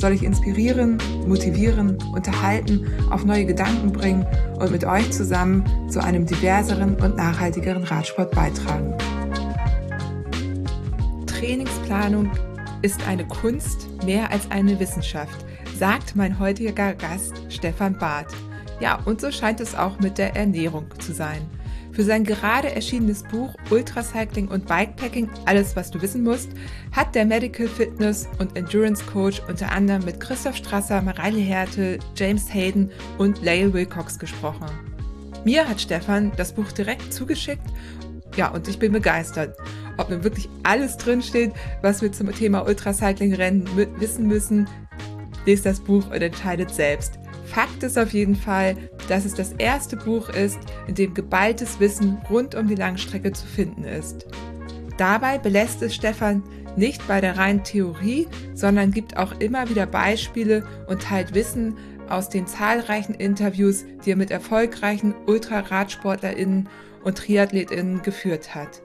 soll ich inspirieren, motivieren, unterhalten, auf neue Gedanken bringen und mit euch zusammen zu einem diverseren und nachhaltigeren Radsport beitragen. Trainingsplanung ist eine Kunst mehr als eine Wissenschaft, sagt mein heutiger Gast Stefan Barth. Ja, und so scheint es auch mit der Ernährung zu sein. Für sein gerade erschienenes Buch Ultracycling und Bikepacking, alles was du wissen musst, hat der Medical Fitness und Endurance Coach unter anderem mit Christoph Strasser, Mareile Härte, James Hayden und Lael Wilcox gesprochen. Mir hat Stefan das Buch direkt zugeschickt, ja, und ich bin begeistert. Ob nun wirklich alles drinsteht, was wir zum Thema Ultracycling-Rennen wissen müssen, lest das Buch und entscheidet selbst. Fakt ist auf jeden Fall, dass es das erste Buch ist, in dem geballtes Wissen rund um die Langstrecke zu finden ist. Dabei belässt es Stefan nicht bei der reinen Theorie, sondern gibt auch immer wieder Beispiele und teilt Wissen aus den zahlreichen Interviews, die er mit erfolgreichen Ultraradsportlerinnen und Triathletinnen geführt hat.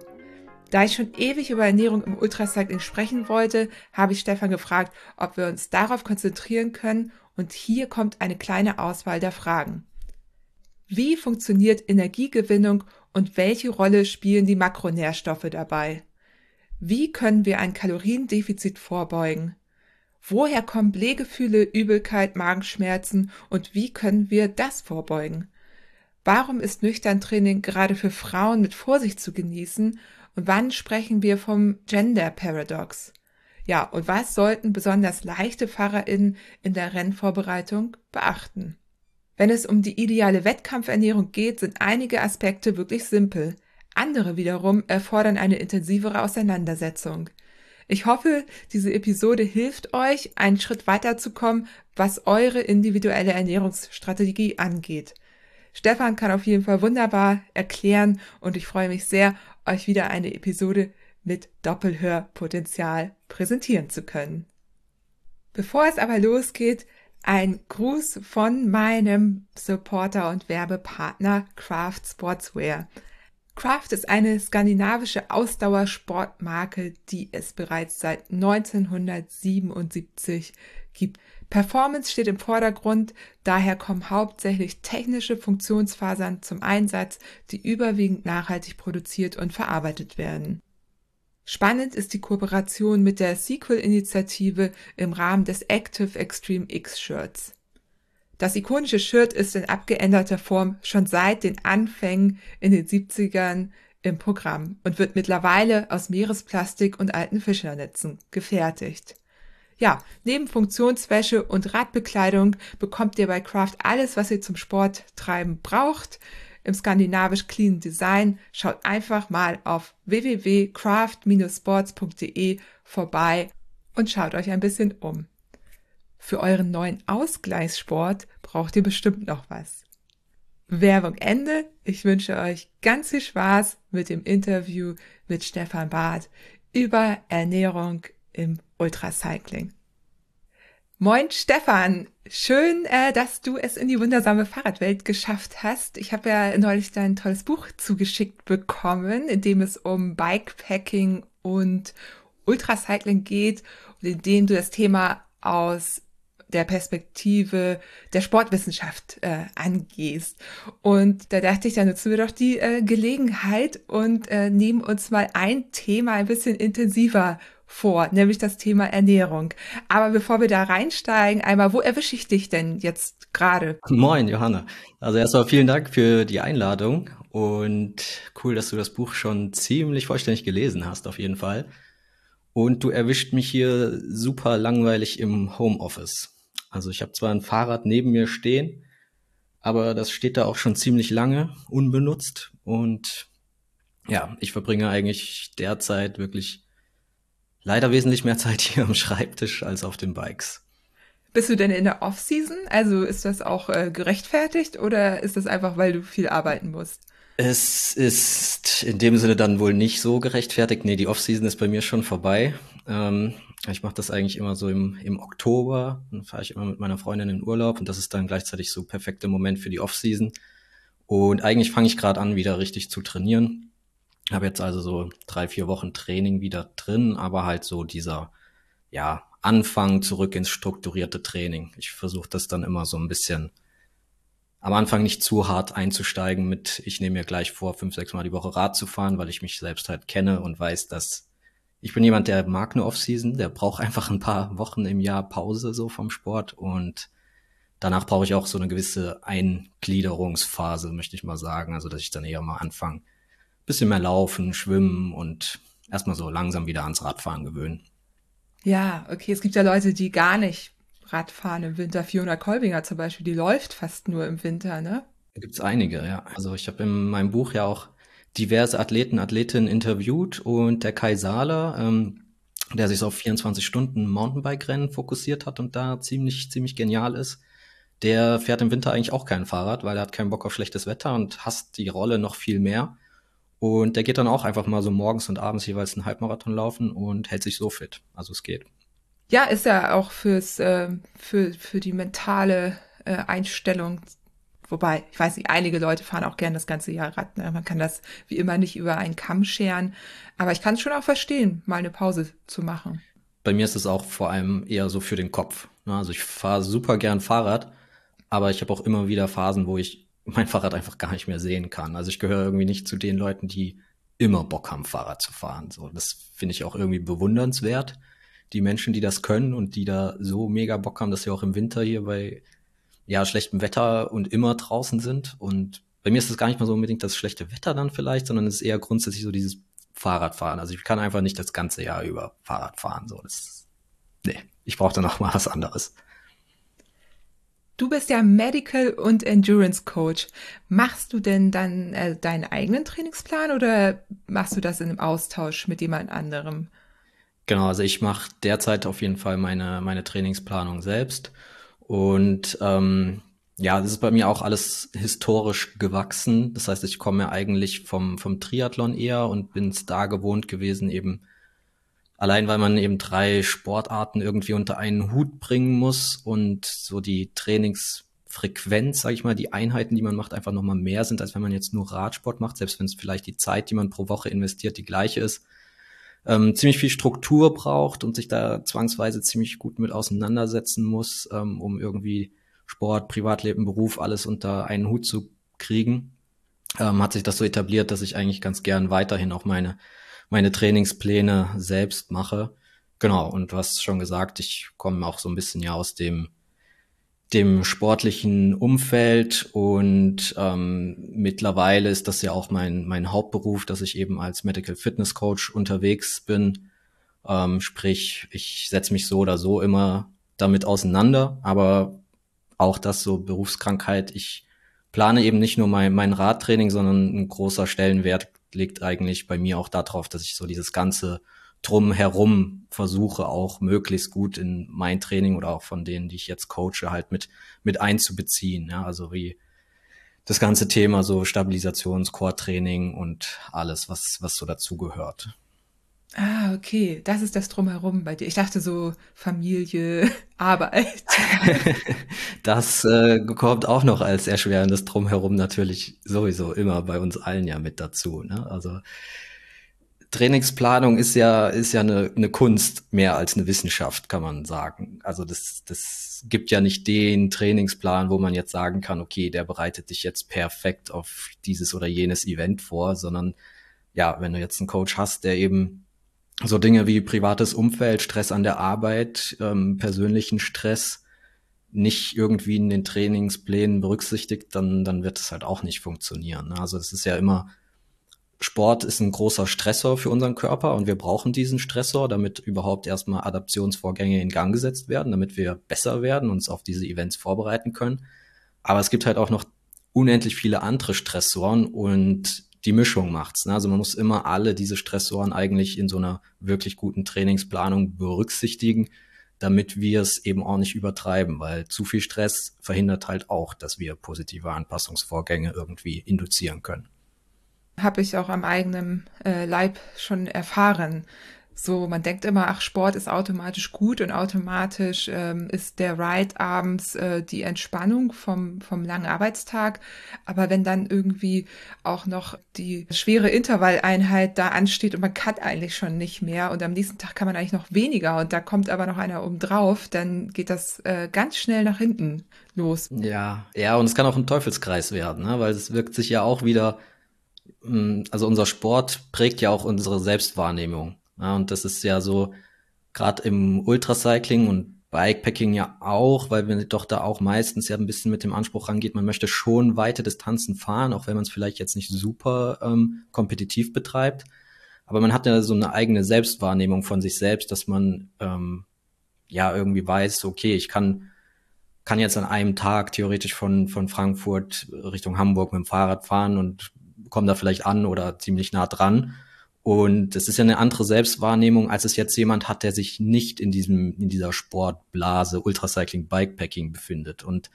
Da ich schon ewig über Ernährung im Ultracycling sprechen wollte, habe ich Stefan gefragt, ob wir uns darauf konzentrieren können und hier kommt eine kleine Auswahl der Fragen. Wie funktioniert Energiegewinnung und welche Rolle spielen die Makronährstoffe dabei? Wie können wir ein Kaloriendefizit vorbeugen? Woher kommen Blähgefühle, Übelkeit, Magenschmerzen und wie können wir das vorbeugen? Warum ist nüchtern Training gerade für Frauen mit Vorsicht zu genießen und wann sprechen wir vom Gender Paradox? Ja, und was sollten besonders leichte FahrerInnen in der Rennvorbereitung beachten? Wenn es um die ideale Wettkampfernährung geht, sind einige Aspekte wirklich simpel. Andere wiederum erfordern eine intensivere Auseinandersetzung. Ich hoffe, diese Episode hilft euch, einen Schritt weiterzukommen, was eure individuelle Ernährungsstrategie angeht. Stefan kann auf jeden Fall wunderbar erklären und ich freue mich sehr, euch wieder eine Episode mit Doppelhörpotenzial präsentieren zu können. Bevor es aber losgeht, ein Gruß von meinem Supporter und Werbepartner Craft Sportswear. Craft ist eine skandinavische Ausdauersportmarke, die es bereits seit 1977 gibt. Performance steht im Vordergrund, daher kommen hauptsächlich technische Funktionsfasern zum Einsatz, die überwiegend nachhaltig produziert und verarbeitet werden. Spannend ist die Kooperation mit der Sequel-Initiative im Rahmen des Active Extreme X Shirts. Das ikonische Shirt ist in abgeänderter Form schon seit den Anfängen in den 70ern im Programm und wird mittlerweile aus Meeresplastik und alten Fischernetzen gefertigt. Ja, neben Funktionswäsche und Radbekleidung bekommt ihr bei Craft alles, was ihr zum Sporttreiben braucht im skandinavisch clean Design. Schaut einfach mal auf www.craft-sports.de vorbei und schaut euch ein bisschen um. Für euren neuen Ausgleichssport braucht ihr bestimmt noch was. Werbung Ende. Ich wünsche euch ganz viel Spaß mit dem Interview mit Stefan Barth über Ernährung im Ultracycling. Moin Stefan, schön, äh, dass du es in die wundersame Fahrradwelt geschafft hast. Ich habe ja neulich dein tolles Buch zugeschickt bekommen, in dem es um Bikepacking und Ultracycling geht und in dem du das Thema aus der Perspektive der Sportwissenschaft äh, angehst. Und da dachte ich, dann nutzen wir doch die äh, Gelegenheit und äh, nehmen uns mal ein Thema ein bisschen intensiver vor, nämlich das Thema Ernährung. Aber bevor wir da reinsteigen, einmal, wo erwische ich dich denn jetzt gerade? Moin, Johanna. Also erstmal vielen Dank für die Einladung und cool, dass du das Buch schon ziemlich vollständig gelesen hast, auf jeden Fall. Und du erwischt mich hier super langweilig im Homeoffice. Also ich habe zwar ein Fahrrad neben mir stehen, aber das steht da auch schon ziemlich lange unbenutzt und ja, ich verbringe eigentlich derzeit wirklich leider wesentlich mehr Zeit hier am Schreibtisch als auf den Bikes. Bist du denn in der Off-Season? Also ist das auch äh, gerechtfertigt oder ist das einfach, weil du viel arbeiten musst? Es ist in dem Sinne dann wohl nicht so gerechtfertigt. Nee, die Off-Season ist bei mir schon vorbei. Ähm, ich mache das eigentlich immer so im, im Oktober. Dann fahre ich immer mit meiner Freundin in Urlaub und das ist dann gleichzeitig so perfekter Moment für die Off-Season. Und eigentlich fange ich gerade an, wieder richtig zu trainieren. Habe jetzt also so drei, vier Wochen Training wieder drin, aber halt so dieser, ja, Anfang zurück ins strukturierte Training. Ich versuche das dann immer so ein bisschen am Anfang nicht zu hart einzusteigen mit, ich nehme mir gleich vor, fünf, sechs Mal die Woche Rad zu fahren, weil ich mich selbst halt kenne und weiß, dass ich bin jemand, der mag eine Off-Season, der braucht einfach ein paar Wochen im Jahr Pause so vom Sport und danach brauche ich auch so eine gewisse Eingliederungsphase, möchte ich mal sagen. Also, dass ich dann eher mal anfange, bisschen mehr laufen, schwimmen und erstmal so langsam wieder ans Radfahren gewöhnen. Ja, okay, es gibt ja Leute, die gar nicht Radfahren im Winter. Fiona Kolbinger zum Beispiel, die läuft fast nur im Winter, ne? Da gibt's einige, ja. Also ich habe in meinem Buch ja auch diverse Athleten, Athletinnen interviewt und der Kai Sahler, ähm, der sich so auf 24 Stunden Mountainbike-Rennen fokussiert hat und da ziemlich, ziemlich genial ist, der fährt im Winter eigentlich auch kein Fahrrad, weil er hat keinen Bock auf schlechtes Wetter und hasst die Rolle noch viel mehr. Und der geht dann auch einfach mal so morgens und abends jeweils einen Halbmarathon laufen und hält sich so fit. Also es geht. Ja, ist ja auch fürs, äh, für, für die mentale äh, Einstellung. Wobei, ich weiß nicht, einige Leute fahren auch gern das ganze Jahr Rad. Ne? Man kann das wie immer nicht über einen Kamm scheren. Aber ich kann es schon auch verstehen, mal eine Pause zu machen. Bei mir ist es auch vor allem eher so für den Kopf. Ne? Also ich fahre super gern Fahrrad, aber ich habe auch immer wieder Phasen, wo ich mein Fahrrad einfach gar nicht mehr sehen kann. Also ich gehöre irgendwie nicht zu den Leuten, die immer Bock haben, Fahrrad zu fahren. So, das finde ich auch irgendwie bewundernswert die Menschen, die das können und die da so mega Bock haben, dass sie auch im Winter hier bei ja schlechtem Wetter und immer draußen sind. Und bei mir ist es gar nicht mal so unbedingt das schlechte Wetter dann vielleicht, sondern es ist eher grundsätzlich so dieses Fahrradfahren. Also ich kann einfach nicht das ganze Jahr über Fahrrad fahren. So, das, nee, ich brauche da noch mal was anderes. Du bist ja Medical und Endurance Coach. Machst du denn dann äh, deinen eigenen Trainingsplan oder machst du das in einem Austausch mit jemand anderem? Genau, also ich mache derzeit auf jeden Fall meine, meine Trainingsplanung selbst. Und ähm, ja, das ist bei mir auch alles historisch gewachsen. Das heißt, ich komme ja eigentlich vom, vom Triathlon eher und bin es da gewohnt gewesen, eben allein weil man eben drei Sportarten irgendwie unter einen Hut bringen muss und so die Trainingsfrequenz, sage ich mal, die Einheiten, die man macht, einfach nochmal mehr sind, als wenn man jetzt nur Radsport macht, selbst wenn es vielleicht die Zeit, die man pro Woche investiert, die gleiche ist. Ähm, ziemlich viel Struktur braucht und sich da zwangsweise ziemlich gut mit auseinandersetzen muss, ähm, um irgendwie Sport, Privatleben, Beruf, alles unter einen Hut zu kriegen, ähm, hat sich das so etabliert, dass ich eigentlich ganz gern weiterhin auch meine, meine Trainingspläne selbst mache. Genau, und du hast schon gesagt, ich komme auch so ein bisschen ja aus dem dem sportlichen Umfeld und ähm, mittlerweile ist das ja auch mein, mein Hauptberuf, dass ich eben als Medical Fitness Coach unterwegs bin. Ähm, sprich, ich setze mich so oder so immer damit auseinander, aber auch das so Berufskrankheit. Ich plane eben nicht nur mein, mein Radtraining, sondern ein großer Stellenwert liegt eigentlich bei mir auch darauf, dass ich so dieses ganze drumherum versuche auch möglichst gut in mein Training oder auch von denen, die ich jetzt coache, halt mit, mit einzubeziehen. Ja, also wie das ganze Thema so Stabilisations-, Core-Training und alles, was, was so dazugehört. Ah, okay. Das ist das Drumherum bei dir. Ich dachte so Familie, Arbeit. das äh, kommt auch noch als erschwerendes Drumherum natürlich sowieso immer bei uns allen ja mit dazu. Ne? Also Trainingsplanung ist ja, ist ja eine, eine Kunst mehr als eine Wissenschaft, kann man sagen. Also das, das gibt ja nicht den Trainingsplan, wo man jetzt sagen kann, okay, der bereitet dich jetzt perfekt auf dieses oder jenes Event vor, sondern ja, wenn du jetzt einen Coach hast, der eben so Dinge wie privates Umfeld, Stress an der Arbeit, ähm, persönlichen Stress nicht irgendwie in den Trainingsplänen berücksichtigt, dann, dann wird es halt auch nicht funktionieren. Ne? Also es ist ja immer Sport ist ein großer Stressor für unseren Körper und wir brauchen diesen Stressor, damit überhaupt erstmal Adaptionsvorgänge in Gang gesetzt werden, damit wir besser werden, uns auf diese Events vorbereiten können. Aber es gibt halt auch noch unendlich viele andere Stressoren und die Mischung macht's. Ne? Also man muss immer alle diese Stressoren eigentlich in so einer wirklich guten Trainingsplanung berücksichtigen, damit wir es eben auch nicht übertreiben, weil zu viel Stress verhindert halt auch, dass wir positive Anpassungsvorgänge irgendwie induzieren können. Habe ich auch am eigenen äh, Leib schon erfahren. So, man denkt immer, ach, Sport ist automatisch gut und automatisch ähm, ist der Ride abends äh, die Entspannung vom, vom langen Arbeitstag. Aber wenn dann irgendwie auch noch die schwere Intervalleinheit da ansteht und man kann eigentlich schon nicht mehr und am nächsten Tag kann man eigentlich noch weniger und da kommt aber noch einer oben drauf, dann geht das äh, ganz schnell nach hinten los. Ja, ja, und es kann auch ein Teufelskreis werden, ne? weil es wirkt sich ja auch wieder, hm, also unser Sport prägt ja auch unsere Selbstwahrnehmung. Ja, und das ist ja so, gerade im Ultracycling und Bikepacking ja auch, weil wir doch da auch meistens ja ein bisschen mit dem Anspruch rangeht, man möchte schon weite Distanzen fahren, auch wenn man es vielleicht jetzt nicht super ähm, kompetitiv betreibt. Aber man hat ja so eine eigene Selbstwahrnehmung von sich selbst, dass man ähm, ja irgendwie weiß, okay, ich kann kann jetzt an einem Tag theoretisch von von Frankfurt Richtung Hamburg mit dem Fahrrad fahren und komme da vielleicht an oder ziemlich nah dran und es ist ja eine andere Selbstwahrnehmung, als es jetzt jemand hat, der sich nicht in diesem, in dieser Sportblase Ultracycling Bikepacking befindet. Und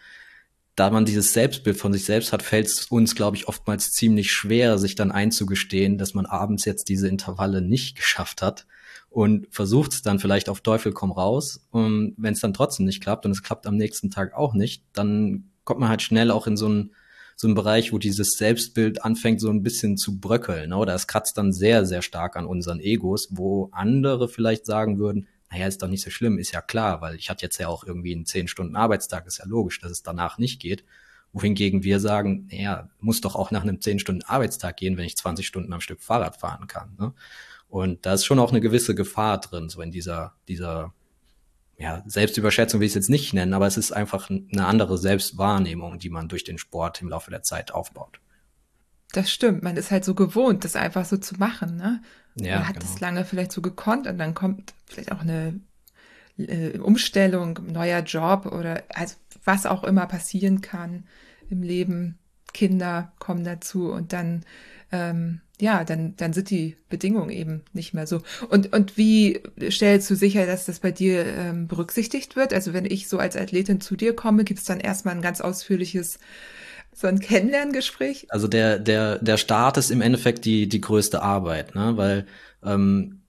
da man dieses Selbstbild von sich selbst hat, fällt es uns, glaube ich, oftmals ziemlich schwer, sich dann einzugestehen, dass man abends jetzt diese Intervalle nicht geschafft hat und versucht es dann vielleicht auf Teufel komm raus. Und wenn es dann trotzdem nicht klappt und es klappt am nächsten Tag auch nicht, dann kommt man halt schnell auch in so ein so ein Bereich, wo dieses Selbstbild anfängt so ein bisschen zu bröckeln. Oder es kratzt dann sehr, sehr stark an unseren Egos, wo andere vielleicht sagen würden, naja, ist doch nicht so schlimm, ist ja klar, weil ich hatte jetzt ja auch irgendwie einen zehn Stunden Arbeitstag, ist ja logisch, dass es danach nicht geht. Wohingegen wir sagen, naja, muss doch auch nach einem zehn Stunden Arbeitstag gehen, wenn ich 20 Stunden am Stück Fahrrad fahren kann. Ne? Und da ist schon auch eine gewisse Gefahr drin, so in dieser, dieser ja, Selbstüberschätzung will ich es jetzt nicht nennen, aber es ist einfach eine andere Selbstwahrnehmung, die man durch den Sport im Laufe der Zeit aufbaut. Das stimmt. Man ist halt so gewohnt, das einfach so zu machen. Ne? Ja, man hat genau. das lange vielleicht so gekonnt und dann kommt vielleicht auch eine äh, Umstellung, neuer Job oder also was auch immer passieren kann im Leben. Kinder kommen dazu und dann ähm, ja, dann, dann sind die Bedingungen eben nicht mehr so. Und, und wie stellst du sicher, dass das bei dir ähm, berücksichtigt wird? Also wenn ich so als Athletin zu dir komme, gibt es dann erstmal ein ganz ausführliches so ein Kennenlerngespräch? Also der, der, der Start ist im Endeffekt die, die größte Arbeit, ne? Weil ähm,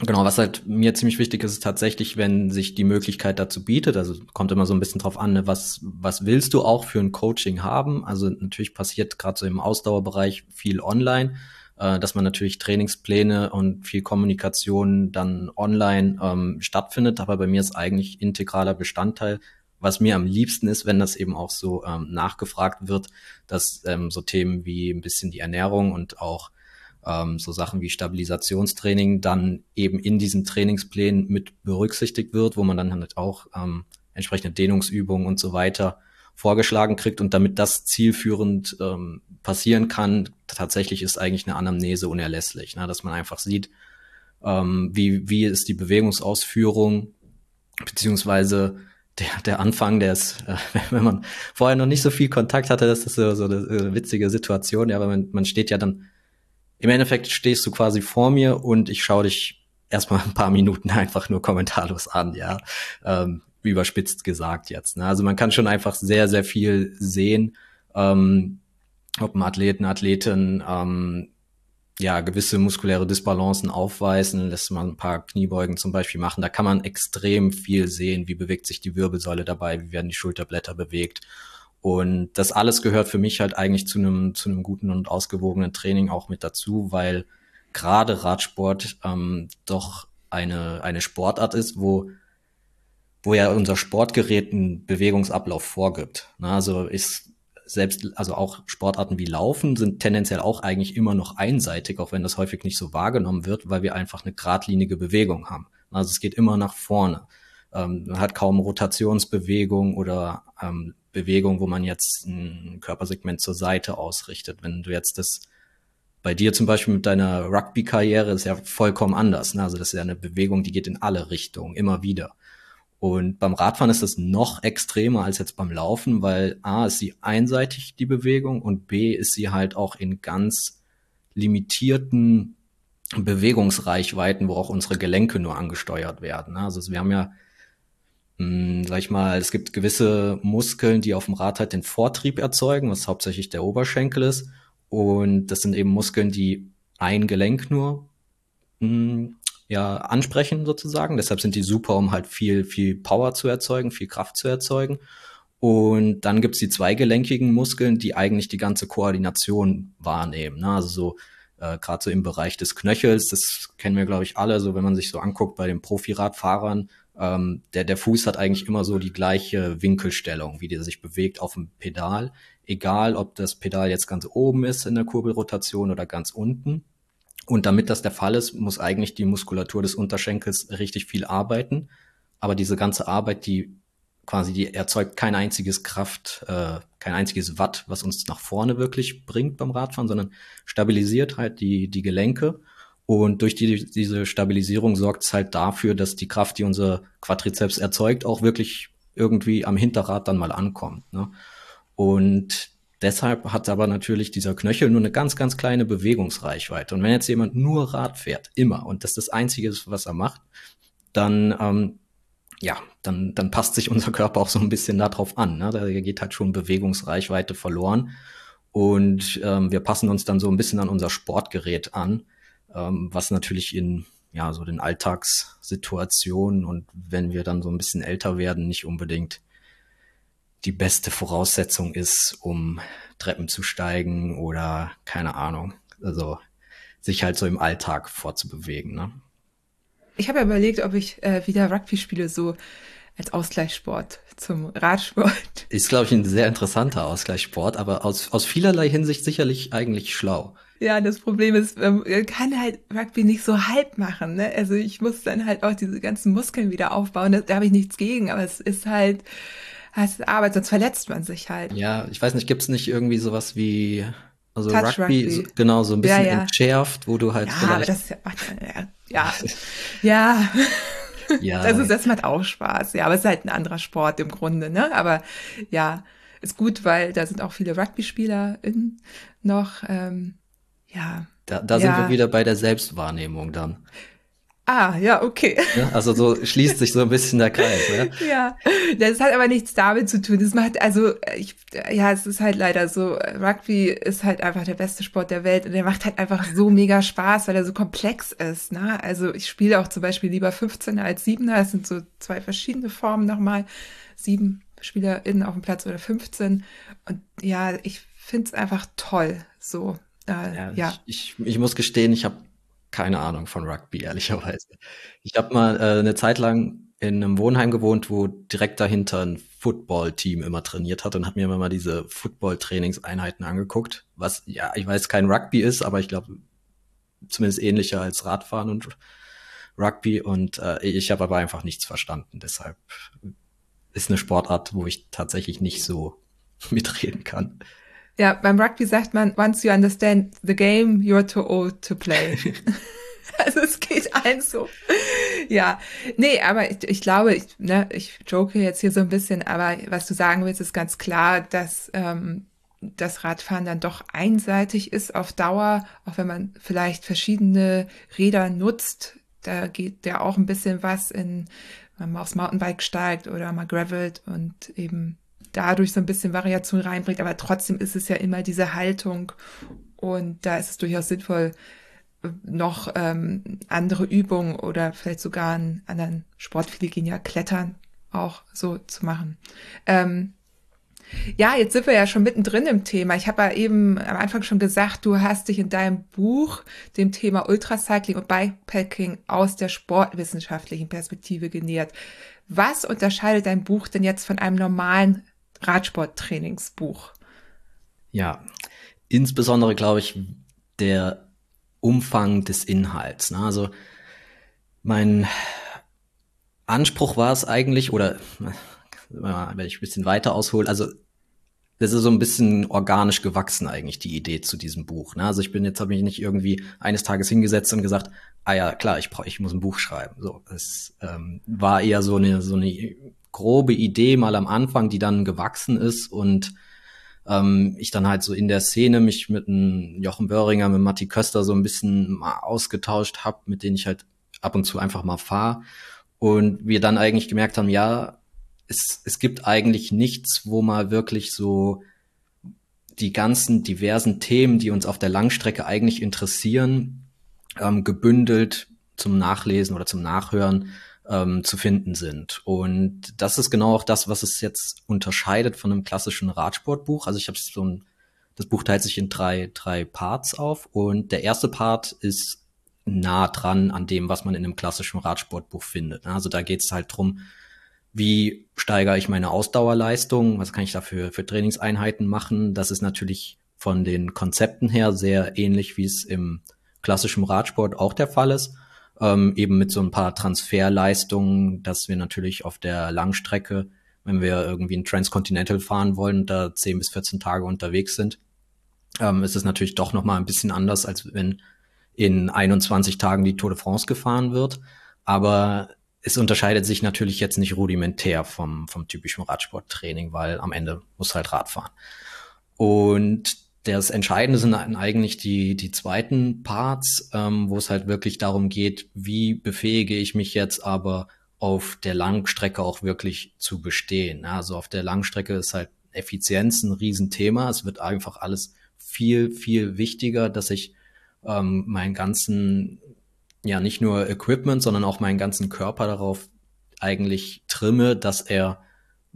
Genau, was halt mir ziemlich wichtig ist, ist tatsächlich, wenn sich die Möglichkeit dazu bietet, also kommt immer so ein bisschen drauf an, ne, was, was willst du auch für ein Coaching haben? Also natürlich passiert gerade so im Ausdauerbereich viel online äh, dass man natürlich Trainingspläne und viel Kommunikation dann online ähm, stattfindet. Aber bei mir ist eigentlich integraler Bestandteil, was mir am liebsten ist, wenn das eben auch so ähm, nachgefragt wird, dass ähm, so Themen wie ein bisschen die Ernährung und auch ähm, so Sachen wie Stabilisationstraining dann eben in diesen Trainingsplänen mit berücksichtigt wird, wo man dann halt auch ähm, entsprechende Dehnungsübungen und so weiter vorgeschlagen kriegt und damit das zielführend ähm, passieren kann, tatsächlich ist eigentlich eine Anamnese unerlässlich, ne? dass man einfach sieht, ähm, wie, wie ist die Bewegungsausführung, beziehungsweise der, der Anfang, der ist, äh, wenn man vorher noch nicht so viel Kontakt hatte, das ist so, so eine, eine witzige Situation, ja, aber man, man steht ja dann, im Endeffekt stehst du quasi vor mir und ich schaue dich erstmal ein paar Minuten einfach nur kommentarlos an, ja. Ähm, überspitzt gesagt jetzt. Ne? Also man kann schon einfach sehr, sehr viel sehen, ähm, ob ein Athleten, Athletin ähm, ja gewisse muskuläre Disbalancen aufweisen, lässt man ein paar Kniebeugen zum Beispiel machen. Da kann man extrem viel sehen, wie bewegt sich die Wirbelsäule dabei, wie werden die Schulterblätter bewegt. Und das alles gehört für mich halt eigentlich zu einem zu einem guten und ausgewogenen Training auch mit dazu, weil gerade Radsport ähm, doch eine eine Sportart ist, wo wo ja unser Sportgerät einen Bewegungsablauf vorgibt. Na, also ist selbst, also auch Sportarten wie Laufen sind tendenziell auch eigentlich immer noch einseitig, auch wenn das häufig nicht so wahrgenommen wird, weil wir einfach eine geradlinige Bewegung haben. Also es geht immer nach vorne. Ähm, man hat kaum Rotationsbewegung oder ähm, Bewegung, wo man jetzt ein Körpersegment zur Seite ausrichtet. Wenn du jetzt das bei dir zum Beispiel mit deiner Rugby-Karriere ist ja vollkommen anders. Ne? Also das ist ja eine Bewegung, die geht in alle Richtungen, immer wieder. Und beim Radfahren ist das noch extremer als jetzt beim Laufen, weil A ist sie einseitig, die Bewegung, und B ist sie halt auch in ganz limitierten Bewegungsreichweiten, wo auch unsere Gelenke nur angesteuert werden. Also wir haben ja mh, sag ich mal, es gibt gewisse Muskeln, die auf dem Rad halt den Vortrieb erzeugen, was hauptsächlich der Oberschenkel ist. Und das sind eben Muskeln, die ein Gelenk nur mh, ja ansprechen sozusagen. Deshalb sind die super, um halt viel, viel Power zu erzeugen, viel Kraft zu erzeugen. Und dann gibt's die zweigelenkigen Muskeln, die eigentlich die ganze Koordination wahrnehmen. Ne? Also so äh, gerade so im Bereich des Knöchels, das kennen wir, glaube ich, alle, so wenn man sich so anguckt bei den Profiradfahrern, ähm, der, der Fuß hat eigentlich immer so die gleiche Winkelstellung, wie der sich bewegt auf dem Pedal. Egal, ob das Pedal jetzt ganz oben ist in der Kurbelrotation oder ganz unten. Und damit das der Fall ist, muss eigentlich die Muskulatur des Unterschenkels richtig viel arbeiten. Aber diese ganze Arbeit, die quasi, die erzeugt kein einziges Kraft, äh, kein einziges Watt, was uns nach vorne wirklich bringt beim Radfahren, sondern stabilisiert halt die, die Gelenke. Und durch die, diese Stabilisierung sorgt es halt dafür, dass die Kraft, die unser Quadrizeps erzeugt, auch wirklich irgendwie am Hinterrad dann mal ankommt. Ne? Und deshalb hat aber natürlich dieser Knöchel nur eine ganz, ganz kleine Bewegungsreichweite. Und wenn jetzt jemand nur Rad fährt, immer, und das das Einzige ist, was er macht, dann ähm, ja, dann, dann passt sich unser Körper auch so ein bisschen darauf an. Ne? Da geht halt schon Bewegungsreichweite verloren. Und ähm, wir passen uns dann so ein bisschen an unser Sportgerät an, ähm, was natürlich in ja so den Alltagssituationen und wenn wir dann so ein bisschen älter werden, nicht unbedingt die beste Voraussetzung ist, um Treppen zu steigen oder keine Ahnung. Also sich halt so im Alltag vorzubewegen. Ne? Ich habe ja überlegt, ob ich äh, wieder Rugby spiele, so als Ausgleichssport zum Radsport. Ist, glaube ich, ein sehr interessanter Ausgleichssport, aber aus, aus vielerlei Hinsicht sicherlich eigentlich schlau. Ja, das Problem ist, man kann halt Rugby nicht so halb machen. Ne? Also ich muss dann halt auch diese ganzen Muskeln wieder aufbauen. Da, da habe ich nichts gegen, aber es ist halt heißt Arbeit, sonst verletzt man sich halt. Ja, ich weiß nicht, gibt's nicht irgendwie sowas wie also Touch Rugby, Rugby. So, genau, so ein bisschen ja, ja. entschärft, wo du halt. Ja, aber das ja, ja, ja. ja. Also das macht auch Spaß, ja, aber es ist halt ein anderer Sport im Grunde, ne? Aber ja, ist gut, weil da sind auch viele Rugby-Spieler noch. Ähm, ja. Da, da sind wir wieder bei der Selbstwahrnehmung dann. Ah, ja, okay. Ja, also so schließt sich so ein bisschen der Kreis. Ja? ja, das hat aber nichts damit zu tun. Das macht, also, ich, ja, es ist halt leider so, Rugby ist halt einfach der beste Sport der Welt und der macht halt einfach so mega Spaß, weil er so komplex ist. Ne? Also ich spiele auch zum Beispiel lieber 15er als 7er. Das sind so zwei verschiedene Formen nochmal. Sieben SpielerInnen auf dem Platz oder 15. Und ja, ich finde es einfach toll. So, äh, ja, ja. Ich, ich, ich muss gestehen, ich habe keine Ahnung von Rugby, ehrlicherweise. Ich habe mal äh, eine Zeit lang in einem Wohnheim gewohnt, wo direkt dahinter ein Football-Team immer trainiert hat und habe mir immer mal diese Football-Trainingseinheiten angeguckt, was ja, ich weiß, kein Rugby ist, aber ich glaube zumindest ähnlicher als Radfahren und Rugby und äh, ich habe aber einfach nichts verstanden. Deshalb ist eine Sportart, wo ich tatsächlich nicht so mitreden kann. Ja, beim Rugby sagt man, once you understand the game, you're too old to play. also es geht allen so. Ja, nee, aber ich, ich glaube, ich, ne, ich joke jetzt hier so ein bisschen, aber was du sagen willst, ist ganz klar, dass ähm, das Radfahren dann doch einseitig ist auf Dauer, auch wenn man vielleicht verschiedene Räder nutzt. Da geht ja auch ein bisschen was in, wenn man aufs Mountainbike steigt oder mal gravelt und eben dadurch so ein bisschen Variation reinbringt, aber trotzdem ist es ja immer diese Haltung und da ist es durchaus sinnvoll, noch ähm, andere Übungen oder vielleicht sogar einen anderen Sport, viele gehen ja klettern, auch so zu machen. Ähm, ja, jetzt sind wir ja schon mittendrin im Thema. Ich habe ja eben am Anfang schon gesagt, du hast dich in deinem Buch dem Thema Ultracycling und Bikepacking aus der sportwissenschaftlichen Perspektive genähert. Was unterscheidet dein Buch denn jetzt von einem normalen Radsporttrainingsbuch? Ja, insbesondere glaube ich der Umfang des Inhalts. Ne? Also mein Anspruch war es eigentlich, oder wenn ich ein bisschen weiter aushole, also das ist so ein bisschen organisch gewachsen eigentlich, die Idee zu diesem Buch. Ne? Also ich bin jetzt, habe mich nicht irgendwie eines Tages hingesetzt und gesagt, ah ja, klar, ich brauche, ich muss ein Buch schreiben. So, es ähm, war eher so eine, so eine grobe Idee mal am Anfang, die dann gewachsen ist und ähm, ich dann halt so in der Szene mich mit einem Jochen Böhringer, mit Matti Köster so ein bisschen mal ausgetauscht habe, mit denen ich halt ab und zu einfach mal fahre und wir dann eigentlich gemerkt haben, ja, es, es gibt eigentlich nichts, wo mal wirklich so die ganzen diversen Themen, die uns auf der Langstrecke eigentlich interessieren, ähm, gebündelt zum Nachlesen oder zum Nachhören ähm, zu finden sind. Und das ist genau auch das, was es jetzt unterscheidet von einem klassischen Radsportbuch. Also ich habe so ein, das Buch teilt sich in drei, drei Parts auf und der erste Part ist nah dran an dem, was man in einem klassischen Radsportbuch findet. Also da geht es halt drum, wie steigere ich meine Ausdauerleistung, was kann ich dafür für Trainingseinheiten machen. Das ist natürlich von den Konzepten her sehr ähnlich, wie es im klassischen Radsport auch der Fall ist. Ähm, eben mit so ein paar Transferleistungen, dass wir natürlich auf der Langstrecke, wenn wir irgendwie ein Transcontinental fahren wollen und da 10 bis 14 Tage unterwegs sind, ähm, ist es natürlich doch nochmal ein bisschen anders, als wenn in 21 Tagen die Tour de France gefahren wird. Aber es unterscheidet sich natürlich jetzt nicht rudimentär vom, vom typischen Radsporttraining, weil am Ende muss halt Rad fahren. Und das Entscheidende sind eigentlich die, die zweiten Parts, ähm, wo es halt wirklich darum geht, wie befähige ich mich jetzt aber auf der Langstrecke auch wirklich zu bestehen. Also auf der Langstrecke ist halt Effizienz ein Riesenthema. Es wird einfach alles viel, viel wichtiger, dass ich ähm, meinen ganzen, ja nicht nur Equipment, sondern auch meinen ganzen Körper darauf eigentlich trimme, dass er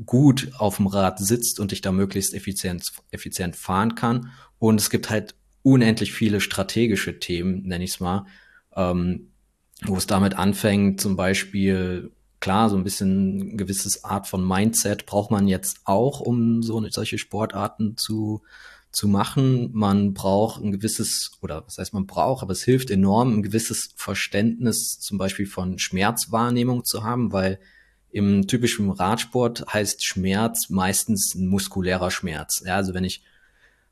gut auf dem Rad sitzt und ich da möglichst effizient, effizient fahren kann. Und es gibt halt unendlich viele strategische Themen, nenne ich es mal, ähm, wo es damit anfängt, zum Beispiel, klar, so ein bisschen ein gewisses Art von Mindset braucht man jetzt auch, um so solche Sportarten zu, zu machen. Man braucht ein gewisses, oder was heißt man braucht, aber es hilft enorm, ein gewisses Verständnis zum Beispiel von Schmerzwahrnehmung zu haben, weil im typischen Radsport heißt Schmerz meistens ein muskulärer Schmerz. Ja, also wenn ich,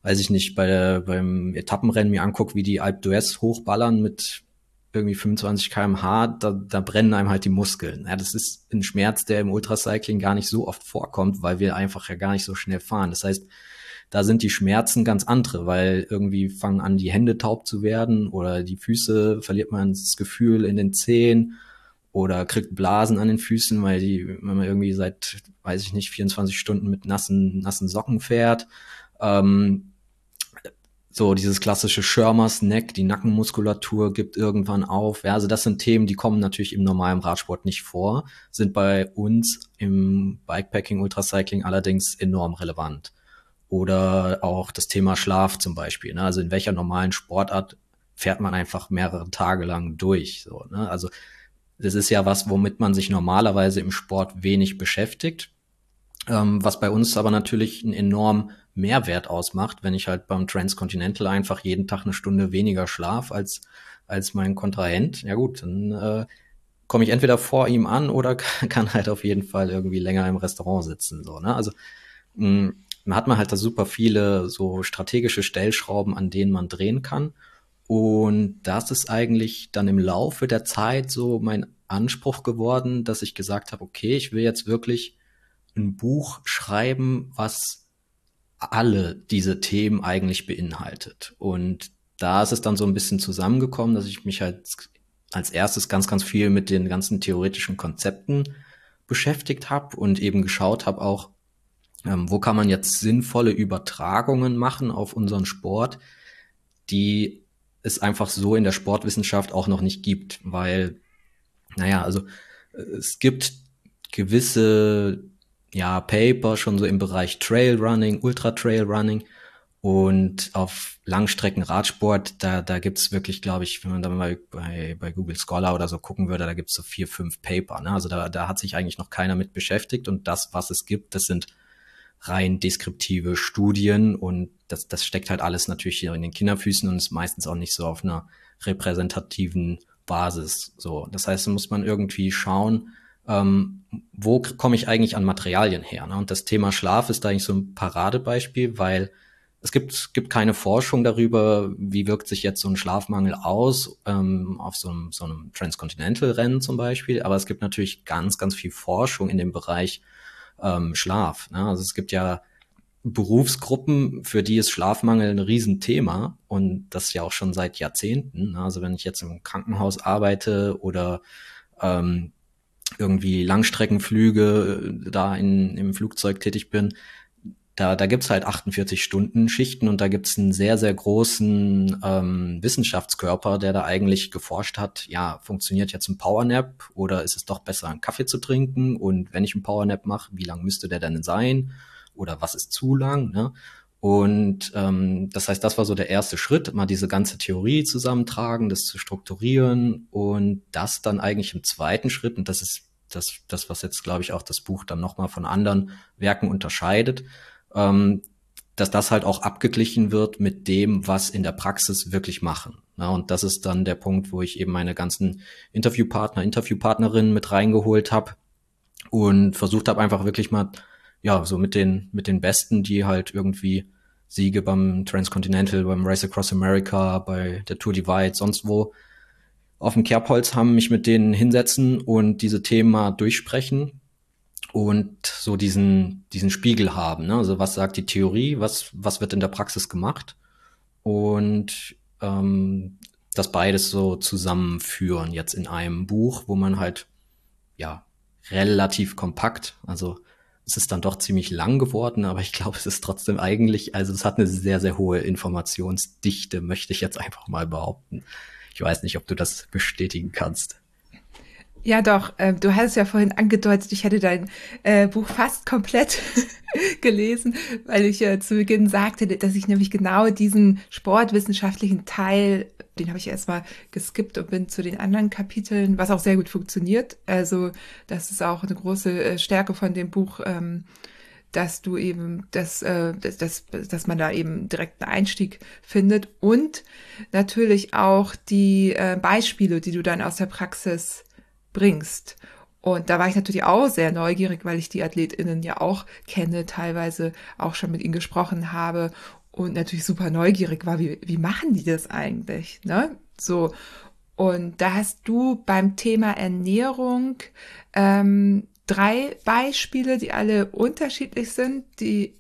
weiß ich nicht, bei beim Etappenrennen mir angucke, wie die Alp d'Huez hochballern mit irgendwie 25 kmh, da, da brennen einem halt die Muskeln. Ja, das ist ein Schmerz, der im Ultracycling gar nicht so oft vorkommt, weil wir einfach ja gar nicht so schnell fahren. Das heißt, da sind die Schmerzen ganz andere, weil irgendwie fangen an, die Hände taub zu werden oder die Füße verliert man das Gefühl in den Zehen oder kriegt Blasen an den Füßen, weil die, wenn man irgendwie seit, weiß ich nicht, 24 Stunden mit nassen, nassen Socken fährt. Ähm, so dieses klassische Schirmers Neck, die Nackenmuskulatur gibt irgendwann auf. Ja, also das sind Themen, die kommen natürlich im normalen Radsport nicht vor, sind bei uns im Bikepacking, Ultracycling allerdings enorm relevant. Oder auch das Thema Schlaf zum Beispiel. Ne? Also in welcher normalen Sportart fährt man einfach mehrere Tage lang durch. So, ne? Also das ist ja was, womit man sich normalerweise im Sport wenig beschäftigt. Ähm, was bei uns aber natürlich einen enormen Mehrwert ausmacht, wenn ich halt beim Transcontinental einfach jeden Tag eine Stunde weniger schlaf als, als mein Kontrahent. Ja gut, dann äh, komme ich entweder vor ihm an oder kann halt auf jeden Fall irgendwie länger im Restaurant sitzen. So, ne? Also mh, man hat man halt da super viele so strategische Stellschrauben, an denen man drehen kann. Und das ist eigentlich dann im Laufe der Zeit so mein Anspruch geworden, dass ich gesagt habe, okay, ich will jetzt wirklich ein Buch schreiben, was alle diese Themen eigentlich beinhaltet. Und da ist es dann so ein bisschen zusammengekommen, dass ich mich halt als erstes ganz, ganz viel mit den ganzen theoretischen Konzepten beschäftigt habe und eben geschaut habe auch, ähm, wo kann man jetzt sinnvolle Übertragungen machen auf unseren Sport, die es einfach so in der Sportwissenschaft auch noch nicht gibt, weil, naja, also es gibt gewisse ja, Paper schon so im Bereich Trailrunning, Ultra Trailrunning und auf Langstrecken Radsport, da, da gibt's wirklich, glaube ich, wenn man da mal bei, bei Google Scholar oder so gucken würde, da gibt's so vier, fünf Paper. Ne? Also da, da hat sich eigentlich noch keiner mit beschäftigt und das, was es gibt, das sind rein deskriptive Studien und das, das steckt halt alles natürlich hier in den Kinderfüßen und ist meistens auch nicht so auf einer repräsentativen Basis. So, das heißt, da muss man irgendwie schauen, ähm, wo komme ich eigentlich an Materialien her? Ne? Und das Thema Schlaf ist da eigentlich so ein Paradebeispiel, weil es gibt, gibt keine Forschung darüber, wie wirkt sich jetzt so ein Schlafmangel aus ähm, auf so einem, so einem Transcontinental-Rennen zum Beispiel. Aber es gibt natürlich ganz, ganz viel Forschung in dem Bereich ähm, Schlaf. Ne? Also es gibt ja Berufsgruppen, für die ist Schlafmangel ein Riesenthema und das ja auch schon seit Jahrzehnten. Ne? Also wenn ich jetzt im Krankenhaus arbeite oder ähm, irgendwie Langstreckenflüge äh, da in, im Flugzeug tätig bin, da, da gibt's halt 48 Stunden Schichten und da gibt's einen sehr, sehr großen ähm, Wissenschaftskörper, der da eigentlich geforscht hat, ja, funktioniert jetzt ein Powernap oder ist es doch besser, einen Kaffee zu trinken? Und wenn ich einen Powernap mache, wie lang müsste der denn sein? Oder was ist zu lang? Ne? Und ähm, das heißt, das war so der erste Schritt, mal diese ganze Theorie zusammentragen, das zu strukturieren und das dann eigentlich im zweiten Schritt, und das ist das, das was jetzt, glaube ich, auch das Buch dann nochmal von anderen Werken unterscheidet, ähm, dass das halt auch abgeglichen wird mit dem, was in der Praxis wirklich machen. Ja, und das ist dann der Punkt, wo ich eben meine ganzen Interviewpartner, Interviewpartnerinnen mit reingeholt habe und versucht habe einfach wirklich mal, ja, so mit den, mit den Besten, die halt irgendwie Siege beim Transcontinental, beim Race Across America, bei der Tour Divide, sonst wo auf dem Kerbholz haben, mich mit denen hinsetzen und diese Themen mal durchsprechen und so diesen, diesen Spiegel haben. Ne? Also was sagt die Theorie, was, was wird in der Praxis gemacht und ähm, das beides so zusammenführen jetzt in einem Buch, wo man halt ja relativ kompakt, also es ist dann doch ziemlich lang geworden, aber ich glaube, es ist trotzdem eigentlich, also es hat eine sehr, sehr hohe Informationsdichte, möchte ich jetzt einfach mal behaupten. Ich weiß nicht, ob du das bestätigen kannst. Ja, doch. Äh, du hattest ja vorhin angedeutet, ich hätte dein äh, Buch fast komplett gelesen, weil ich äh, zu Beginn sagte, dass ich nämlich genau diesen sportwissenschaftlichen Teil, den habe ich erstmal geskippt und bin zu den anderen Kapiteln, was auch sehr gut funktioniert. Also das ist auch eine große äh, Stärke von dem Buch. Ähm, dass du eben, dass, äh, dass, dass, dass man da eben direkt einen Einstieg findet und natürlich auch die äh, Beispiele, die du dann aus der Praxis bringst. Und da war ich natürlich auch sehr neugierig, weil ich die AthletInnen ja auch kenne, teilweise auch schon mit ihnen gesprochen habe und natürlich super neugierig war, wie, wie machen die das eigentlich, ne? So. Und da hast du beim Thema Ernährung ähm, drei Beispiele, die alle unterschiedlich sind, die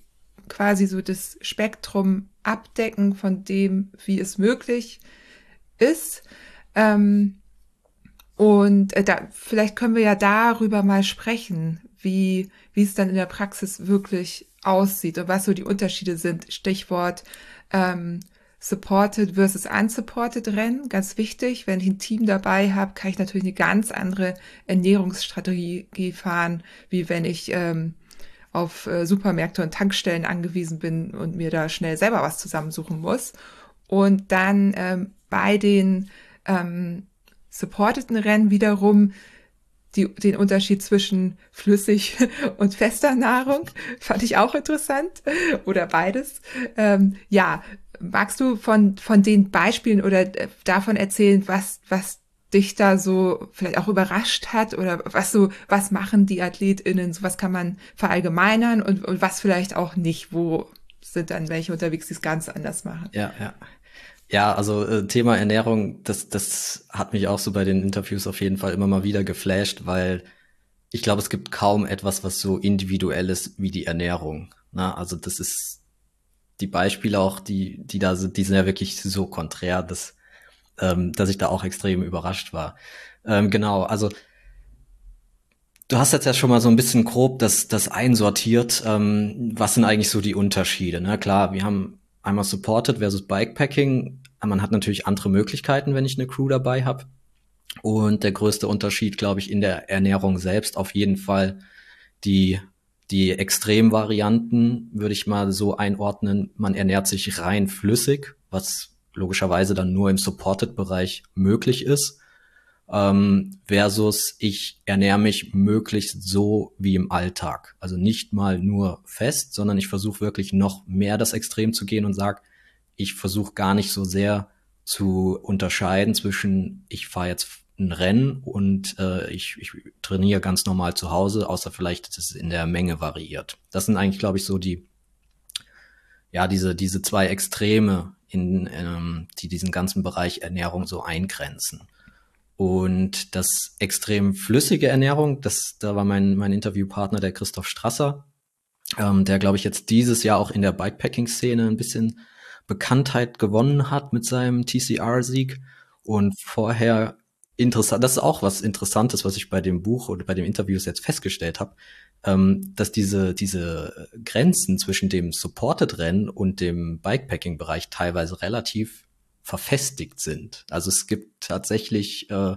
quasi so das Spektrum abdecken von dem, wie es möglich ist. Ähm, und äh, da, vielleicht können wir ja darüber mal sprechen, wie, wie es dann in der Praxis wirklich aussieht und was so die Unterschiede sind. Stichwort ähm, Supported versus Unsupported Rennen, ganz wichtig. Wenn ich ein Team dabei habe, kann ich natürlich eine ganz andere Ernährungsstrategie fahren, wie wenn ich ähm, auf äh, Supermärkte und Tankstellen angewiesen bin und mir da schnell selber was zusammensuchen muss. Und dann ähm, bei den ähm, supporteten Rennen wiederum die, den Unterschied zwischen flüssig und fester Nahrung fand ich auch interessant oder beides. Ähm, ja, magst du von, von den Beispielen oder äh, davon erzählen, was, was dich da so vielleicht auch überrascht hat oder was so, was machen die AthletInnen, so was kann man verallgemeinern und, und was vielleicht auch nicht, wo sind dann welche unterwegs, die es ganz anders machen? Ja, ja. Ja, also äh, Thema Ernährung, das, das hat mich auch so bei den Interviews auf jeden Fall immer mal wieder geflasht, weil ich glaube, es gibt kaum etwas, was so individuell ist wie die Ernährung. Na, also das ist die Beispiele auch, die, die da sind, die sind ja wirklich so konträr, dass, ähm, dass ich da auch extrem überrascht war. Ähm, genau, also Du hast jetzt ja schon mal so ein bisschen grob das, das einsortiert. Ähm, was sind eigentlich so die Unterschiede? Ne? Klar, wir haben einmal Supported versus Bikepacking. Man hat natürlich andere Möglichkeiten, wenn ich eine Crew dabei habe. Und der größte Unterschied, glaube ich, in der Ernährung selbst auf jeden Fall die, die Extremvarianten, würde ich mal so einordnen. Man ernährt sich rein flüssig, was logischerweise dann nur im Supported-Bereich möglich ist ähm, versus ich ernähre mich möglichst so wie im Alltag. Also nicht mal nur fest, sondern ich versuche wirklich noch mehr das Extrem zu gehen und sage, ich versuche gar nicht so sehr zu unterscheiden zwischen, ich fahre jetzt ein Rennen und äh, ich, ich trainiere ganz normal zu Hause, außer vielleicht, dass es in der Menge variiert. Das sind eigentlich, glaube ich, so die, ja, diese, diese zwei Extreme, in, ähm, die diesen ganzen Bereich Ernährung so eingrenzen. Und das extrem flüssige Ernährung, das, da war mein, mein Interviewpartner, der Christoph Strasser, ähm, der, glaube ich, jetzt dieses Jahr auch in der Bikepacking-Szene ein bisschen Bekanntheit gewonnen hat mit seinem TCR-Sieg und vorher interessant, das ist auch was Interessantes, was ich bei dem Buch oder bei dem Interviews jetzt festgestellt habe, ähm, dass diese, diese Grenzen zwischen dem Supported-Rennen und dem Bikepacking-Bereich teilweise relativ verfestigt sind. Also es gibt tatsächlich äh,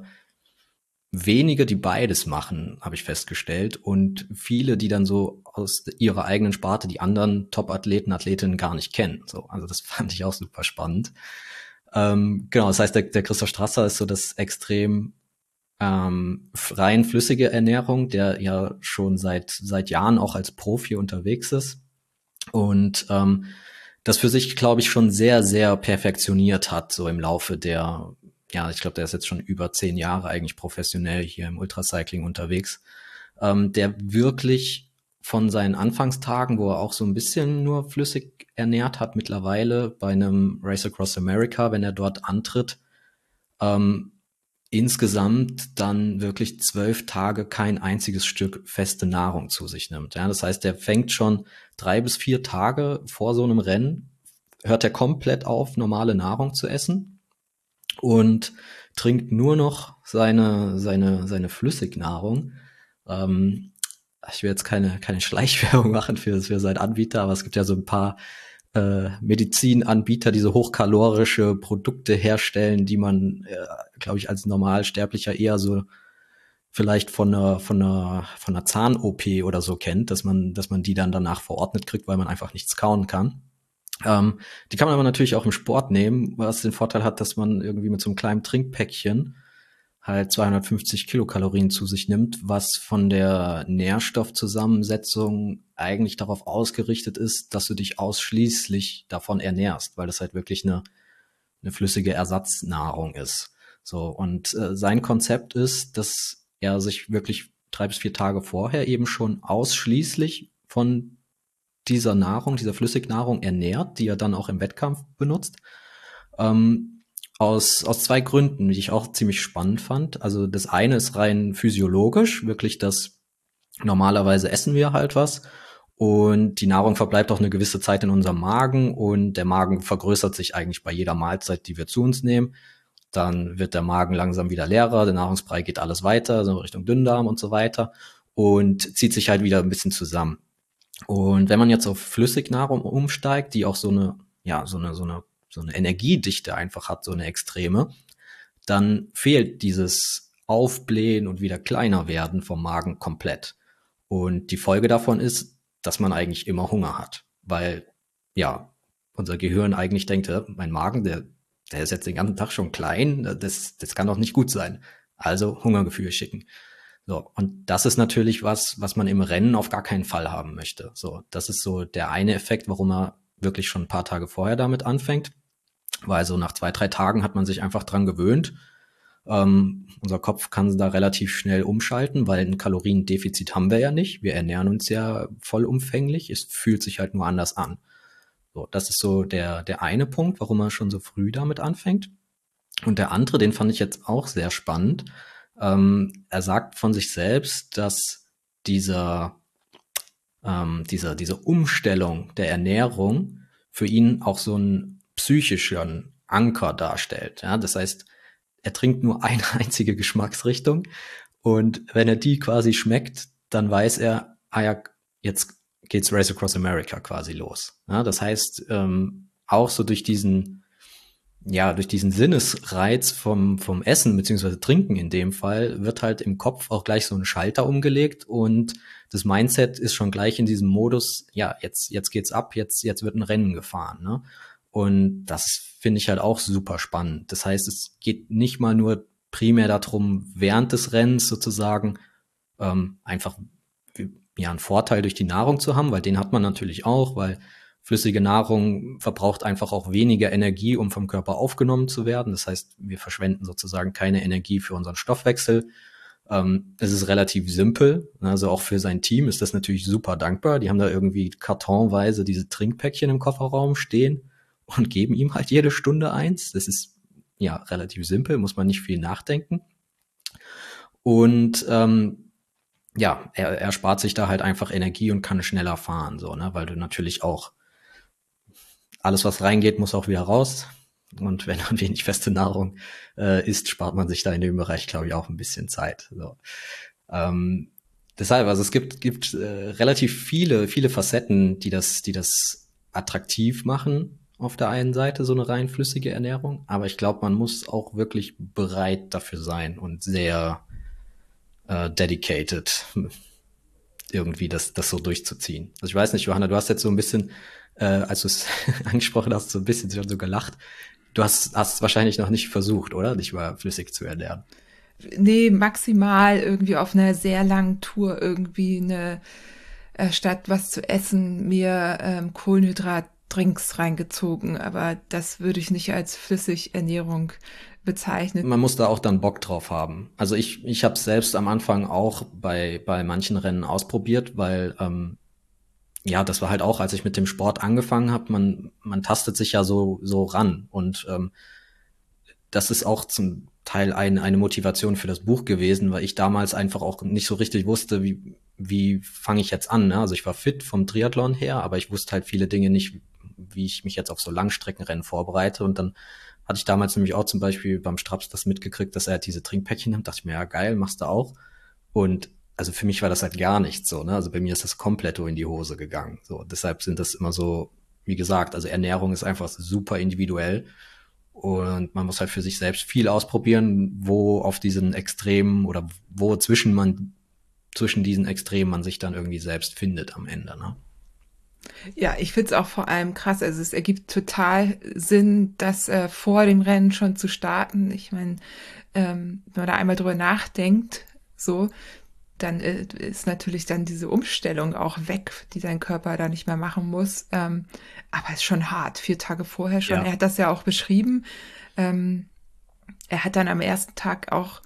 wenige, die beides machen, habe ich festgestellt. Und viele, die dann so aus ihrer eigenen Sparte die anderen Top-Athleten, Athletinnen gar nicht kennen. So, also das fand ich auch super spannend. Ähm, genau, das heißt, der, der Christoph Strasser ist so das extrem ähm, rein flüssige Ernährung, der ja schon seit seit Jahren auch als Profi unterwegs ist und ähm, das für sich, glaube ich, schon sehr, sehr perfektioniert hat, so im Laufe der ja, ich glaube, der ist jetzt schon über zehn Jahre eigentlich professionell hier im Ultracycling unterwegs, ähm, der wirklich von seinen Anfangstagen, wo er auch so ein bisschen nur flüssig ernährt hat, mittlerweile bei einem Race Across America, wenn er dort antritt, ähm, insgesamt dann wirklich zwölf Tage kein einziges Stück feste Nahrung zu sich nimmt. Ja, das heißt, er fängt schon drei bis vier Tage vor so einem Rennen, hört er komplett auf, normale Nahrung zu essen und trinkt nur noch seine, seine, seine Flüssignahrung. Ähm, ich will jetzt keine, keine Schleichwerbung machen für, für seinen Anbieter, aber es gibt ja so ein paar äh, Medizinanbieter, die so hochkalorische Produkte herstellen, die man, äh, glaube ich, als Normalsterblicher eher so vielleicht von einer, von einer, von einer Zahn-OP oder so kennt, dass man, dass man die dann danach verordnet kriegt, weil man einfach nichts kauen kann. Ähm, die kann man aber natürlich auch im Sport nehmen, was den Vorteil hat, dass man irgendwie mit so einem kleinen Trinkpäckchen halt 250 Kilokalorien zu sich nimmt, was von der Nährstoffzusammensetzung eigentlich darauf ausgerichtet ist, dass du dich ausschließlich davon ernährst, weil das halt wirklich eine, eine flüssige Ersatznahrung ist. So, und äh, sein Konzept ist, dass er sich wirklich drei bis vier Tage vorher eben schon ausschließlich von dieser Nahrung, dieser Flüssignahrung ernährt, die er dann auch im Wettkampf benutzt. Ähm, aus, aus zwei Gründen, die ich auch ziemlich spannend fand. Also das eine ist rein physiologisch, wirklich das normalerweise essen wir halt was und die Nahrung verbleibt auch eine gewisse Zeit in unserem Magen und der Magen vergrößert sich eigentlich bei jeder Mahlzeit, die wir zu uns nehmen. Dann wird der Magen langsam wieder leerer, der Nahrungsbrei geht alles weiter, so Richtung Dünndarm und so weiter und zieht sich halt wieder ein bisschen zusammen. Und wenn man jetzt auf Flüssignahrung umsteigt, die auch so eine, ja, so eine, so eine, so eine Energiedichte einfach hat, so eine extreme, dann fehlt dieses Aufblähen und wieder kleiner werden vom Magen komplett. Und die Folge davon ist, dass man eigentlich immer Hunger hat, weil, ja, unser Gehirn eigentlich denkt, mein Magen, der, der ist jetzt den ganzen Tag schon klein, das, das kann doch nicht gut sein. Also Hungergefühl schicken. So, und das ist natürlich was, was man im Rennen auf gar keinen Fall haben möchte. So, das ist so der eine Effekt, warum er wirklich schon ein paar Tage vorher damit anfängt. Weil so nach zwei, drei Tagen hat man sich einfach dran gewöhnt. Ähm, unser Kopf kann da relativ schnell umschalten, weil ein Kaloriendefizit haben wir ja nicht. Wir ernähren uns ja vollumfänglich. Es fühlt sich halt nur anders an. So, das ist so der, der eine Punkt, warum er schon so früh damit anfängt. Und der andere, den fand ich jetzt auch sehr spannend. Ähm, er sagt von sich selbst, dass dieser, ähm, dieser, diese Umstellung der Ernährung für ihn auch so einen psychischen Anker darstellt. Ja, das heißt, er trinkt nur eine einzige Geschmacksrichtung und wenn er die quasi schmeckt, dann weiß er, ah ja, jetzt geht's Race Across America quasi los. Ja, das heißt, ähm, auch so durch diesen ja, durch diesen Sinnesreiz vom, vom Essen beziehungsweise Trinken in dem Fall wird halt im Kopf auch gleich so ein Schalter umgelegt und das Mindset ist schon gleich in diesem Modus, ja, jetzt, jetzt geht's ab, jetzt, jetzt wird ein Rennen gefahren, ne? Und das finde ich halt auch super spannend. Das heißt, es geht nicht mal nur primär darum, während des Rennens sozusagen ähm, einfach ja einen Vorteil durch die Nahrung zu haben, weil den hat man natürlich auch, weil Flüssige Nahrung verbraucht einfach auch weniger Energie, um vom Körper aufgenommen zu werden. Das heißt, wir verschwenden sozusagen keine Energie für unseren Stoffwechsel. Ähm, es ist relativ simpel. Also auch für sein Team ist das natürlich super dankbar. Die haben da irgendwie kartonweise diese Trinkpäckchen im Kofferraum stehen und geben ihm halt jede Stunde eins. Das ist ja relativ simpel, muss man nicht viel nachdenken. Und ähm, ja, er, er spart sich da halt einfach Energie und kann schneller fahren, so, ne, weil du natürlich auch alles, was reingeht, muss auch wieder raus. Und wenn man wenig feste Nahrung äh, isst, spart man sich da in dem Bereich, glaube ich, auch ein bisschen Zeit. So. Ähm, deshalb, also es gibt, gibt äh, relativ viele, viele Facetten, die das, die das attraktiv machen auf der einen Seite, so eine rein flüssige Ernährung. Aber ich glaube, man muss auch wirklich bereit dafür sein und sehr äh, dedicated irgendwie das, das so durchzuziehen. Also ich weiß nicht, Johanna, du hast jetzt so ein bisschen, äh, als du es angesprochen hast, so ein bisschen schon so gelacht. Du hast, hast wahrscheinlich noch nicht versucht, oder? Dich mal flüssig zu ernähren. Nee, maximal irgendwie auf einer sehr langen Tour irgendwie eine, äh, statt was zu essen, mir ähm, Kohlenhydratdrinks reingezogen. Aber das würde ich nicht als Flüssigernährung bezeichnen. Man muss da auch dann Bock drauf haben. Also ich, ich habe es selbst am Anfang auch bei, bei manchen Rennen ausprobiert, weil ähm, ja, das war halt auch, als ich mit dem Sport angefangen habe, man, man tastet sich ja so, so ran. Und ähm, das ist auch zum Teil ein, eine Motivation für das Buch gewesen, weil ich damals einfach auch nicht so richtig wusste, wie, wie fange ich jetzt an. Ne? Also ich war fit vom Triathlon her, aber ich wusste halt viele Dinge nicht, wie ich mich jetzt auf so Langstreckenrennen vorbereite. Und dann hatte ich damals nämlich auch zum Beispiel beim Straps das mitgekriegt, dass er halt diese Trinkpäckchen nimmt. Dachte ich mir, ja geil, machst du auch. Und also für mich war das halt gar nichts so, ne? Also bei mir ist das komplett in die Hose gegangen. So, deshalb sind das immer so, wie gesagt, also Ernährung ist einfach super individuell und man muss halt für sich selbst viel ausprobieren, wo auf diesen Extremen oder wo zwischen man zwischen diesen Extremen man sich dann irgendwie selbst findet am Ende, ne? Ja, ich find's auch vor allem krass. Also es ergibt total Sinn, das äh, vor dem Rennen schon zu starten. Ich meine, ähm, wenn man da einmal drüber nachdenkt, so, dann äh, ist natürlich dann diese Umstellung auch weg, die dein Körper da nicht mehr machen muss. Ähm, aber es ist schon hart, vier Tage vorher schon. Ja. Er hat das ja auch beschrieben. Ähm, er hat dann am ersten Tag auch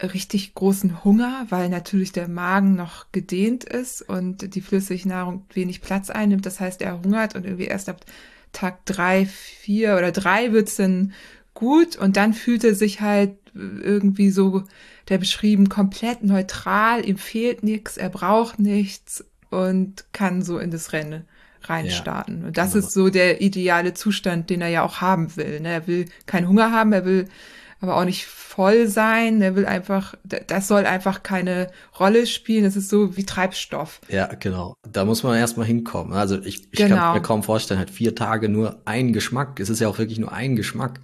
richtig großen Hunger, weil natürlich der Magen noch gedehnt ist und die Flüssignahrung wenig Platz einnimmt. Das heißt, er hungert und irgendwie erst ab Tag drei, vier oder drei wird's dann gut und dann fühlt er sich halt irgendwie so der beschrieben komplett neutral, ihm fehlt nichts, er braucht nichts und kann so in das Rennen reinstarten. Ja, und das genau. ist so der ideale Zustand, den er ja auch haben will. Ne? Er will keinen Hunger haben, er will aber auch nicht voll sein. Er will einfach, das soll einfach keine Rolle spielen. Das ist so wie Treibstoff. Ja, genau. Da muss man erstmal hinkommen. Also ich, ich genau. kann mir kaum vorstellen, halt vier Tage nur ein Geschmack. Es ist ja auch wirklich nur ein Geschmack.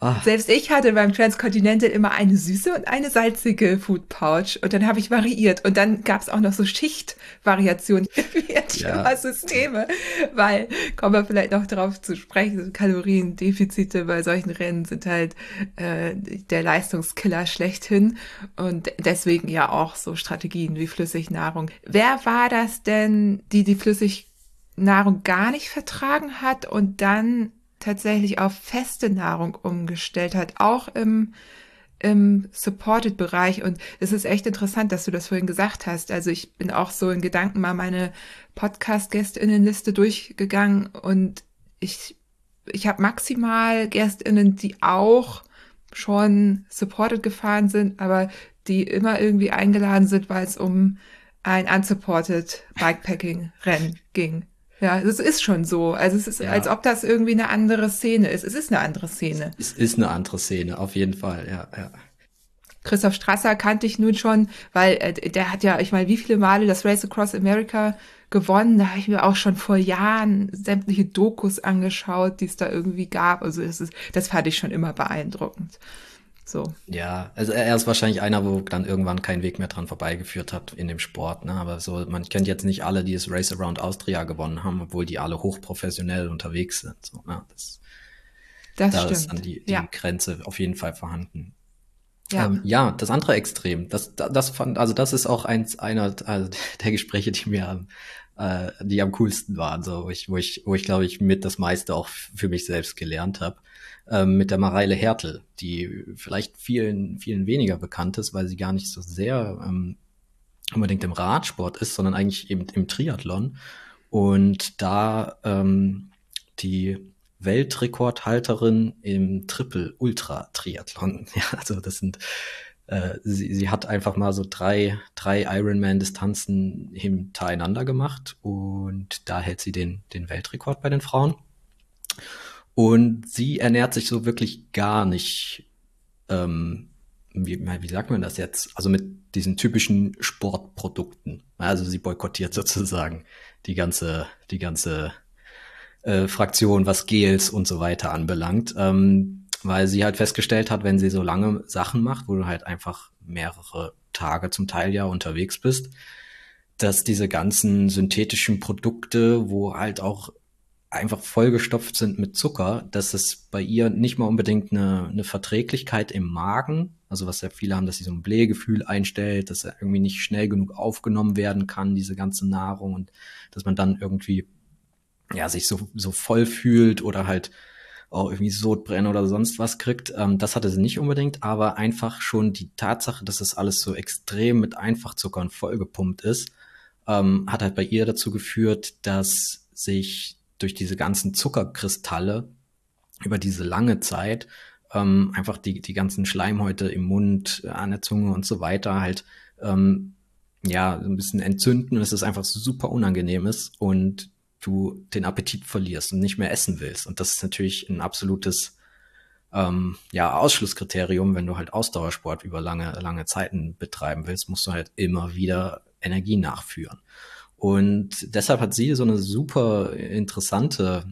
Ah. Selbst ich hatte beim Transcontinental immer eine süße und eine salzige Food Pouch und dann habe ich variiert und dann gab es auch noch so Schichtvariationen ja. Systeme, weil kommen wir vielleicht noch darauf zu sprechen, Kaloriendefizite bei solchen Rennen sind halt äh, der Leistungskiller schlechthin und deswegen ja auch so Strategien wie Flüssignahrung. Wer war das denn, die die Flüssignahrung gar nicht vertragen hat und dann tatsächlich auf feste Nahrung umgestellt hat, auch im im Supported-Bereich. Und es ist echt interessant, dass du das vorhin gesagt hast. Also ich bin auch so in Gedanken mal meine Podcast-GästInnen-Liste durchgegangen und ich, ich habe maximal GästInnen, die auch schon supported gefahren sind, aber die immer irgendwie eingeladen sind, weil es um ein unsupported Bikepacking-Rennen ging. Ja, es ist schon so. Also es ist, ja. als ob das irgendwie eine andere Szene ist. Es ist eine andere Szene. Es ist eine andere Szene, auf jeden Fall, ja, ja. Christoph Strasser kannte ich nun schon, weil äh, der hat ja, ich meine, wie viele Male das Race Across America gewonnen. Da habe ich mir auch schon vor Jahren sämtliche Dokus angeschaut, die es da irgendwie gab. Also das ist, das fand ich schon immer beeindruckend. So. Ja, also er ist wahrscheinlich einer, wo dann irgendwann kein Weg mehr dran vorbeigeführt hat in dem Sport. Ne? Aber so, man kennt jetzt nicht alle, die das Race Around Austria gewonnen haben, obwohl die alle hochprofessionell unterwegs sind. So, ne? das, das da stimmt. ist dann die, die ja. Grenze auf jeden Fall vorhanden. Ja. Ähm, ja, das andere Extrem, das, das fand, also das ist auch eins einer also der Gespräche, die mir äh, die am coolsten waren, so wo ich, wo ich, wo ich glaube ich mit das meiste auch für mich selbst gelernt habe ähm, mit der Mareile Hertel, die vielleicht vielen, vielen weniger bekannt ist, weil sie gar nicht so sehr ähm, unbedingt im Radsport ist, sondern eigentlich eben im Triathlon. Und da ähm, die Weltrekordhalterin im Triple Ultra Triathlon. Ja, also das sind äh, sie, sie hat einfach mal so drei, drei Ironman-Distanzen hintereinander gemacht und da hält sie den, den Weltrekord bei den Frauen. Und sie ernährt sich so wirklich gar nicht, ähm, wie, wie sagt man das jetzt? Also mit diesen typischen Sportprodukten. Also sie boykottiert sozusagen die ganze, die ganze äh, Fraktion, was Gels und so weiter anbelangt. Ähm, weil sie halt festgestellt hat, wenn sie so lange Sachen macht, wo du halt einfach mehrere Tage zum Teil ja unterwegs bist, dass diese ganzen synthetischen Produkte, wo halt auch einfach vollgestopft sind mit Zucker, dass es bei ihr nicht mal unbedingt eine, eine Verträglichkeit im Magen, also was ja viele haben, dass sie so ein Blähgefühl einstellt, dass er irgendwie nicht schnell genug aufgenommen werden kann, diese ganze Nahrung und dass man dann irgendwie ja sich so so voll fühlt oder halt auch irgendwie Sodbrennen oder sonst was kriegt. Ähm, das hatte sie nicht unbedingt, aber einfach schon die Tatsache, dass es alles so extrem mit Einfachzuckern vollgepumpt ist, ähm, hat halt bei ihr dazu geführt, dass sich durch diese ganzen Zuckerkristalle über diese lange Zeit ähm, einfach die, die ganzen Schleimhäute im Mund, an der Zunge und so weiter halt ähm, ja ein bisschen entzünden und es einfach super unangenehm ist und du den Appetit verlierst und nicht mehr essen willst. Und das ist natürlich ein absolutes ähm, ja, Ausschlusskriterium, wenn du halt Ausdauersport über lange, lange Zeiten betreiben willst, musst du halt immer wieder Energie nachführen. Und deshalb hat sie so eine super interessante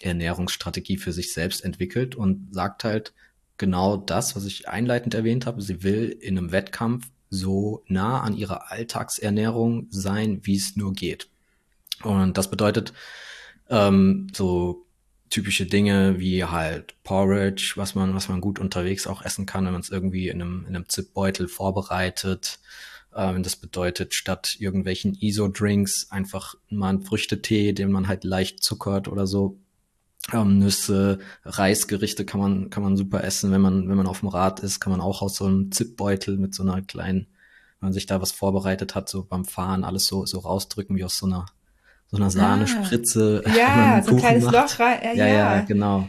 Ernährungsstrategie für sich selbst entwickelt und sagt halt genau das, was ich einleitend erwähnt habe. Sie will in einem Wettkampf so nah an ihrer Alltagsernährung sein, wie es nur geht. Und das bedeutet ähm, so typische Dinge wie halt Porridge, was man, was man gut unterwegs auch essen kann, wenn man es irgendwie in einem, in einem Zipbeutel vorbereitet. Ähm, das bedeutet, statt irgendwelchen ISO-Drinks einfach mal einen Früchtetee, den man halt leicht zuckert oder so. Ähm, Nüsse, Reisgerichte kann man, kann man super essen. Wenn man, wenn man auf dem Rad ist, kann man auch aus so einem Zipbeutel mit so einer kleinen, wenn man sich da was vorbereitet hat, so beim Fahren alles so, so rausdrücken wie aus so einer so einer Sahnespritze. Ah, ja, so ein kleines macht. Loch rein. Ja, ja, ja, genau.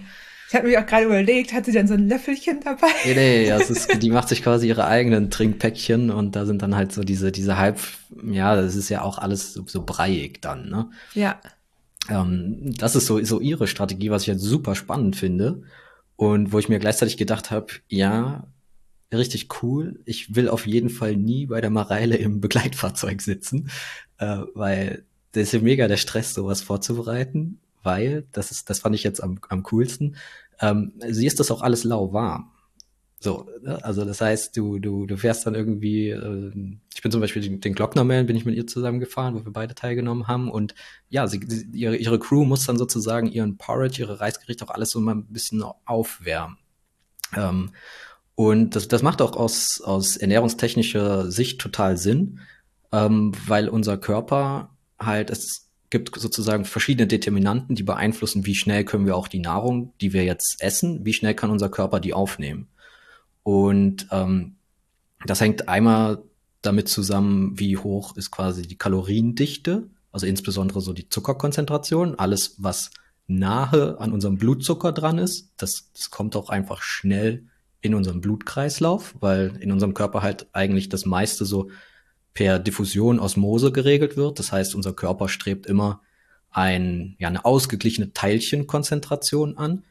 Ich habe mir auch gerade überlegt, hat sie denn so ein Löffelchen dabei? Nee, nee, ja, ist, die macht sich quasi ihre eigenen Trinkpäckchen und da sind dann halt so diese, diese halb, ja, das ist ja auch alles so, so breiig dann, ne? Ja. Ähm, das ist so, so ihre Strategie, was ich jetzt super spannend finde und wo ich mir gleichzeitig gedacht habe, ja, richtig cool. Ich will auf jeden Fall nie bei der Mareile im Begleitfahrzeug sitzen, äh, weil das ist ja mega der Stress, sowas vorzubereiten, weil, das ist, das fand ich jetzt am, am coolsten, ähm, sie ist das auch alles lauwarm. So, ne? also das heißt, du, du, du fährst dann irgendwie, äh, ich bin zum Beispiel den, den Glocknerman, bin ich mit ihr zusammen gefahren, wo wir beide teilgenommen haben. Und ja, sie, sie, ihre, ihre Crew muss dann sozusagen ihren Porridge, ihre Reisgerichte auch alles so mal ein bisschen aufwärmen. Ähm, und das, das macht auch aus, aus ernährungstechnischer Sicht total Sinn, ähm, weil unser Körper halt, es gibt sozusagen verschiedene Determinanten, die beeinflussen, wie schnell können wir auch die Nahrung, die wir jetzt essen, wie schnell kann unser Körper die aufnehmen. Und ähm, das hängt einmal damit zusammen, wie hoch ist quasi die Kaloriendichte, also insbesondere so die Zuckerkonzentration, alles was nahe an unserem Blutzucker dran ist, das, das kommt auch einfach schnell in unserem Blutkreislauf, weil in unserem Körper halt eigentlich das meiste so per Diffusion Osmose geregelt wird. Das heißt, unser Körper strebt immer ein, ja, eine ausgeglichene Teilchenkonzentration an.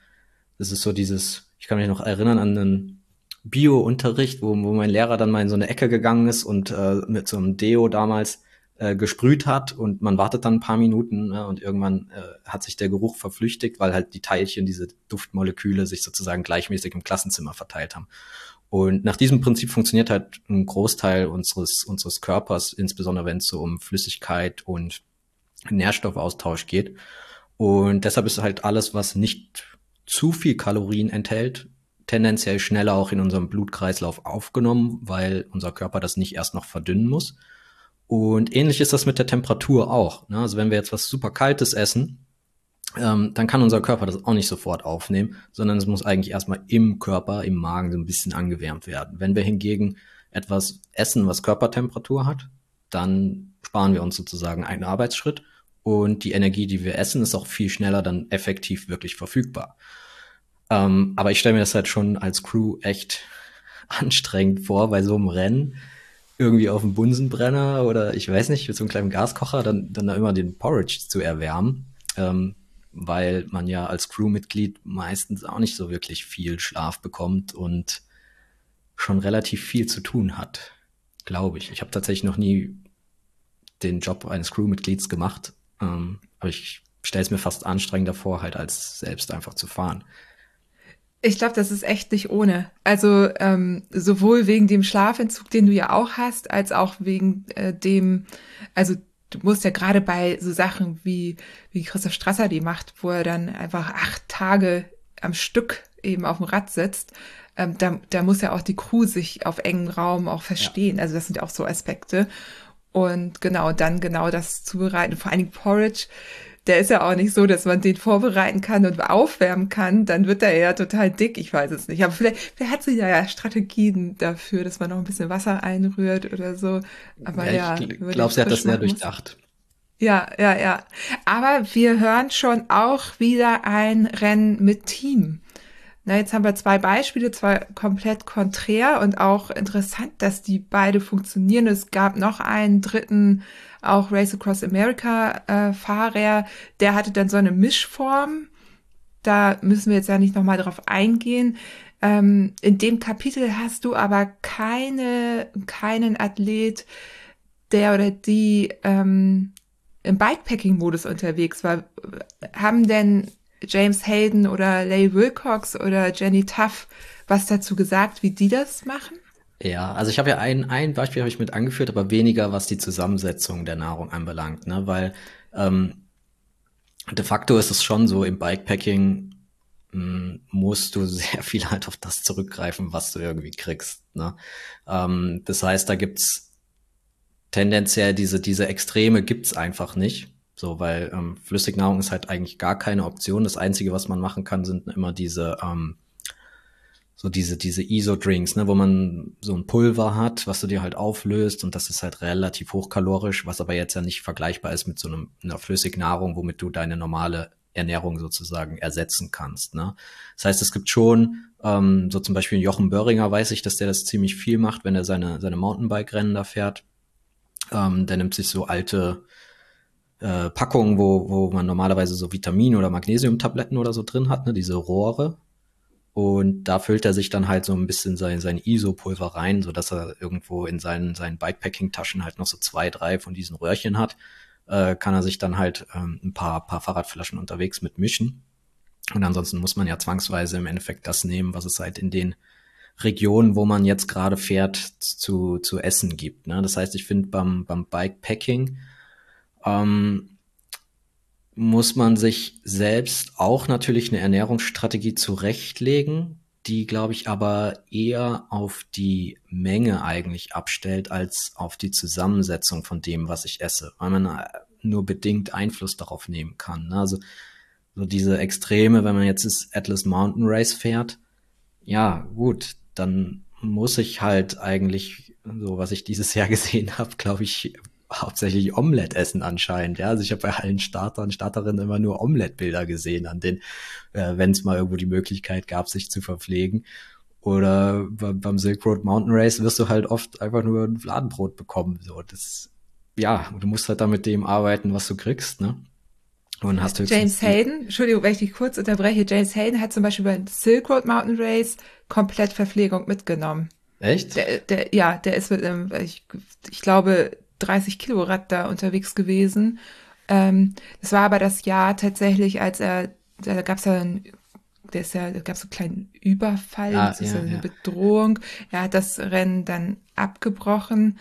Das ist so dieses, ich kann mich noch erinnern an einen Bio-Unterricht, wo, wo mein Lehrer dann mal in so eine Ecke gegangen ist und äh, mit so einem Deo damals äh, gesprüht hat und man wartet dann ein paar Minuten ne, und irgendwann äh, hat sich der Geruch verflüchtigt, weil halt die Teilchen, diese Duftmoleküle sich sozusagen gleichmäßig im Klassenzimmer verteilt haben. Und nach diesem Prinzip funktioniert halt ein Großteil unseres, unseres Körpers, insbesondere wenn es so um Flüssigkeit und Nährstoffaustausch geht. Und deshalb ist halt alles, was nicht zu viel Kalorien enthält, tendenziell schneller auch in unserem Blutkreislauf aufgenommen, weil unser Körper das nicht erst noch verdünnen muss. Und ähnlich ist das mit der Temperatur auch. Ne? Also wenn wir jetzt was super Kaltes essen, ähm, dann kann unser Körper das auch nicht sofort aufnehmen, sondern es muss eigentlich erstmal im Körper, im Magen so ein bisschen angewärmt werden. Wenn wir hingegen etwas essen, was Körpertemperatur hat, dann sparen wir uns sozusagen einen Arbeitsschritt und die Energie, die wir essen, ist auch viel schneller dann effektiv wirklich verfügbar. Ähm, aber ich stelle mir das halt schon als Crew echt anstrengend vor, bei so einem Rennen irgendwie auf dem Bunsenbrenner oder ich weiß nicht, mit so einem kleinen Gaskocher dann, dann da immer den Porridge zu erwärmen. Ähm, weil man ja als Crewmitglied meistens auch nicht so wirklich viel Schlaf bekommt und schon relativ viel zu tun hat, glaube ich. Ich habe tatsächlich noch nie den Job eines Crewmitglieds gemacht, ähm, aber ich stelle es mir fast anstrengender vor, halt als selbst einfach zu fahren. Ich glaube, das ist echt nicht ohne. Also ähm, sowohl wegen dem Schlafentzug, den du ja auch hast, als auch wegen äh, dem, also du musst ja gerade bei so Sachen wie, wie Christoph Strasser die macht, wo er dann einfach acht Tage am Stück eben auf dem Rad sitzt, ähm, da, da muss ja auch die Crew sich auf engen Raum auch verstehen. Ja. Also das sind ja auch so Aspekte. Und genau, dann genau das zubereiten. Vor allen Dingen Porridge der ist ja auch nicht so, dass man den vorbereiten kann und aufwärmen kann, dann wird er ja total dick, ich weiß es nicht. Aber vielleicht, vielleicht hat sie ja Strategien dafür, dass man noch ein bisschen Wasser einrührt oder so. Aber ja, ja ich glaube, sie hat das sehr durchdacht. Ja, ja, ja. Aber wir hören schon auch wieder ein Rennen mit Team. Na, jetzt haben wir zwei Beispiele, zwei komplett konträr und auch interessant, dass die beide funktionieren. Es gab noch einen dritten auch Race Across America äh, Fahrer, der hatte dann so eine Mischform. Da müssen wir jetzt ja nicht nochmal drauf eingehen. Ähm, in dem Kapitel hast du aber keine, keinen Athlet, der oder die ähm, im Bikepacking-Modus unterwegs war. Haben denn James Hayden oder Leigh Wilcox oder Jenny Tuff was dazu gesagt, wie die das machen? Ja, also ich habe ja ein, ein Beispiel habe ich mit angeführt, aber weniger, was die Zusammensetzung der Nahrung anbelangt, ne? Weil ähm, de facto ist es schon so, im Bikepacking mh, hm, musst du sehr viel halt auf das zurückgreifen, was du irgendwie kriegst. Ne? Ähm, das heißt, da gibt's tendenziell diese, diese Extreme gibt's einfach nicht. So, weil ähm, Flüssignahrung ist halt eigentlich gar keine Option. Das Einzige, was man machen kann, sind immer diese ähm, so diese, diese ISO-Drinks, ne, wo man so ein Pulver hat, was du dir halt auflöst und das ist halt relativ hochkalorisch, was aber jetzt ja nicht vergleichbar ist mit so einem, einer Flüssignahrung, womit du deine normale Ernährung sozusagen ersetzen kannst. Ne? Das heißt, es gibt schon, ähm, so zum Beispiel Jochen Böhringer weiß ich, dass der das ziemlich viel macht, wenn er seine, seine Mountainbike-Rennen da fährt. Ähm, der nimmt sich so alte äh, Packungen, wo, wo man normalerweise so Vitamin- oder Magnesiumtabletten oder so drin hat, ne, diese Rohre, und da füllt er sich dann halt so ein bisschen sein, sein ISO-Pulver rein, so dass er irgendwo in seinen, seinen Bikepacking-Taschen halt noch so zwei, drei von diesen Röhrchen hat. Äh, kann er sich dann halt ähm, ein paar, paar Fahrradflaschen unterwegs mit mischen. Und ansonsten muss man ja zwangsweise im Endeffekt das nehmen, was es halt in den Regionen, wo man jetzt gerade fährt, zu, zu essen gibt. Ne? Das heißt, ich finde beim, beim Bikepacking ähm, muss man sich selbst auch natürlich eine Ernährungsstrategie zurechtlegen, die, glaube ich, aber eher auf die Menge eigentlich abstellt, als auf die Zusammensetzung von dem, was ich esse, weil man äh, nur bedingt Einfluss darauf nehmen kann. Ne? Also so diese Extreme, wenn man jetzt das Atlas Mountain Race fährt, ja, gut, dann muss ich halt eigentlich, so was ich dieses Jahr gesehen habe, glaube ich, hauptsächlich Omelette essen anscheinend. Ja, also ich habe bei allen Startern, Starterinnen immer nur Omelette-Bilder gesehen, an denen, äh, wenn es mal irgendwo die Möglichkeit gab, sich zu verpflegen. Oder beim Silk Road Mountain Race wirst du halt oft einfach nur ein Fladenbrot bekommen. So, das, ja, du musst halt da mit dem arbeiten, was du kriegst, ne? Und hast James Hayden, Entschuldigung, wenn ich dich kurz unterbreche, James Hayden hat zum Beispiel beim Silk Road Mountain Race komplett Verpflegung mitgenommen. Echt? Der, der, ja, der ist mit, ähm, ich, ich glaube, 30 Kilo Rad da unterwegs gewesen. Ähm, das war aber das Jahr tatsächlich, als er, da gab es ja ein der ist ja, da gab es so einen kleinen Überfall, ah, das ist ja, eine ja. Bedrohung. Er hat das Rennen dann abgebrochen,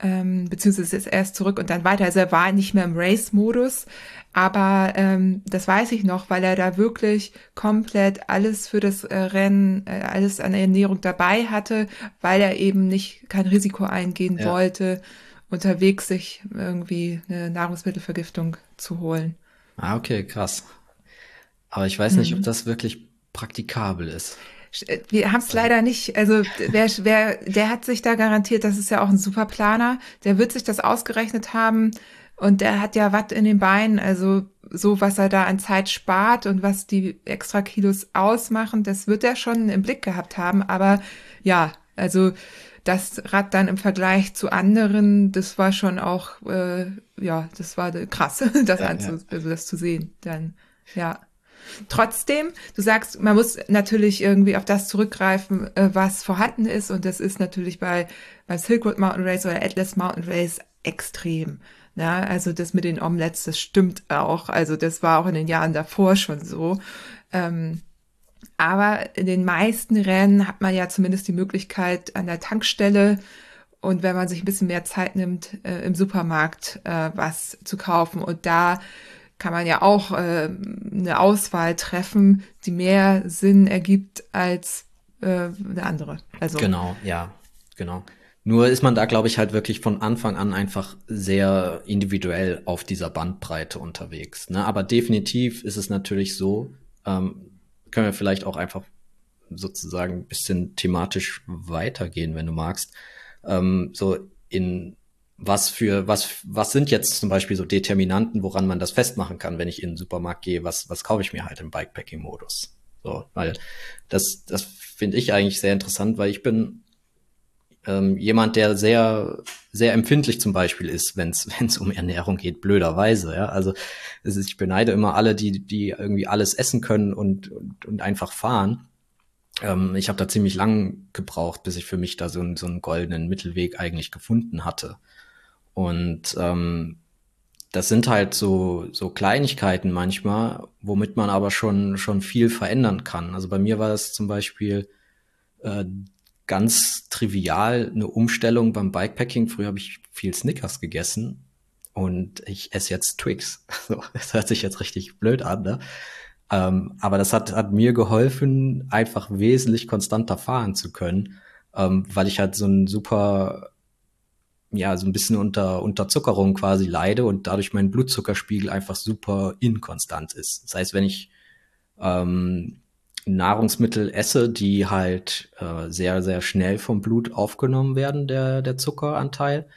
ähm, beziehungsweise ist erst zurück und dann weiter. Also er war nicht mehr im Race-Modus, aber ähm, das weiß ich noch, weil er da wirklich komplett alles für das äh, Rennen, äh, alles an Ernährung dabei hatte, weil er eben nicht kein Risiko eingehen ja. wollte unterwegs sich irgendwie eine Nahrungsmittelvergiftung zu holen. Ah, okay, krass. Aber ich weiß nicht, mhm. ob das wirklich praktikabel ist. Äh, wir haben es leider nicht. Also wer, wer, der hat sich da garantiert, das ist ja auch ein Superplaner, der wird sich das ausgerechnet haben und der hat ja Watt in den Beinen, also so, was er da an Zeit spart und was die extra Kilos ausmachen, das wird er schon im Blick gehabt haben. Aber ja, also das Rad dann im Vergleich zu anderen, das war schon auch, äh, ja, das war krass, das, ja, anzu, ja. Also das zu sehen dann. Ja. Trotzdem, du sagst, man muss natürlich irgendwie auf das zurückgreifen, äh, was vorhanden ist. Und das ist natürlich bei, beim Silk Road Mountain Race oder Atlas Mountain Race extrem. Ja, also das mit den Omelettes, das stimmt auch. Also das war auch in den Jahren davor schon so. Ähm, aber in den meisten Rennen hat man ja zumindest die Möglichkeit an der Tankstelle und wenn man sich ein bisschen mehr Zeit nimmt, äh, im Supermarkt äh, was zu kaufen. Und da kann man ja auch äh, eine Auswahl treffen, die mehr Sinn ergibt als äh, eine andere. Also genau, ja, genau. Nur ist man da, glaube ich, halt wirklich von Anfang an einfach sehr individuell auf dieser Bandbreite unterwegs. Ne? Aber definitiv ist es natürlich so, ähm, können wir vielleicht auch einfach sozusagen ein bisschen thematisch weitergehen, wenn du magst. Ähm, so in was für, was, was sind jetzt zum Beispiel so Determinanten, woran man das festmachen kann, wenn ich in den Supermarkt gehe, was, was kaufe ich mir halt im Bikepacking-Modus? So, weil das, das finde ich eigentlich sehr interessant, weil ich bin ähm, jemand, der sehr, sehr empfindlich zum Beispiel ist, wenn es um Ernährung geht, blöderweise. Ja? Also ist, ich beneide immer alle, die, die irgendwie alles essen können und, und, und einfach fahren. Ähm, ich habe da ziemlich lang gebraucht, bis ich für mich da so, so einen goldenen Mittelweg eigentlich gefunden hatte. Und ähm, das sind halt so, so Kleinigkeiten manchmal, womit man aber schon, schon viel verändern kann. Also bei mir war das zum Beispiel äh, ganz trivial eine Umstellung beim Bikepacking. Früher habe ich viel Snickers gegessen und ich esse jetzt Twix. Das hört sich jetzt richtig blöd an, ne? Ähm, aber das hat, hat mir geholfen, einfach wesentlich konstanter fahren zu können, ähm, weil ich halt so ein super, ja, so ein bisschen unter Unterzuckerung quasi leide und dadurch mein Blutzuckerspiegel einfach super inkonstant ist. Das heißt, wenn ich ähm, Nahrungsmittel esse, die halt äh, sehr, sehr schnell vom Blut aufgenommen werden, der, der Zuckeranteil,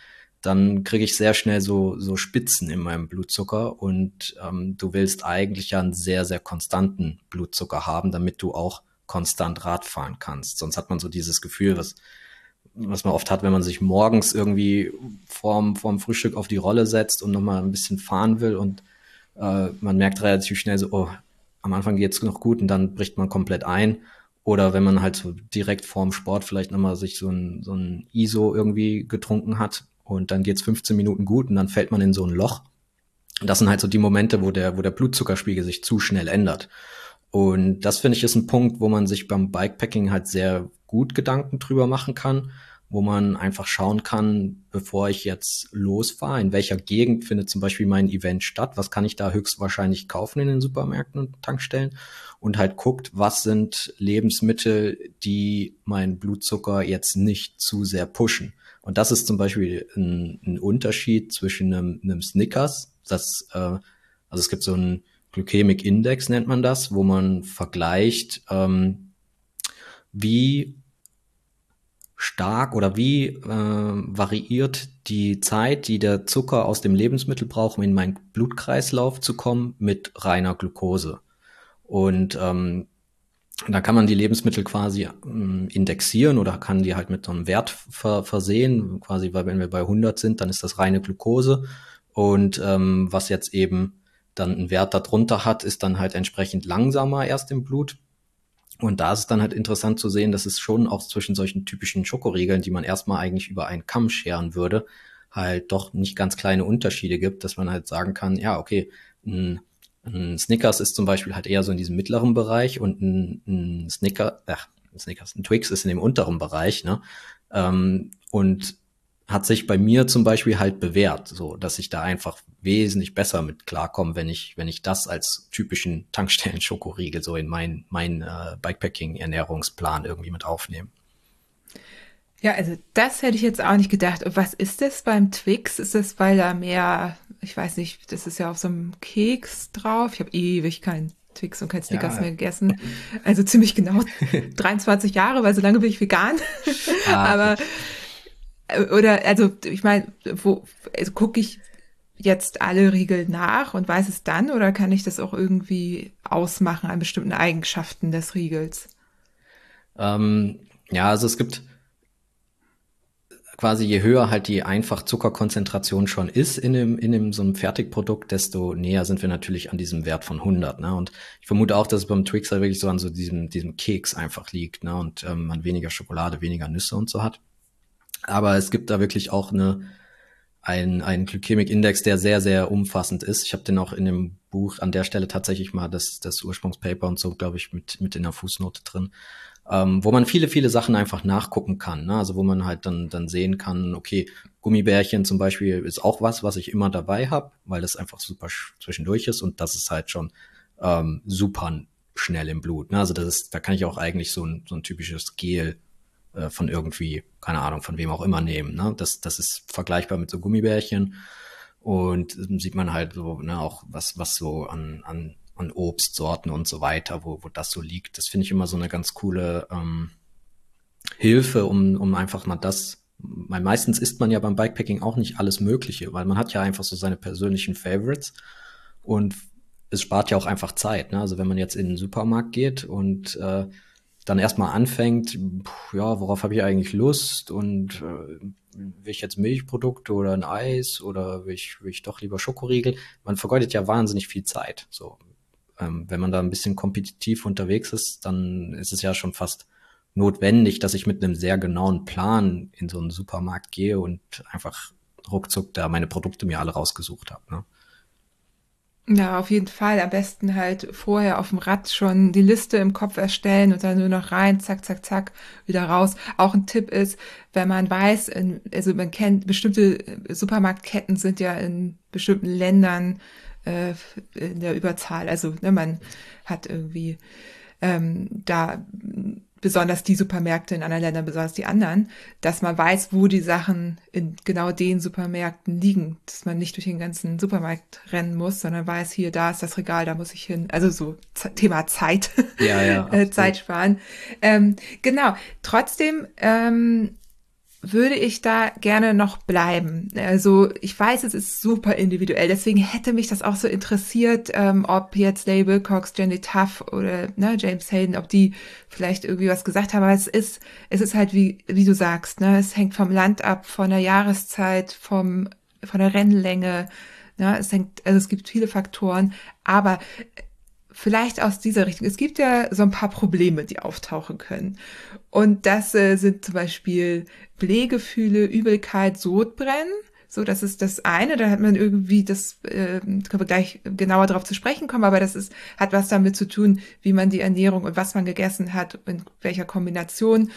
dann kriege ich sehr schnell so, so Spitzen in meinem Blutzucker und ähm, du willst eigentlich ja einen sehr, sehr konstanten Blutzucker haben, damit du auch konstant Rad fahren kannst. Sonst hat man so dieses Gefühl, was, was man oft hat, wenn man sich morgens irgendwie vorm, vorm Frühstück auf die Rolle setzt und nochmal ein bisschen fahren will und äh, man merkt relativ schnell so, oh, am Anfang geht's noch gut und dann bricht man komplett ein. Oder wenn man halt so direkt vorm Sport vielleicht nochmal sich so ein, so ein ISO irgendwie getrunken hat und dann geht's 15 Minuten gut und dann fällt man in so ein Loch. Das sind halt so die Momente, wo der, wo der Blutzuckerspiegel sich zu schnell ändert. Und das finde ich ist ein Punkt, wo man sich beim Bikepacking halt sehr gut Gedanken drüber machen kann wo man einfach schauen kann, bevor ich jetzt losfahre, in welcher Gegend findet zum Beispiel mein Event statt, was kann ich da höchstwahrscheinlich kaufen in den Supermärkten und Tankstellen und halt guckt, was sind Lebensmittel, die meinen Blutzucker jetzt nicht zu sehr pushen. Und das ist zum Beispiel ein, ein Unterschied zwischen einem, einem Snickers, das, äh, also es gibt so einen Glycemic Index nennt man das, wo man vergleicht, ähm, wie stark oder wie äh, variiert die Zeit, die der Zucker aus dem Lebensmittel braucht, um in meinen Blutkreislauf zu kommen, mit reiner Glucose. Und ähm, da kann man die Lebensmittel quasi ähm, indexieren oder kann die halt mit so einem Wert ver versehen, quasi, weil wenn wir bei 100 sind, dann ist das reine Glucose. Und ähm, was jetzt eben dann einen Wert darunter hat, ist dann halt entsprechend langsamer erst im Blut und da ist es dann halt interessant zu sehen, dass es schon auch zwischen solchen typischen Schokoriegeln, die man erstmal eigentlich über einen Kamm scheren würde, halt doch nicht ganz kleine Unterschiede gibt, dass man halt sagen kann, ja, okay, ein, ein Snickers ist zum Beispiel halt eher so in diesem mittleren Bereich und ein, ein Snicker, ach, ein Snickers, ein Twix ist in dem unteren Bereich, ne? Ähm, und hat sich bei mir zum Beispiel halt bewährt, so dass ich da einfach wesentlich besser mit klarkomme, wenn ich wenn ich das als typischen Tankstellen Schokoriegel so in mein mein äh, Bikepacking Ernährungsplan irgendwie mit aufnehme. Ja, also das hätte ich jetzt auch nicht gedacht. Und was ist das beim Twix? Ist das, weil da mehr, ich weiß nicht, das ist ja auf so einem Keks drauf. Ich habe ewig keinen Twix und kein Snickers ja. mehr gegessen. Also ziemlich genau 23 Jahre, weil so lange bin ich vegan. Ah, Aber oder, also ich meine, wo also gucke ich jetzt alle Riegel nach und weiß es dann oder kann ich das auch irgendwie ausmachen an bestimmten Eigenschaften des Riegels? Ähm, ja, also es gibt quasi je höher halt die Einfachzuckerkonzentration schon ist in dem, in dem so einem Fertigprodukt, desto näher sind wir natürlich an diesem Wert von 100. Ne? Und ich vermute auch, dass es beim Twixer wirklich so an so diesem, diesem Keks einfach liegt ne? und ähm, man weniger Schokolade, weniger Nüsse und so hat. Aber es gibt da wirklich auch eine, ein, ein Glykämik-Index, der sehr, sehr umfassend ist. Ich habe den auch in dem Buch an der Stelle tatsächlich mal das, das Ursprungspaper und so, glaube ich, mit, mit in der Fußnote drin ähm, wo man viele, viele Sachen einfach nachgucken kann. Ne? Also wo man halt dann, dann sehen kann, okay, Gummibärchen zum Beispiel ist auch was, was ich immer dabei habe, weil das einfach super zwischendurch ist und das ist halt schon ähm, super schnell im Blut. Ne? Also das ist, da kann ich auch eigentlich so ein, so ein typisches Gel äh, von irgendwie, keine Ahnung, von wem auch immer nehmen. Ne? Das, das ist vergleichbar mit so Gummibärchen. Und sieht man halt so, ne, auch was, was so an, an an Obstsorten und so weiter, wo, wo das so liegt. Das finde ich immer so eine ganz coole ähm, Hilfe, um, um einfach mal das, weil meistens isst man ja beim Bikepacking auch nicht alles Mögliche, weil man hat ja einfach so seine persönlichen Favorites und es spart ja auch einfach Zeit. Ne? Also wenn man jetzt in den Supermarkt geht und äh, dann erstmal anfängt, ja, worauf habe ich eigentlich Lust und äh, will ich jetzt Milchprodukte oder ein Eis oder will ich, will ich doch lieber Schokoriegel? Man vergeudet ja wahnsinnig viel Zeit. So, ähm, wenn man da ein bisschen kompetitiv unterwegs ist, dann ist es ja schon fast notwendig, dass ich mit einem sehr genauen Plan in so einen Supermarkt gehe und einfach ruckzuck da meine Produkte mir alle rausgesucht habe. Ne? Ja, auf jeden Fall. Am besten halt vorher auf dem Rad schon die Liste im Kopf erstellen und dann nur noch rein, zack, zack, zack, wieder raus. Auch ein Tipp ist, wenn man weiß, in, also man kennt, bestimmte Supermarktketten sind ja in bestimmten Ländern äh, in der Überzahl. Also ne, man hat irgendwie ähm, da besonders die Supermärkte in anderen Ländern, besonders die anderen, dass man weiß, wo die Sachen in genau den Supermärkten liegen, dass man nicht durch den ganzen Supermarkt rennen muss, sondern weiß, hier, da ist das Regal, da muss ich hin. Also so Thema Zeit, ja, ja, äh, Zeit sparen. Ähm, genau. Trotzdem ähm, würde ich da gerne noch bleiben. Also ich weiß, es ist super individuell, deswegen hätte mich das auch so interessiert, ähm, ob jetzt Larry Wilcox, Jenny Tuff oder ne, James Hayden, ob die vielleicht irgendwie was gesagt haben. Aber es ist, es ist halt wie, wie du sagst, ne, es hängt vom Land ab, von der Jahreszeit, vom, von der Rennlänge. Ne, es hängt, also es gibt viele Faktoren, aber vielleicht aus dieser Richtung. Es gibt ja so ein paar Probleme, die auftauchen können. Und das äh, sind zum Beispiel Blähgefühle, Übelkeit, Sodbrennen. So, das ist das eine. Da hat man irgendwie das, äh, können wir gleich genauer darauf zu sprechen kommen, aber das ist, hat was damit zu tun, wie man die Ernährung und was man gegessen hat, in welcher Kombination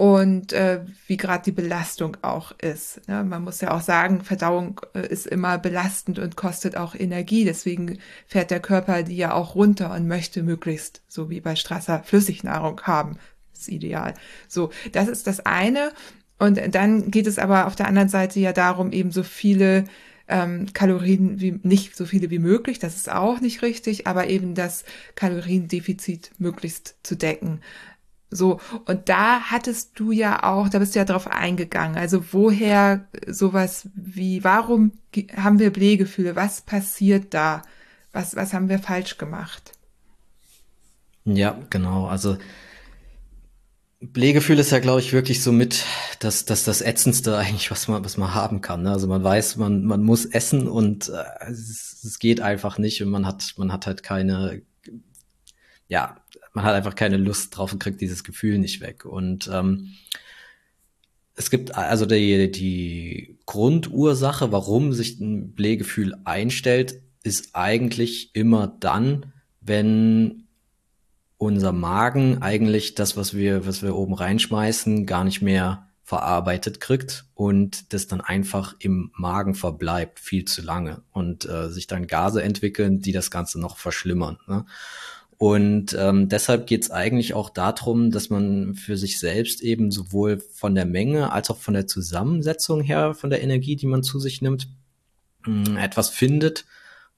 und äh, wie gerade die Belastung auch ist. Ne? Man muss ja auch sagen, Verdauung äh, ist immer belastend und kostet auch Energie. Deswegen fährt der Körper die ja auch runter und möchte möglichst, so wie bei Strasser, Flüssignahrung haben. Ist ideal. So, das ist das eine. Und dann geht es aber auf der anderen Seite ja darum, eben so viele ähm, Kalorien wie nicht so viele wie möglich, das ist auch nicht richtig, aber eben das Kaloriendefizit möglichst zu decken. So, und da hattest du ja auch, da bist du ja drauf eingegangen. Also woher sowas wie, warum haben wir Blähgefühle? Was passiert da? Was, was haben wir falsch gemacht? Ja, genau. Also Blähgefühl ist ja, glaube ich, wirklich so mit das, das, das Ätzendste eigentlich, was man, was man haben kann. Ne? Also man weiß, man, man muss essen und äh, es, es geht einfach nicht und man hat, man hat halt keine, ja, man hat einfach keine Lust drauf und kriegt dieses Gefühl nicht weg. Und ähm, es gibt also die, die Grundursache, warum sich ein Blähgefühl einstellt, ist eigentlich immer dann, wenn unser Magen eigentlich das, was wir, was wir oben reinschmeißen, gar nicht mehr verarbeitet kriegt und das dann einfach im Magen verbleibt viel zu lange und äh, sich dann Gase entwickeln, die das Ganze noch verschlimmern. Ne? Und ähm, deshalb geht es eigentlich auch darum, dass man für sich selbst eben sowohl von der Menge als auch von der Zusammensetzung her, von der Energie, die man zu sich nimmt, mh, etwas findet,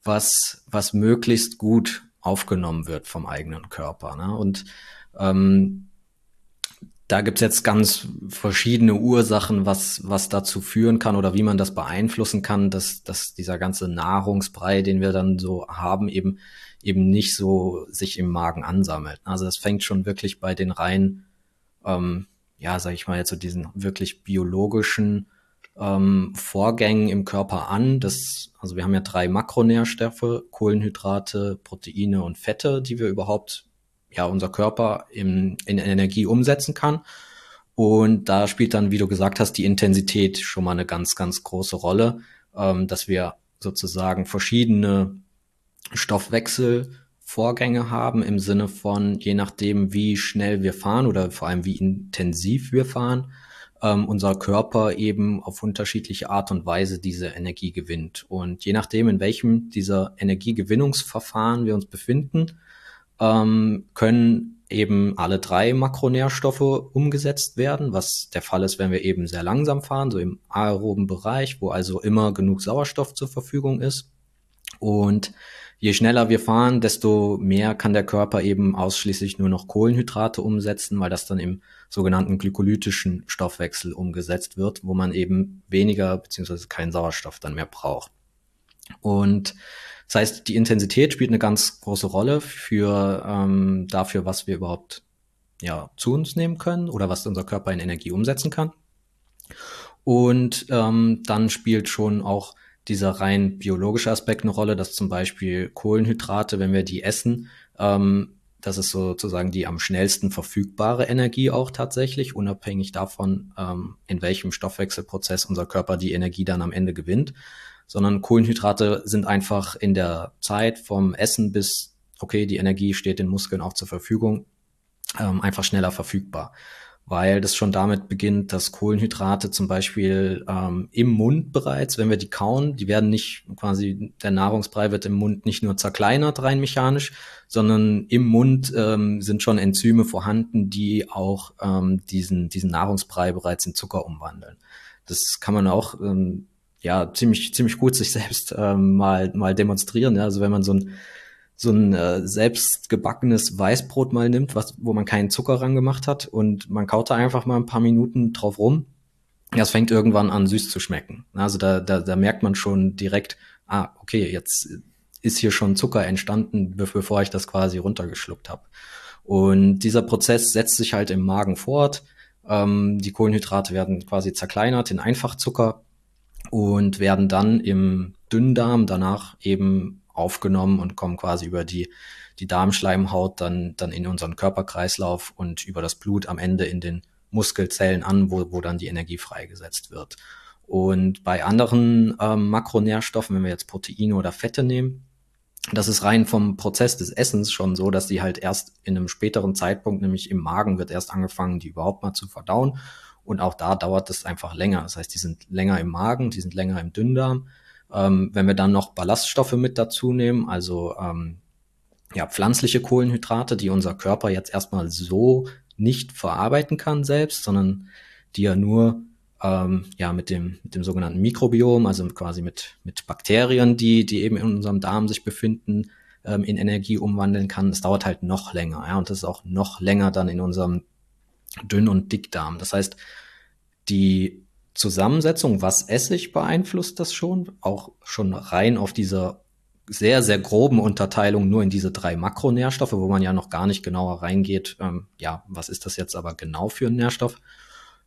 was, was möglichst gut aufgenommen wird vom eigenen Körper. Ne? Und ähm, da gibt's jetzt ganz verschiedene Ursachen, was, was dazu führen kann oder wie man das beeinflussen kann, dass, dass dieser ganze Nahrungsbrei, den wir dann so haben, eben eben nicht so sich im Magen ansammelt. Also das fängt schon wirklich bei den rein, ähm, ja, sage ich mal jetzt so diesen wirklich biologischen ähm, Vorgängen im Körper an. Das, also wir haben ja drei Makronährstoffe, Kohlenhydrate, Proteine und Fette, die wir überhaupt, ja, unser Körper in, in Energie umsetzen kann. Und da spielt dann, wie du gesagt hast, die Intensität schon mal eine ganz, ganz große Rolle, ähm, dass wir sozusagen verschiedene Stoffwechselvorgänge haben im Sinne von, je nachdem, wie schnell wir fahren oder vor allem wie intensiv wir fahren, ähm, unser Körper eben auf unterschiedliche Art und Weise diese Energie gewinnt. Und je nachdem, in welchem dieser Energiegewinnungsverfahren wir uns befinden, ähm, können eben alle drei Makronährstoffe umgesetzt werden, was der Fall ist, wenn wir eben sehr langsam fahren, so im aeroben Bereich, wo also immer genug Sauerstoff zur Verfügung ist. Und je schneller wir fahren, desto mehr kann der Körper eben ausschließlich nur noch Kohlenhydrate umsetzen, weil das dann im sogenannten glykolytischen Stoffwechsel umgesetzt wird, wo man eben weniger beziehungsweise keinen Sauerstoff dann mehr braucht. Und das heißt, die Intensität spielt eine ganz große Rolle für ähm, dafür, was wir überhaupt ja zu uns nehmen können oder was unser Körper in Energie umsetzen kann. Und ähm, dann spielt schon auch dieser rein biologische Aspekt eine Rolle, dass zum Beispiel Kohlenhydrate, wenn wir die essen, ähm, das ist sozusagen die am schnellsten verfügbare Energie auch tatsächlich, unabhängig davon, ähm, in welchem Stoffwechselprozess unser Körper die Energie dann am Ende gewinnt, sondern Kohlenhydrate sind einfach in der Zeit vom Essen bis, okay, die Energie steht den Muskeln auch zur Verfügung, ähm, einfach schneller verfügbar weil das schon damit beginnt, dass Kohlenhydrate zum Beispiel ähm, im Mund bereits, wenn wir die kauen, die werden nicht quasi, der Nahrungsbrei wird im Mund nicht nur zerkleinert rein mechanisch, sondern im Mund ähm, sind schon Enzyme vorhanden, die auch ähm, diesen, diesen Nahrungsbrei bereits in Zucker umwandeln. Das kann man auch ähm, ja ziemlich, ziemlich gut sich selbst ähm, mal, mal demonstrieren. Ja? Also wenn man so ein so ein äh, selbstgebackenes Weißbrot mal nimmt, was, wo man keinen Zucker ran gemacht hat und man kaut da einfach mal ein paar Minuten drauf rum. Ja, es fängt irgendwann an süß zu schmecken. Also da, da, da merkt man schon direkt, ah, okay, jetzt ist hier schon Zucker entstanden, bevor ich das quasi runtergeschluckt habe. Und dieser Prozess setzt sich halt im Magen fort. Ähm, die Kohlenhydrate werden quasi zerkleinert in Einfachzucker und werden dann im Dünndarm danach eben aufgenommen und kommen quasi über die, die Darmschleimhaut dann, dann in unseren Körperkreislauf und über das Blut am Ende in den Muskelzellen an, wo, wo dann die Energie freigesetzt wird. Und bei anderen ähm, Makronährstoffen, wenn wir jetzt Proteine oder Fette nehmen, das ist rein vom Prozess des Essens schon so, dass die halt erst in einem späteren Zeitpunkt, nämlich im Magen, wird erst angefangen, die überhaupt mal zu verdauen. Und auch da dauert es einfach länger. Das heißt, die sind länger im Magen, die sind länger im Dünndarm. Ähm, wenn wir dann noch Ballaststoffe mit dazu nehmen, also ähm, ja, pflanzliche Kohlenhydrate, die unser Körper jetzt erstmal so nicht verarbeiten kann selbst, sondern die er nur ähm, ja mit dem mit dem sogenannten Mikrobiom, also quasi mit mit Bakterien, die die eben in unserem Darm sich befinden, ähm, in Energie umwandeln kann. Es dauert halt noch länger, ja, und das ist auch noch länger dann in unserem Dünn- und Dickdarm. Das heißt, die Zusammensetzung, was Essig beeinflusst das schon, auch schon rein auf dieser sehr, sehr groben Unterteilung nur in diese drei Makronährstoffe, wo man ja noch gar nicht genauer reingeht, ähm, ja, was ist das jetzt aber genau für ein Nährstoff?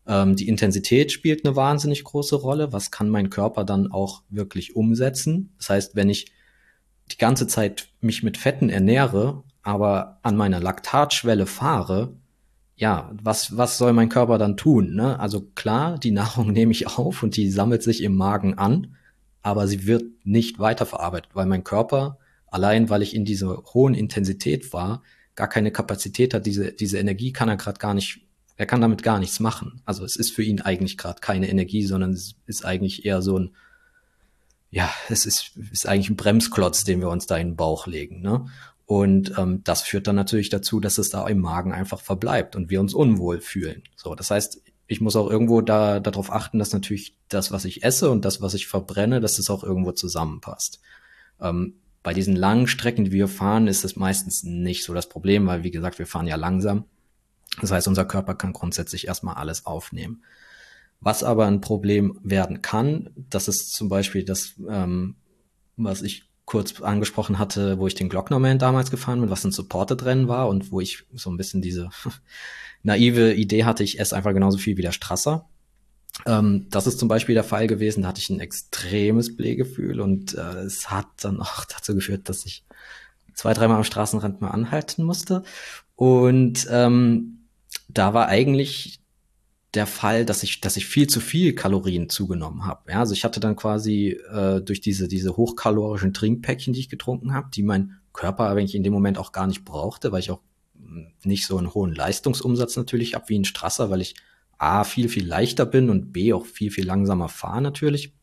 Ähm, die Intensität spielt eine wahnsinnig große Rolle. Was kann mein Körper dann auch wirklich umsetzen? Das heißt, wenn ich die ganze Zeit mich mit Fetten ernähre, aber an meiner Laktatschwelle fahre, ja, was, was soll mein Körper dann tun? Ne? Also klar, die Nahrung nehme ich auf und die sammelt sich im Magen an, aber sie wird nicht weiterverarbeitet, weil mein Körper, allein weil ich in dieser hohen Intensität war, gar keine Kapazität hat, diese, diese Energie kann er gerade gar nicht, er kann damit gar nichts machen. Also es ist für ihn eigentlich gerade keine Energie, sondern es ist eigentlich eher so ein, ja, es ist, ist eigentlich ein Bremsklotz, den wir uns da in den Bauch legen. Ne? Und ähm, das führt dann natürlich dazu, dass es da im Magen einfach verbleibt und wir uns unwohl fühlen. So, das heißt, ich muss auch irgendwo da darauf achten, dass natürlich das, was ich esse und das, was ich verbrenne, dass es auch irgendwo zusammenpasst. Ähm, bei diesen langen Strecken, die wir fahren, ist es meistens nicht so das Problem, weil wie gesagt, wir fahren ja langsam. Das heißt, unser Körper kann grundsätzlich erstmal alles aufnehmen. Was aber ein Problem werden kann, das ist zum Beispiel das, ähm, was ich kurz angesprochen hatte, wo ich den Glocknerman damals gefahren bin, was ein Supported-Rennen war und wo ich so ein bisschen diese naive Idee hatte, ich esse einfach genauso viel wie der Strasser. Ähm, das ist zum Beispiel der Fall gewesen, da hatte ich ein extremes Blähgefühl und äh, es hat dann auch dazu geführt, dass ich zwei, dreimal am Straßenrand mal anhalten musste. Und ähm, da war eigentlich der Fall, dass ich, dass ich viel zu viel Kalorien zugenommen habe. Ja, also ich hatte dann quasi äh, durch diese, diese hochkalorischen Trinkpäckchen, die ich getrunken habe, die mein Körper eigentlich in dem Moment auch gar nicht brauchte, weil ich auch hm, nicht so einen hohen Leistungsumsatz natürlich habe wie ein Strasser, weil ich A viel, viel leichter bin und B auch viel, viel langsamer fahre natürlich.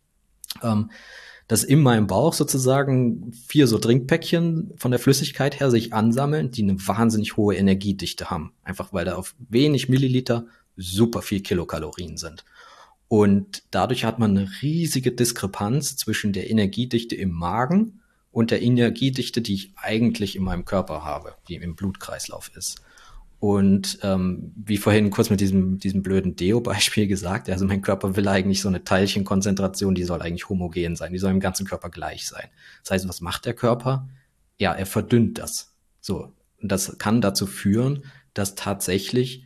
Ähm, dass in meinem Bauch sozusagen vier so Trinkpäckchen von der Flüssigkeit her sich ansammeln, die eine wahnsinnig hohe Energiedichte haben. Einfach weil da auf wenig Milliliter super viel Kilokalorien sind. Und dadurch hat man eine riesige Diskrepanz zwischen der Energiedichte im Magen und der Energiedichte, die ich eigentlich in meinem Körper habe, die im Blutkreislauf ist. Und ähm, wie vorhin kurz mit diesem, diesem blöden Deo-Beispiel gesagt, also mein Körper will eigentlich so eine Teilchenkonzentration, die soll eigentlich homogen sein, die soll im ganzen Körper gleich sein. Das heißt, was macht der Körper? Ja, er verdünnt das. So. Und das kann dazu führen, dass tatsächlich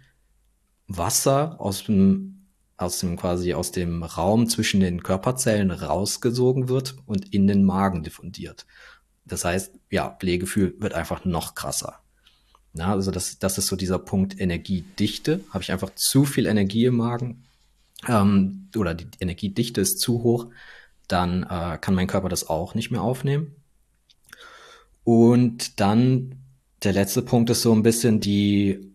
Wasser aus dem, aus dem quasi aus dem Raum zwischen den Körperzellen rausgesogen wird und in den Magen diffundiert. Das heißt, ja, Blähgefühl wird einfach noch krasser. Ja, also das, das ist so dieser Punkt Energiedichte. Habe ich einfach zu viel Energie im Magen ähm, oder die Energiedichte ist zu hoch, dann äh, kann mein Körper das auch nicht mehr aufnehmen. Und dann der letzte Punkt ist so ein bisschen die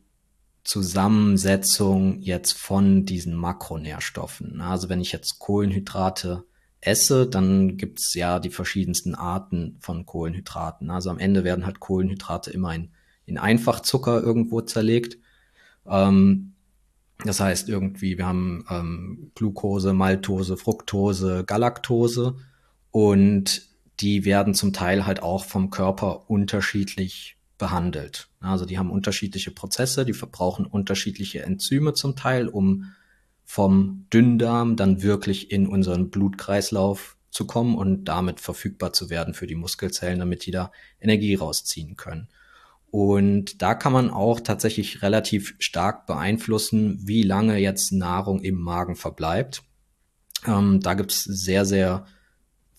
Zusammensetzung jetzt von diesen Makronährstoffen. Also wenn ich jetzt Kohlenhydrate esse, dann gibt's ja die verschiedensten Arten von Kohlenhydraten. Also am Ende werden halt Kohlenhydrate immer in, in Einfachzucker irgendwo zerlegt. Ähm, das heißt irgendwie, wir haben ähm, Glucose, Maltose, Fructose, Galaktose und die werden zum Teil halt auch vom Körper unterschiedlich behandelt. Also die haben unterschiedliche Prozesse, die verbrauchen unterschiedliche Enzyme zum Teil, um vom Dünndarm dann wirklich in unseren Blutkreislauf zu kommen und damit verfügbar zu werden für die Muskelzellen, damit die da Energie rausziehen können. Und da kann man auch tatsächlich relativ stark beeinflussen, wie lange jetzt Nahrung im Magen verbleibt. Ähm, da gibt's sehr, sehr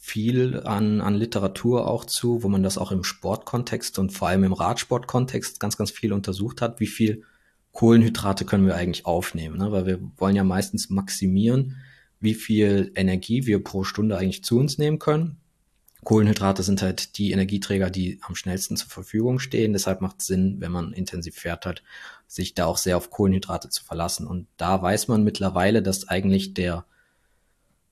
viel an, an Literatur auch zu, wo man das auch im Sportkontext und vor allem im Radsportkontext ganz, ganz viel untersucht hat, wie viel Kohlenhydrate können wir eigentlich aufnehmen, ne? weil wir wollen ja meistens maximieren, wie viel Energie wir pro Stunde eigentlich zu uns nehmen können. Kohlenhydrate sind halt die Energieträger, die am schnellsten zur Verfügung stehen. Deshalb macht es Sinn, wenn man intensiv fährt hat, sich da auch sehr auf Kohlenhydrate zu verlassen. Und da weiß man mittlerweile, dass eigentlich der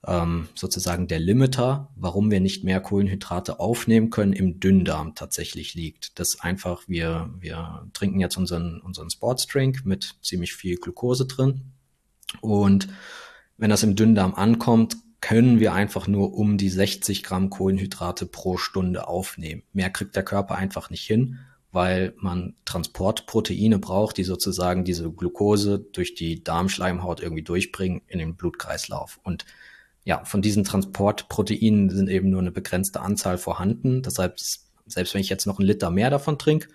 ähm, sozusagen der Limiter, warum wir nicht mehr Kohlenhydrate aufnehmen können, im Dünndarm tatsächlich liegt. Das einfach, wir, wir trinken jetzt unseren, unseren Sportsdrink mit ziemlich viel Glucose drin. Und wenn das im Dünndarm ankommt, können wir einfach nur um die 60 Gramm Kohlenhydrate pro Stunde aufnehmen. Mehr kriegt der Körper einfach nicht hin, weil man Transportproteine braucht, die sozusagen diese Glucose durch die Darmschleimhaut irgendwie durchbringen in den Blutkreislauf. Und ja, von diesen Transportproteinen sind eben nur eine begrenzte Anzahl vorhanden. Deshalb, selbst wenn ich jetzt noch einen Liter mehr davon trinke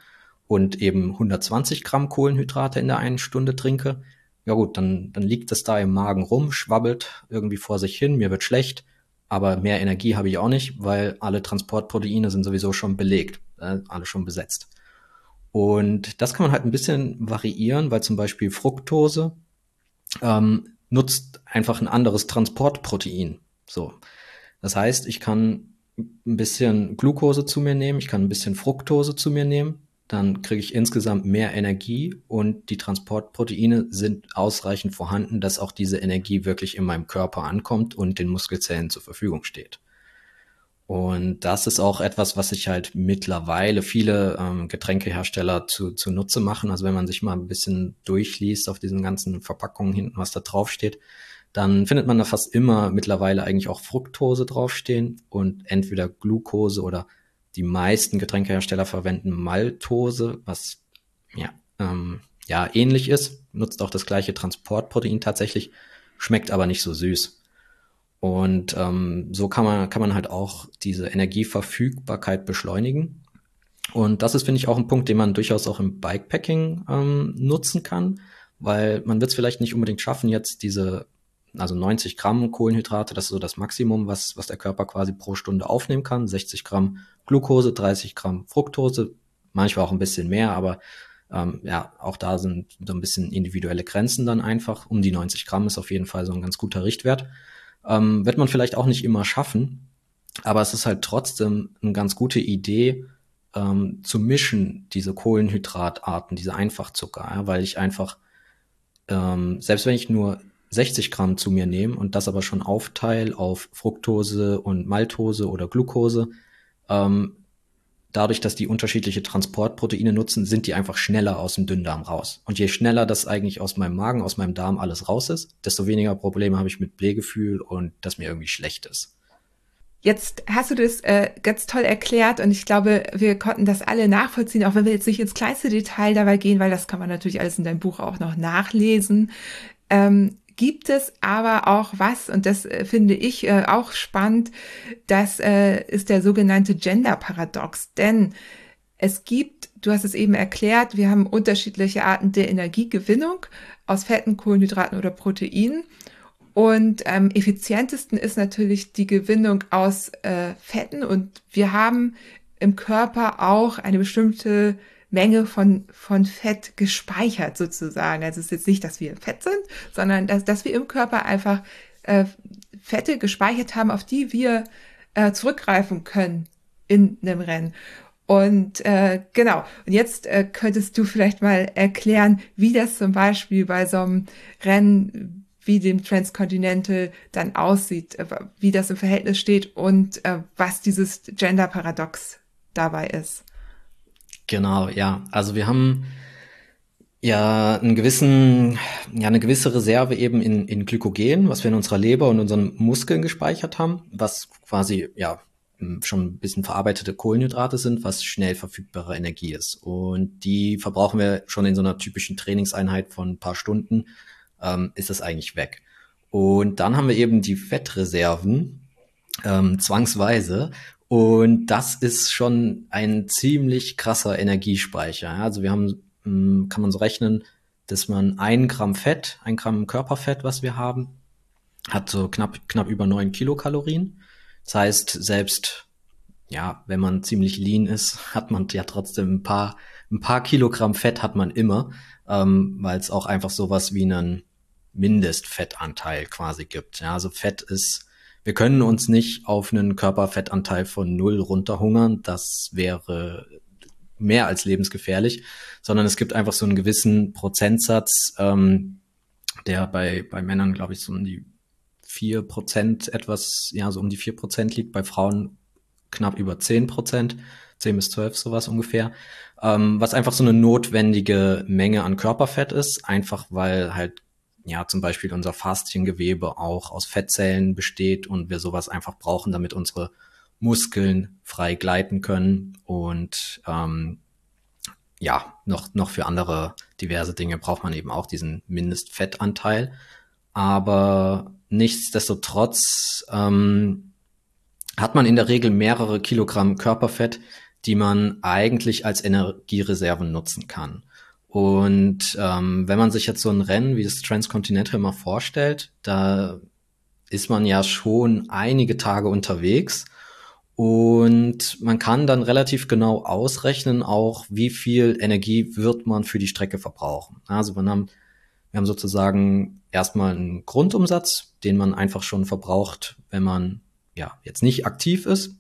und eben 120 Gramm Kohlenhydrate in der einen Stunde trinke, ja gut, dann, dann liegt es da im Magen rum, schwabbelt irgendwie vor sich hin, mir wird schlecht, aber mehr Energie habe ich auch nicht, weil alle Transportproteine sind sowieso schon belegt, äh, alle schon besetzt. Und das kann man halt ein bisschen variieren, weil zum Beispiel Fructose ähm, nutzt einfach ein anderes Transportprotein. So. Das heißt, ich kann ein bisschen Glucose zu mir nehmen, ich kann ein bisschen Fructose zu mir nehmen, dann kriege ich insgesamt mehr Energie und die Transportproteine sind ausreichend vorhanden, dass auch diese Energie wirklich in meinem Körper ankommt und den Muskelzellen zur Verfügung steht. Und das ist auch etwas, was sich halt mittlerweile viele ähm, Getränkehersteller zu, zu Nutze machen. Also wenn man sich mal ein bisschen durchliest auf diesen ganzen Verpackungen hinten, was da draufsteht, dann findet man da fast immer mittlerweile eigentlich auch Fructose draufstehen und entweder Glucose oder die meisten Getränkehersteller verwenden Maltose, was ja, ähm, ja ähnlich ist, nutzt auch das gleiche Transportprotein tatsächlich, schmeckt aber nicht so süß. Und ähm, so kann man, kann man halt auch diese Energieverfügbarkeit beschleunigen. Und das ist, finde ich, auch ein Punkt, den man durchaus auch im Bikepacking ähm, nutzen kann, weil man wird es vielleicht nicht unbedingt schaffen, jetzt diese, also 90 Gramm Kohlenhydrate, das ist so das Maximum, was, was der Körper quasi pro Stunde aufnehmen kann. 60 Gramm Glucose, 30 Gramm Fructose, manchmal auch ein bisschen mehr, aber ähm, ja, auch da sind so ein bisschen individuelle Grenzen dann einfach. Um die 90 Gramm ist auf jeden Fall so ein ganz guter Richtwert. Ähm, wird man vielleicht auch nicht immer schaffen, aber es ist halt trotzdem eine ganz gute Idee, ähm, zu mischen, diese Kohlenhydratarten, diese Einfachzucker, ja, weil ich einfach, ähm, selbst wenn ich nur 60 Gramm zu mir nehme und das aber schon aufteile auf Fructose und Maltose oder Glucose, ähm, dadurch, dass die unterschiedliche Transportproteine nutzen, sind die einfach schneller aus dem Dünndarm raus. Und je schneller das eigentlich aus meinem Magen, aus meinem Darm alles raus ist, desto weniger Probleme habe ich mit Blähgefühl und dass mir irgendwie schlecht ist. Jetzt hast du das äh, ganz toll erklärt und ich glaube, wir konnten das alle nachvollziehen, auch wenn wir jetzt nicht ins kleinste Detail dabei gehen, weil das kann man natürlich alles in deinem Buch auch noch nachlesen. Ähm, gibt es aber auch was, und das äh, finde ich äh, auch spannend, das äh, ist der sogenannte Gender-Paradox. Denn es gibt, du hast es eben erklärt, wir haben unterschiedliche Arten der Energiegewinnung aus Fetten, Kohlenhydraten oder Proteinen. Und ähm, effizientesten ist natürlich die Gewinnung aus äh, Fetten. Und wir haben im Körper auch eine bestimmte Menge von, von Fett gespeichert sozusagen. Also es ist jetzt nicht, dass wir Fett sind, sondern dass, dass wir im Körper einfach äh, Fette gespeichert haben, auf die wir äh, zurückgreifen können in einem Rennen. Und äh, genau, und jetzt äh, könntest du vielleicht mal erklären, wie das zum Beispiel bei so einem Rennen wie dem Transcontinental dann aussieht, äh, wie das im Verhältnis steht und äh, was dieses Gender-Paradox dabei ist. Genau, ja. Also wir haben ja einen gewissen, ja eine gewisse Reserve eben in, in Glykogen, was wir in unserer Leber und unseren Muskeln gespeichert haben, was quasi ja schon ein bisschen verarbeitete Kohlenhydrate sind, was schnell verfügbare Energie ist. Und die verbrauchen wir schon in so einer typischen Trainingseinheit von ein paar Stunden ähm, ist es eigentlich weg. Und dann haben wir eben die Fettreserven, ähm, zwangsweise. Und das ist schon ein ziemlich krasser Energiespeicher. Also wir haben, hm, kann man so rechnen, dass man ein Gramm Fett, ein Gramm Körperfett, was wir haben, hat so knapp, knapp über neun Kilokalorien. Das heißt, selbst, ja, wenn man ziemlich lean ist, hat man ja trotzdem ein paar, ein paar Kilogramm Fett hat man immer, ähm, weil es auch einfach sowas wie einen Mindestfettanteil quasi gibt. Ja, also Fett ist, wir können uns nicht auf einen Körperfettanteil von null runterhungern. Das wäre mehr als lebensgefährlich, sondern es gibt einfach so einen gewissen Prozentsatz, ähm, der bei, bei Männern, glaube ich, so um die vier Prozent etwas, ja, so um die vier Prozent liegt, bei Frauen knapp über zehn Prozent, zehn bis zwölf sowas ungefähr, ähm, was einfach so eine notwendige Menge an Körperfett ist, einfach weil halt ja zum Beispiel unser Fasziengewebe auch aus Fettzellen besteht und wir sowas einfach brauchen, damit unsere Muskeln frei gleiten können und ähm, ja, noch, noch für andere diverse Dinge braucht man eben auch diesen Mindestfettanteil. Aber nichtsdestotrotz ähm, hat man in der Regel mehrere Kilogramm Körperfett, die man eigentlich als Energiereserven nutzen kann. Und ähm, wenn man sich jetzt so ein Rennen wie das Transcontinental mal vorstellt, da ist man ja schon einige Tage unterwegs und man kann dann relativ genau ausrechnen, auch wie viel Energie wird man für die Strecke verbrauchen. Also wir haben, wir haben sozusagen erstmal einen Grundumsatz, den man einfach schon verbraucht, wenn man ja jetzt nicht aktiv ist.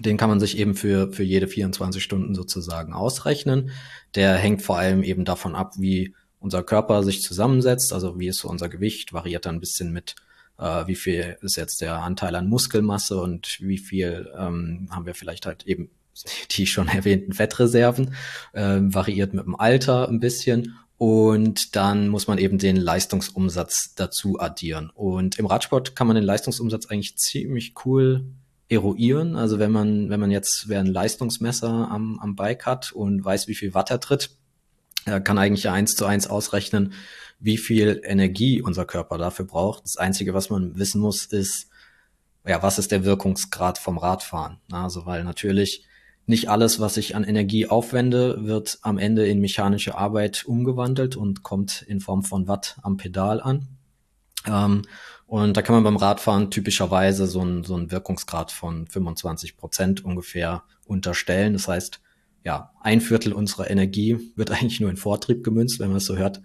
Den kann man sich eben für, für jede 24 Stunden sozusagen ausrechnen. Der hängt vor allem eben davon ab, wie unser Körper sich zusammensetzt, also wie ist so unser Gewicht, variiert dann ein bisschen mit, äh, wie viel ist jetzt der Anteil an Muskelmasse und wie viel ähm, haben wir vielleicht halt eben die schon erwähnten Fettreserven, äh, variiert mit dem Alter ein bisschen und dann muss man eben den Leistungsumsatz dazu addieren. Und im Radsport kann man den Leistungsumsatz eigentlich ziemlich cool eruieren. Also wenn man, wenn man jetzt wer ein Leistungsmesser am, am Bike hat und weiß, wie viel Watt er tritt, er kann eigentlich eins zu eins ausrechnen, wie viel Energie unser Körper dafür braucht. Das Einzige, was man wissen muss, ist, ja, was ist der Wirkungsgrad vom Radfahren? Also, weil natürlich nicht alles, was ich an Energie aufwende, wird am Ende in mechanische Arbeit umgewandelt und kommt in Form von Watt am Pedal an. Ähm, und da kann man beim Radfahren typischerweise so einen, so einen Wirkungsgrad von 25 Prozent ungefähr unterstellen. Das heißt, ja, ein Viertel unserer Energie wird eigentlich nur in Vortrieb gemünzt, wenn man es so hört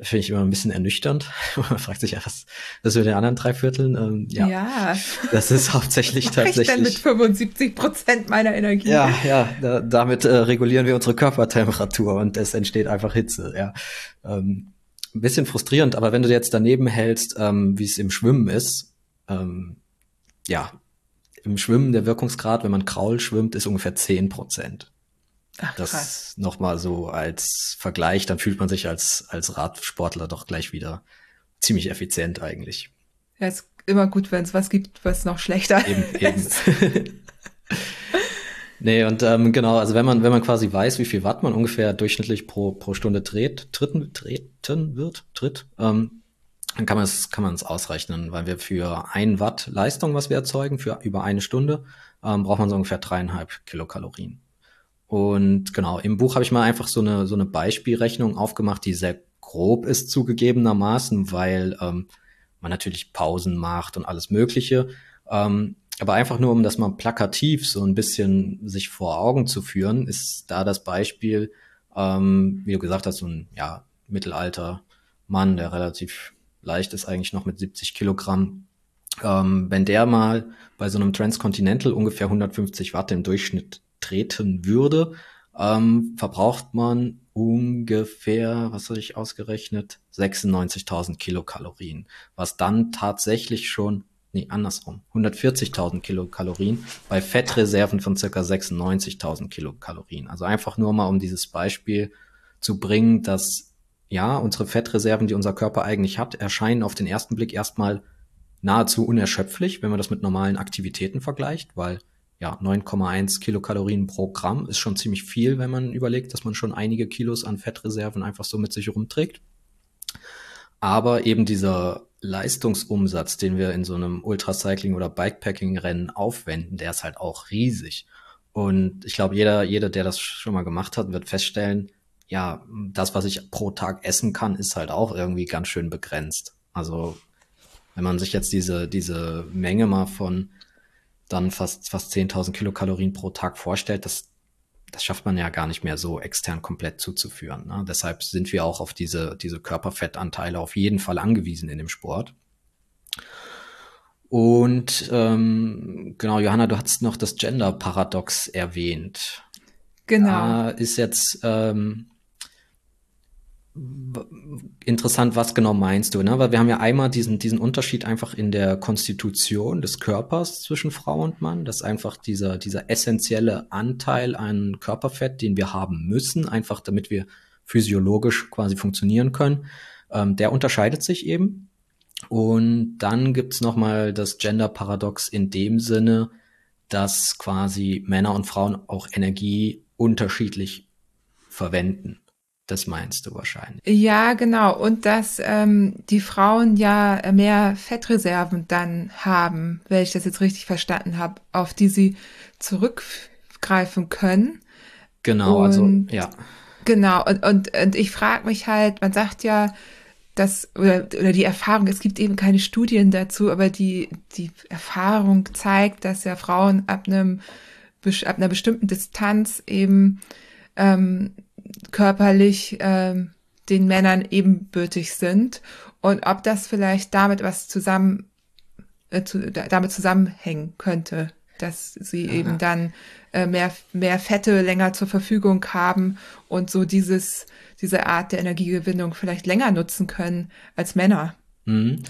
finde ich immer ein bisschen ernüchternd. Man fragt sich ja, was, was mit den anderen drei Vierteln? Ähm, ja, ja, das ist hauptsächlich was tatsächlich. Ich denn mit 75 Prozent meiner Energie. Ja, ja, da, damit äh, regulieren wir unsere Körpertemperatur und es entsteht einfach Hitze. Ja, ähm, ein bisschen frustrierend, aber wenn du jetzt daneben hältst, ähm, wie es im Schwimmen ist, ähm, ja, im Schwimmen der Wirkungsgrad, wenn man Kraul schwimmt, ist ungefähr 10 Prozent. Ach, das nochmal so als Vergleich, dann fühlt man sich als, als Radsportler doch gleich wieder ziemlich effizient eigentlich. Ja, ist immer gut, wenn es was gibt, was noch schlechter eben, ist. Eben. Nee, und ähm, genau, also wenn man, wenn man quasi weiß, wie viel Watt man ungefähr durchschnittlich pro, pro Stunde dreht, tritten, treten wird, tritt, ähm, dann kann man es kann man es ausrechnen, weil wir für ein Watt Leistung, was wir erzeugen, für über eine Stunde, ähm, braucht man so ungefähr dreieinhalb Kilokalorien. Und genau, im Buch habe ich mal einfach so eine, so eine Beispielrechnung aufgemacht, die sehr grob ist zugegebenermaßen, weil ähm, man natürlich Pausen macht und alles Mögliche. Ähm, aber einfach nur, um das mal plakativ so ein bisschen sich vor Augen zu führen, ist da das Beispiel, ähm, wie du gesagt hast, so ein ja, Mittelalter Mann, der relativ leicht ist eigentlich noch mit 70 Kilogramm. Ähm, wenn der mal bei so einem Transcontinental ungefähr 150 Watt im Durchschnitt treten würde, ähm, verbraucht man ungefähr, was habe ich ausgerechnet, 96.000 Kilokalorien, was dann tatsächlich schon, nee, andersrum, 140.000 Kilokalorien bei Fettreserven von circa 96.000 Kilokalorien. Also einfach nur mal, um dieses Beispiel zu bringen, dass ja, unsere Fettreserven, die unser Körper eigentlich hat, erscheinen auf den ersten Blick erstmal nahezu unerschöpflich, wenn man das mit normalen Aktivitäten vergleicht, weil ja, 9,1 Kilokalorien pro Gramm ist schon ziemlich viel, wenn man überlegt, dass man schon einige Kilos an Fettreserven einfach so mit sich rumträgt. Aber eben dieser Leistungsumsatz, den wir in so einem Ultracycling oder Bikepacking-Rennen aufwenden, der ist halt auch riesig. Und ich glaube, jeder, jeder, der das schon mal gemacht hat, wird feststellen, ja, das, was ich pro Tag essen kann, ist halt auch irgendwie ganz schön begrenzt. Also, wenn man sich jetzt diese, diese Menge mal von dann fast, fast 10.000 Kilokalorien pro Tag vorstellt, das, das schafft man ja gar nicht mehr so extern komplett zuzuführen. Ne? Deshalb sind wir auch auf diese, diese Körperfettanteile auf jeden Fall angewiesen in dem Sport. Und ähm, genau, Johanna, du hast noch das Gender-Paradox erwähnt. Genau. Da ist jetzt ähm, interessant, was genau meinst du, ne? Weil wir haben ja einmal diesen, diesen Unterschied einfach in der Konstitution des Körpers zwischen Frau und Mann, dass einfach dieser, dieser essentielle Anteil an Körperfett, den wir haben müssen, einfach damit wir physiologisch quasi funktionieren können, ähm, der unterscheidet sich eben. Und dann gibt's nochmal das Gender-Paradox in dem Sinne, dass quasi Männer und Frauen auch Energie unterschiedlich verwenden. Das meinst du wahrscheinlich. Ja, genau. Und dass ähm, die Frauen ja mehr Fettreserven dann haben, wenn ich das jetzt richtig verstanden habe, auf die sie zurückgreifen können. Genau, also, und, also ja. Genau, und, und, und ich frage mich halt, man sagt ja, dass, oder, oder die Erfahrung, es gibt eben keine Studien dazu, aber die, die Erfahrung zeigt, dass ja Frauen ab einem ab einer bestimmten Distanz eben ähm, körperlich äh, den Männern ebenbürtig sind und ob das vielleicht damit was zusammen äh, zu, damit zusammenhängen könnte, dass sie Aha. eben dann äh, mehr mehr Fette länger zur Verfügung haben und so dieses diese Art der Energiegewinnung vielleicht länger nutzen können als Männer. Mhm.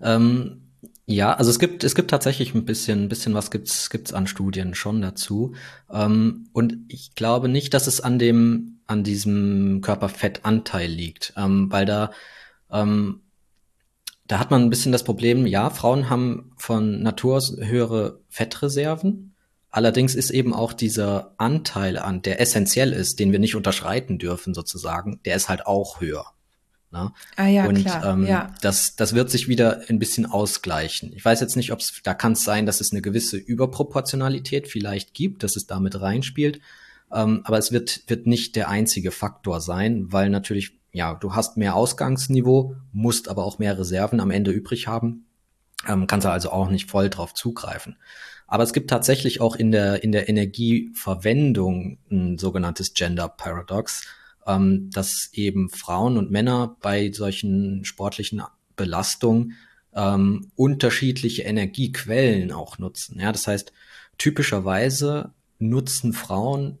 Ähm, ja, also es gibt, es gibt tatsächlich ein bisschen, ein bisschen was gibt's, gibt's an Studien schon dazu. Ähm, und ich glaube nicht, dass es an dem, an diesem Körperfettanteil liegt, ähm, weil da, ähm, da hat man ein bisschen das Problem, ja, Frauen haben von Natur aus höhere Fettreserven. Allerdings ist eben auch dieser Anteil an, der essentiell ist, den wir nicht unterschreiten dürfen sozusagen, der ist halt auch höher. Ne? Ah ja, und klar. Ähm, ja. das, das wird sich wieder ein bisschen ausgleichen. Ich weiß jetzt nicht, ob es, da kann es sein, dass es eine gewisse Überproportionalität vielleicht gibt, dass es damit reinspielt. Ähm, aber es wird, wird nicht der einzige Faktor sein, weil natürlich, ja, du hast mehr Ausgangsniveau, musst aber auch mehr Reserven am Ende übrig haben. Ähm, kannst also auch nicht voll drauf zugreifen. Aber es gibt tatsächlich auch in der, in der Energieverwendung ein sogenanntes Gender Paradox, ähm, dass eben Frauen und Männer bei solchen sportlichen Belastungen ähm, unterschiedliche Energiequellen auch nutzen. Ja, das heißt, typischerweise nutzen Frauen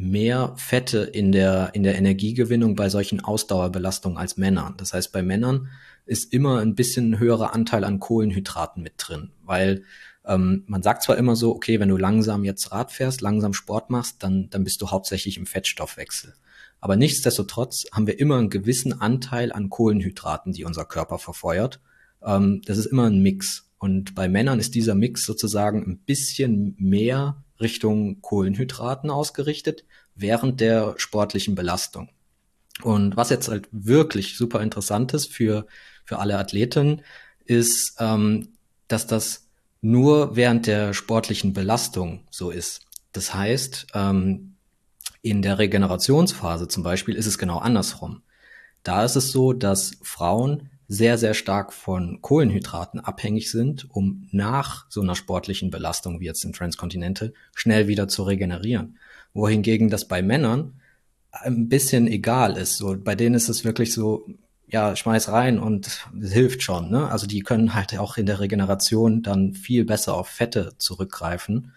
mehr Fette in der, in der Energiegewinnung bei solchen Ausdauerbelastungen als Männern. Das heißt, bei Männern ist immer ein bisschen höherer Anteil an Kohlenhydraten mit drin, weil ähm, man sagt zwar immer so, okay, wenn du langsam jetzt Rad fährst, langsam Sport machst, dann, dann bist du hauptsächlich im Fettstoffwechsel. Aber nichtsdestotrotz haben wir immer einen gewissen Anteil an Kohlenhydraten, die unser Körper verfeuert. Ähm, das ist immer ein Mix. Und bei Männern ist dieser Mix sozusagen ein bisschen mehr Richtung Kohlenhydraten ausgerichtet während der sportlichen Belastung. Und was jetzt halt wirklich super interessant ist für, für alle Athleten, ist, ähm, dass das nur während der sportlichen Belastung so ist. Das heißt, ähm, in der Regenerationsphase zum Beispiel ist es genau andersrum. Da ist es so, dass Frauen sehr, sehr stark von Kohlenhydraten abhängig sind, um nach so einer sportlichen Belastung wie jetzt in Transkontinente schnell wieder zu regenerieren. Wohingegen das bei Männern ein bisschen egal ist. So, bei denen ist es wirklich so, ja, schmeiß rein und es hilft schon. Ne? Also die können halt auch in der Regeneration dann viel besser auf Fette zurückgreifen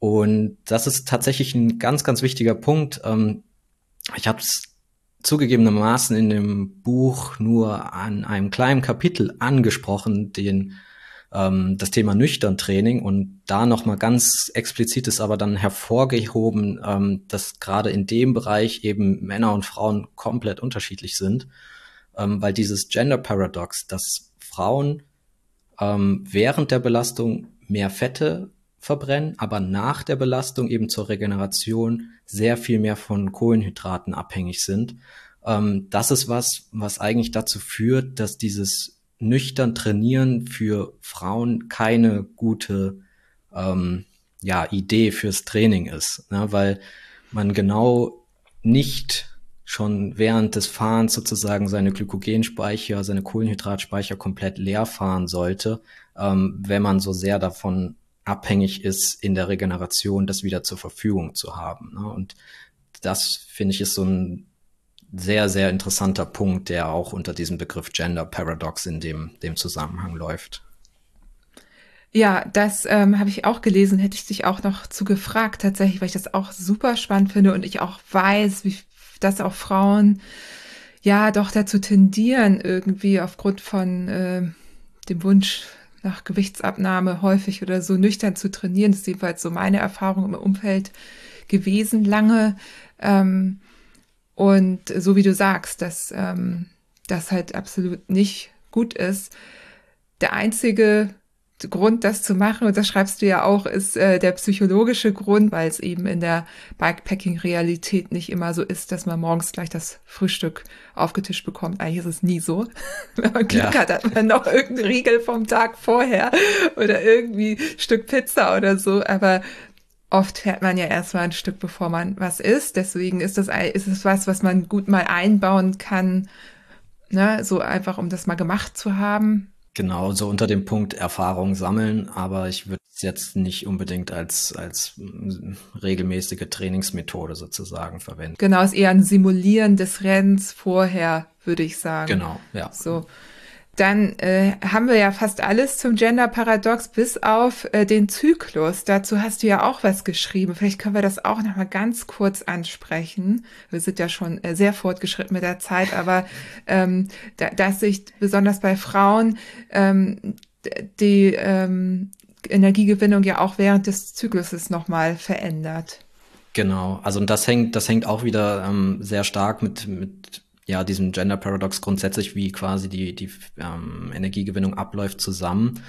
und das ist tatsächlich ein ganz, ganz wichtiger Punkt. Ähm, ich habe es zugegebenermaßen in dem Buch nur an einem kleinen Kapitel angesprochen, den ähm, das Thema nüchtern Training und da noch mal ganz explizit ist aber dann hervorgehoben, ähm, dass gerade in dem Bereich eben Männer und Frauen komplett unterschiedlich sind, ähm, weil dieses Gender Paradox, dass Frauen ähm, während der Belastung mehr Fette verbrennen, aber nach der Belastung eben zur Regeneration sehr viel mehr von Kohlenhydraten abhängig sind. Ähm, das ist was, was eigentlich dazu führt, dass dieses nüchtern Trainieren für Frauen keine gute ähm, ja, Idee fürs Training ist, ne? weil man genau nicht schon während des Fahrens sozusagen seine Glykogenspeicher, seine Kohlenhydratspeicher komplett leer fahren sollte, ähm, wenn man so sehr davon abhängig ist, in der Regeneration das wieder zur Verfügung zu haben. Ne? Und das finde ich ist so ein sehr, sehr interessanter Punkt, der auch unter diesem Begriff Gender Paradox in dem, dem Zusammenhang läuft. Ja, das ähm, habe ich auch gelesen, hätte ich dich auch noch zu gefragt, tatsächlich, weil ich das auch super spannend finde und ich auch weiß, wie dass auch Frauen ja doch dazu tendieren, irgendwie aufgrund von äh, dem Wunsch nach Gewichtsabnahme häufig oder so nüchtern zu trainieren. Das ist jedenfalls so meine Erfahrung im Umfeld gewesen lange. Ähm, und so wie du sagst, dass ähm, das halt absolut nicht gut ist. Der einzige Grund, das zu machen, und das schreibst du ja auch, ist äh, der psychologische Grund, weil es eben in der Bikepacking-Realität nicht immer so ist, dass man morgens gleich das Frühstück aufgetischt bekommt. Eigentlich ist es nie so. Wenn man Glück ja. hat, hat man noch irgendeinen Riegel vom Tag vorher oder irgendwie Stück Pizza oder so. Aber oft fährt man ja erstmal ein Stück, bevor man was isst. Deswegen ist das, ist es was, was man gut mal einbauen kann. Ne? So einfach, um das mal gemacht zu haben Genau, so unter dem Punkt Erfahrung sammeln, aber ich würde es jetzt nicht unbedingt als, als mm, regelmäßige Trainingsmethode sozusagen verwenden. Genau, ist eher ein Simulieren des Rennens vorher, würde ich sagen. Genau, ja. So. Dann äh, haben wir ja fast alles zum Gender-Paradox, bis auf äh, den Zyklus. Dazu hast du ja auch was geschrieben. Vielleicht können wir das auch noch mal ganz kurz ansprechen. Wir sind ja schon äh, sehr fortgeschritten mit der Zeit, aber ähm, da, dass sich besonders bei Frauen ähm, die ähm, Energiegewinnung ja auch während des Zykluses noch mal verändert. Genau, also und das hängt, das hängt auch wieder ähm, sehr stark mit, mit ja, diesem Gender Paradox grundsätzlich, wie quasi die, die ähm, Energiegewinnung abläuft, zusammen.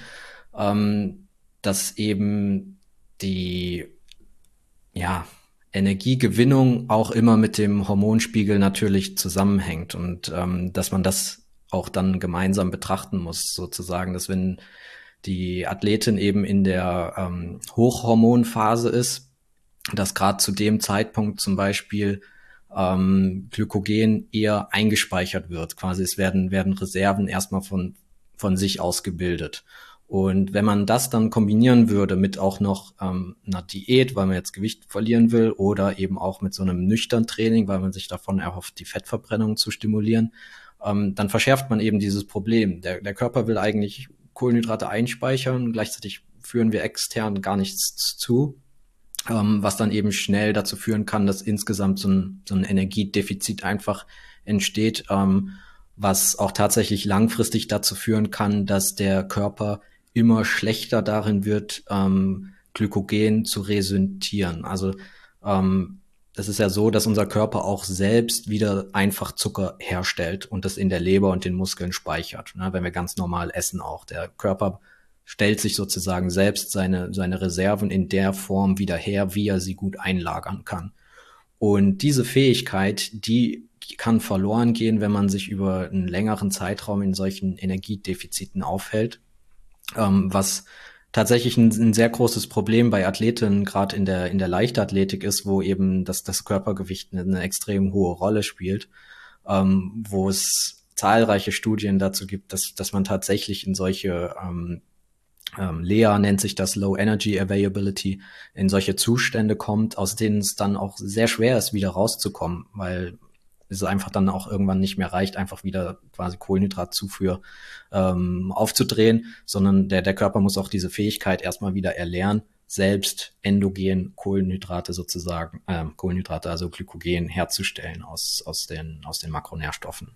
Ähm, dass eben die, ja, Energiegewinnung auch immer mit dem Hormonspiegel natürlich zusammenhängt und ähm, dass man das auch dann gemeinsam betrachten muss, sozusagen, dass wenn die Athletin eben in der ähm, Hochhormonphase ist, dass gerade zu dem Zeitpunkt zum Beispiel ähm, Glykogen eher eingespeichert wird. Quasi es werden, werden Reserven erstmal von, von sich ausgebildet. Und wenn man das dann kombinieren würde mit auch noch ähm, einer Diät, weil man jetzt Gewicht verlieren will, oder eben auch mit so einem nüchtern Training, weil man sich davon erhofft, die Fettverbrennung zu stimulieren, ähm, dann verschärft man eben dieses Problem. Der, der Körper will eigentlich Kohlenhydrate einspeichern, gleichzeitig führen wir extern gar nichts zu, ähm, was dann eben schnell dazu führen kann, dass insgesamt so ein, so ein Energiedefizit einfach entsteht, ähm, was auch tatsächlich langfristig dazu führen kann, dass der Körper immer schlechter darin wird, ähm, Glykogen zu resyntieren. Also ähm, es ist ja so, dass unser Körper auch selbst wieder einfach Zucker herstellt und das in der Leber und den Muskeln speichert. Ne? Wenn wir ganz normal essen auch. Der Körper stellt sich sozusagen selbst seine, seine Reserven in der Form wieder her, wie er sie gut einlagern kann. Und diese Fähigkeit, die kann verloren gehen, wenn man sich über einen längeren Zeitraum in solchen Energiedefiziten aufhält ähm, was tatsächlich ein, ein, sehr großes Problem bei Athletinnen, gerade in der, in der Leichtathletik ist, wo eben das, das Körpergewicht eine, eine extrem hohe Rolle spielt, ähm, wo es zahlreiche Studien dazu gibt, dass, dass man tatsächlich in solche ähm, ähm, Lea nennt sich das Low Energy Availability, in solche Zustände kommt, aus denen es dann auch sehr schwer ist, wieder rauszukommen, weil es einfach dann auch irgendwann nicht mehr reicht, einfach wieder quasi Kohlenhydratzufuhr ähm, aufzudrehen, sondern der, der Körper muss auch diese Fähigkeit erstmal wieder erlernen, selbst endogen Kohlenhydrate sozusagen, äh, Kohlenhydrate, also Glykogen herzustellen aus, aus, den, aus den Makronährstoffen.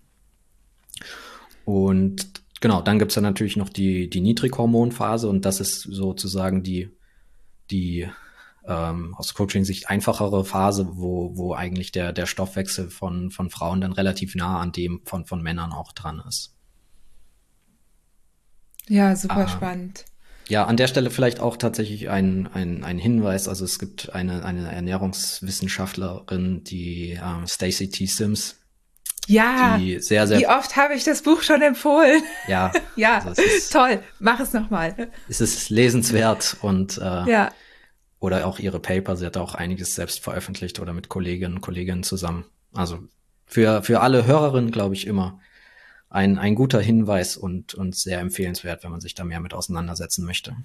Und genau, dann gibt's dann natürlich noch die, die Niedrighormonphase und das ist sozusagen die, die ähm, aus Coaching-Sicht einfachere Phase, wo, wo eigentlich der, der Stoffwechsel von, von Frauen dann relativ nah an dem von, von Männern auch dran ist. Ja, super ah, spannend. Ja, an der Stelle vielleicht auch tatsächlich ein, ein, ein Hinweis. Also es gibt eine, eine Ernährungswissenschaftlerin, die ähm, Stacy T. Sims. Ja, die sehr, sehr wie oft habe ich das Buch schon empfohlen? Ja, ja, also ist, toll. Mach es nochmal. Es ist lesenswert und äh, ja oder auch ihre Paper. Sie hat auch einiges selbst veröffentlicht oder mit Kolleginnen und Kollegen zusammen. Also für, für alle Hörerinnen, glaube ich, immer ein, ein guter Hinweis und, und sehr empfehlenswert, wenn man sich da mehr mit auseinandersetzen möchte.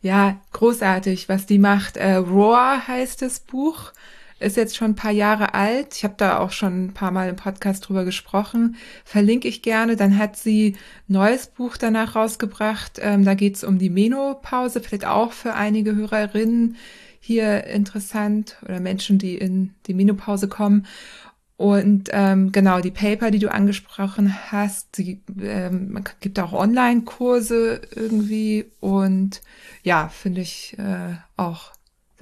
Ja, großartig, was die macht. Äh, Roar heißt das Buch ist jetzt schon ein paar Jahre alt. Ich habe da auch schon ein paar Mal im Podcast drüber gesprochen. Verlinke ich gerne. Dann hat sie neues Buch danach rausgebracht. Ähm, da geht es um die Menopause, vielleicht auch für einige Hörerinnen hier interessant oder Menschen, die in die Menopause kommen. Und ähm, genau, die Paper, die du angesprochen hast, die, ähm, man gibt auch Online-Kurse irgendwie und ja, finde ich äh, auch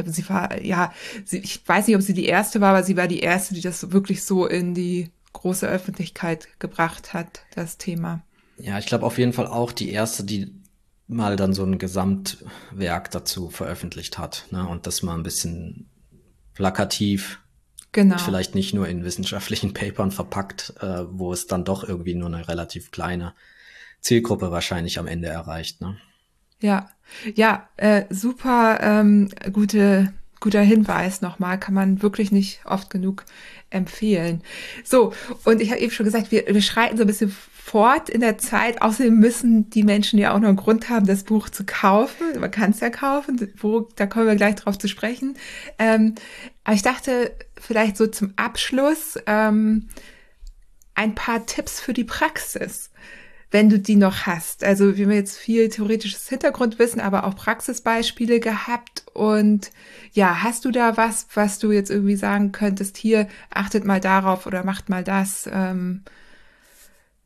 sie war, ja, sie, ich weiß nicht, ob sie die erste war, aber sie war die erste, die das wirklich so in die große Öffentlichkeit gebracht hat, das Thema. Ja, ich glaube auf jeden Fall auch die erste, die mal dann so ein Gesamtwerk dazu veröffentlicht hat, ne? Und das mal ein bisschen plakativ, genau. vielleicht nicht nur in wissenschaftlichen Papern verpackt, äh, wo es dann doch irgendwie nur eine relativ kleine Zielgruppe wahrscheinlich am Ende erreicht, ne? Ja, ja, äh, super ähm, gute, guter Hinweis nochmal, kann man wirklich nicht oft genug empfehlen. So, und ich habe eben schon gesagt, wir, wir schreiten so ein bisschen fort in der Zeit. Außerdem müssen die Menschen ja auch noch einen Grund haben, das Buch zu kaufen. Man kann es ja kaufen, wo, da kommen wir gleich drauf zu sprechen. Ähm, aber ich dachte, vielleicht so zum Abschluss ähm, ein paar Tipps für die Praxis wenn du die noch hast. Also wir haben jetzt viel theoretisches Hintergrundwissen, aber auch Praxisbeispiele gehabt. Und ja, hast du da was, was du jetzt irgendwie sagen könntest, hier achtet mal darauf oder macht mal das? Ähm,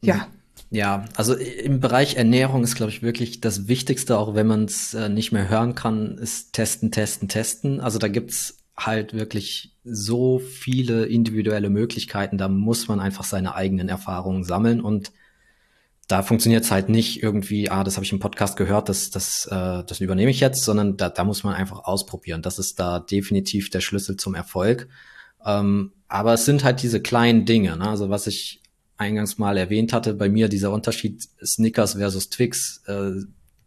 ja. Ja, also im Bereich Ernährung ist, glaube ich, wirklich das Wichtigste, auch wenn man es äh, nicht mehr hören kann, ist testen, testen, testen. Also da gibt's halt wirklich so viele individuelle Möglichkeiten. Da muss man einfach seine eigenen Erfahrungen sammeln und da funktioniert es halt nicht irgendwie, ah, das habe ich im Podcast gehört, das, das, äh, das übernehme ich jetzt, sondern da, da muss man einfach ausprobieren. Das ist da definitiv der Schlüssel zum Erfolg. Ähm, aber es sind halt diese kleinen Dinge, ne? also was ich eingangs mal erwähnt hatte, bei mir dieser Unterschied Snickers versus Twix, äh,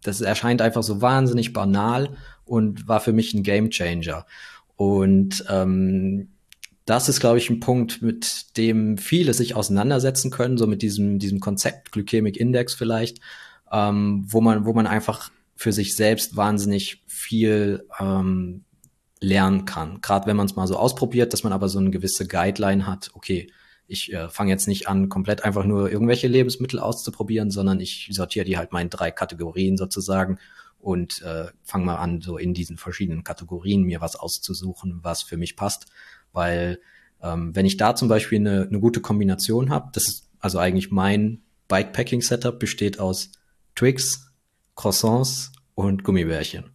das erscheint einfach so wahnsinnig banal und war für mich ein Gamechanger. Und ähm, das ist, glaube ich, ein Punkt, mit dem viele sich auseinandersetzen können, so mit diesem, diesem Konzept Glycemic Index vielleicht, ähm, wo man, wo man einfach für sich selbst wahnsinnig viel ähm, lernen kann. Gerade wenn man es mal so ausprobiert, dass man aber so eine gewisse Guideline hat, okay, ich äh, fange jetzt nicht an, komplett einfach nur irgendwelche Lebensmittel auszuprobieren, sondern ich sortiere die halt mal in drei Kategorien sozusagen und äh, fange mal an, so in diesen verschiedenen Kategorien mir was auszusuchen, was für mich passt. Weil ähm, wenn ich da zum Beispiel eine, eine gute Kombination habe, das ist also eigentlich mein Bikepacking-Setup besteht aus Twix, Croissants und Gummibärchen.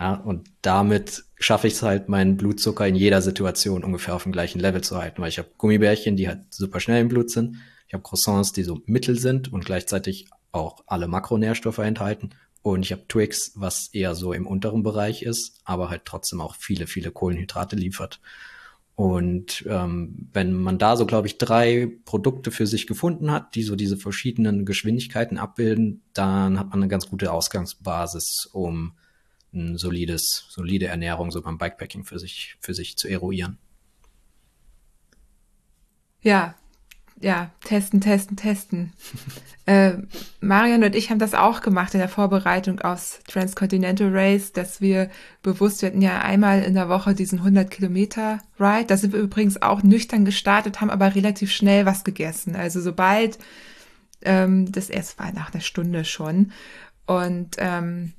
Ja, und damit schaffe ich es halt, meinen Blutzucker in jeder Situation ungefähr auf dem gleichen Level zu halten, weil ich habe Gummibärchen, die halt super schnell im Blut sind. Ich habe Croissants, die so mittel sind und gleichzeitig auch alle Makronährstoffe enthalten. Und ich habe Twix, was eher so im unteren Bereich ist, aber halt trotzdem auch viele, viele Kohlenhydrate liefert. Und ähm, wenn man da so, glaube ich, drei Produkte für sich gefunden hat, die so diese verschiedenen Geschwindigkeiten abbilden, dann hat man eine ganz gute Ausgangsbasis, um ein solides, solide Ernährung so beim Bikepacking für sich, für sich zu eruieren. Ja, ja, testen, testen, testen. äh, Marion und ich haben das auch gemacht in der Vorbereitung aufs Transcontinental Race, dass wir bewusst, wir hatten ja einmal in der Woche diesen 100 Kilometer Ride. Da sind wir übrigens auch nüchtern gestartet, haben aber relativ schnell was gegessen. Also sobald, ähm, das erst war nach einer Stunde schon. Und ähm,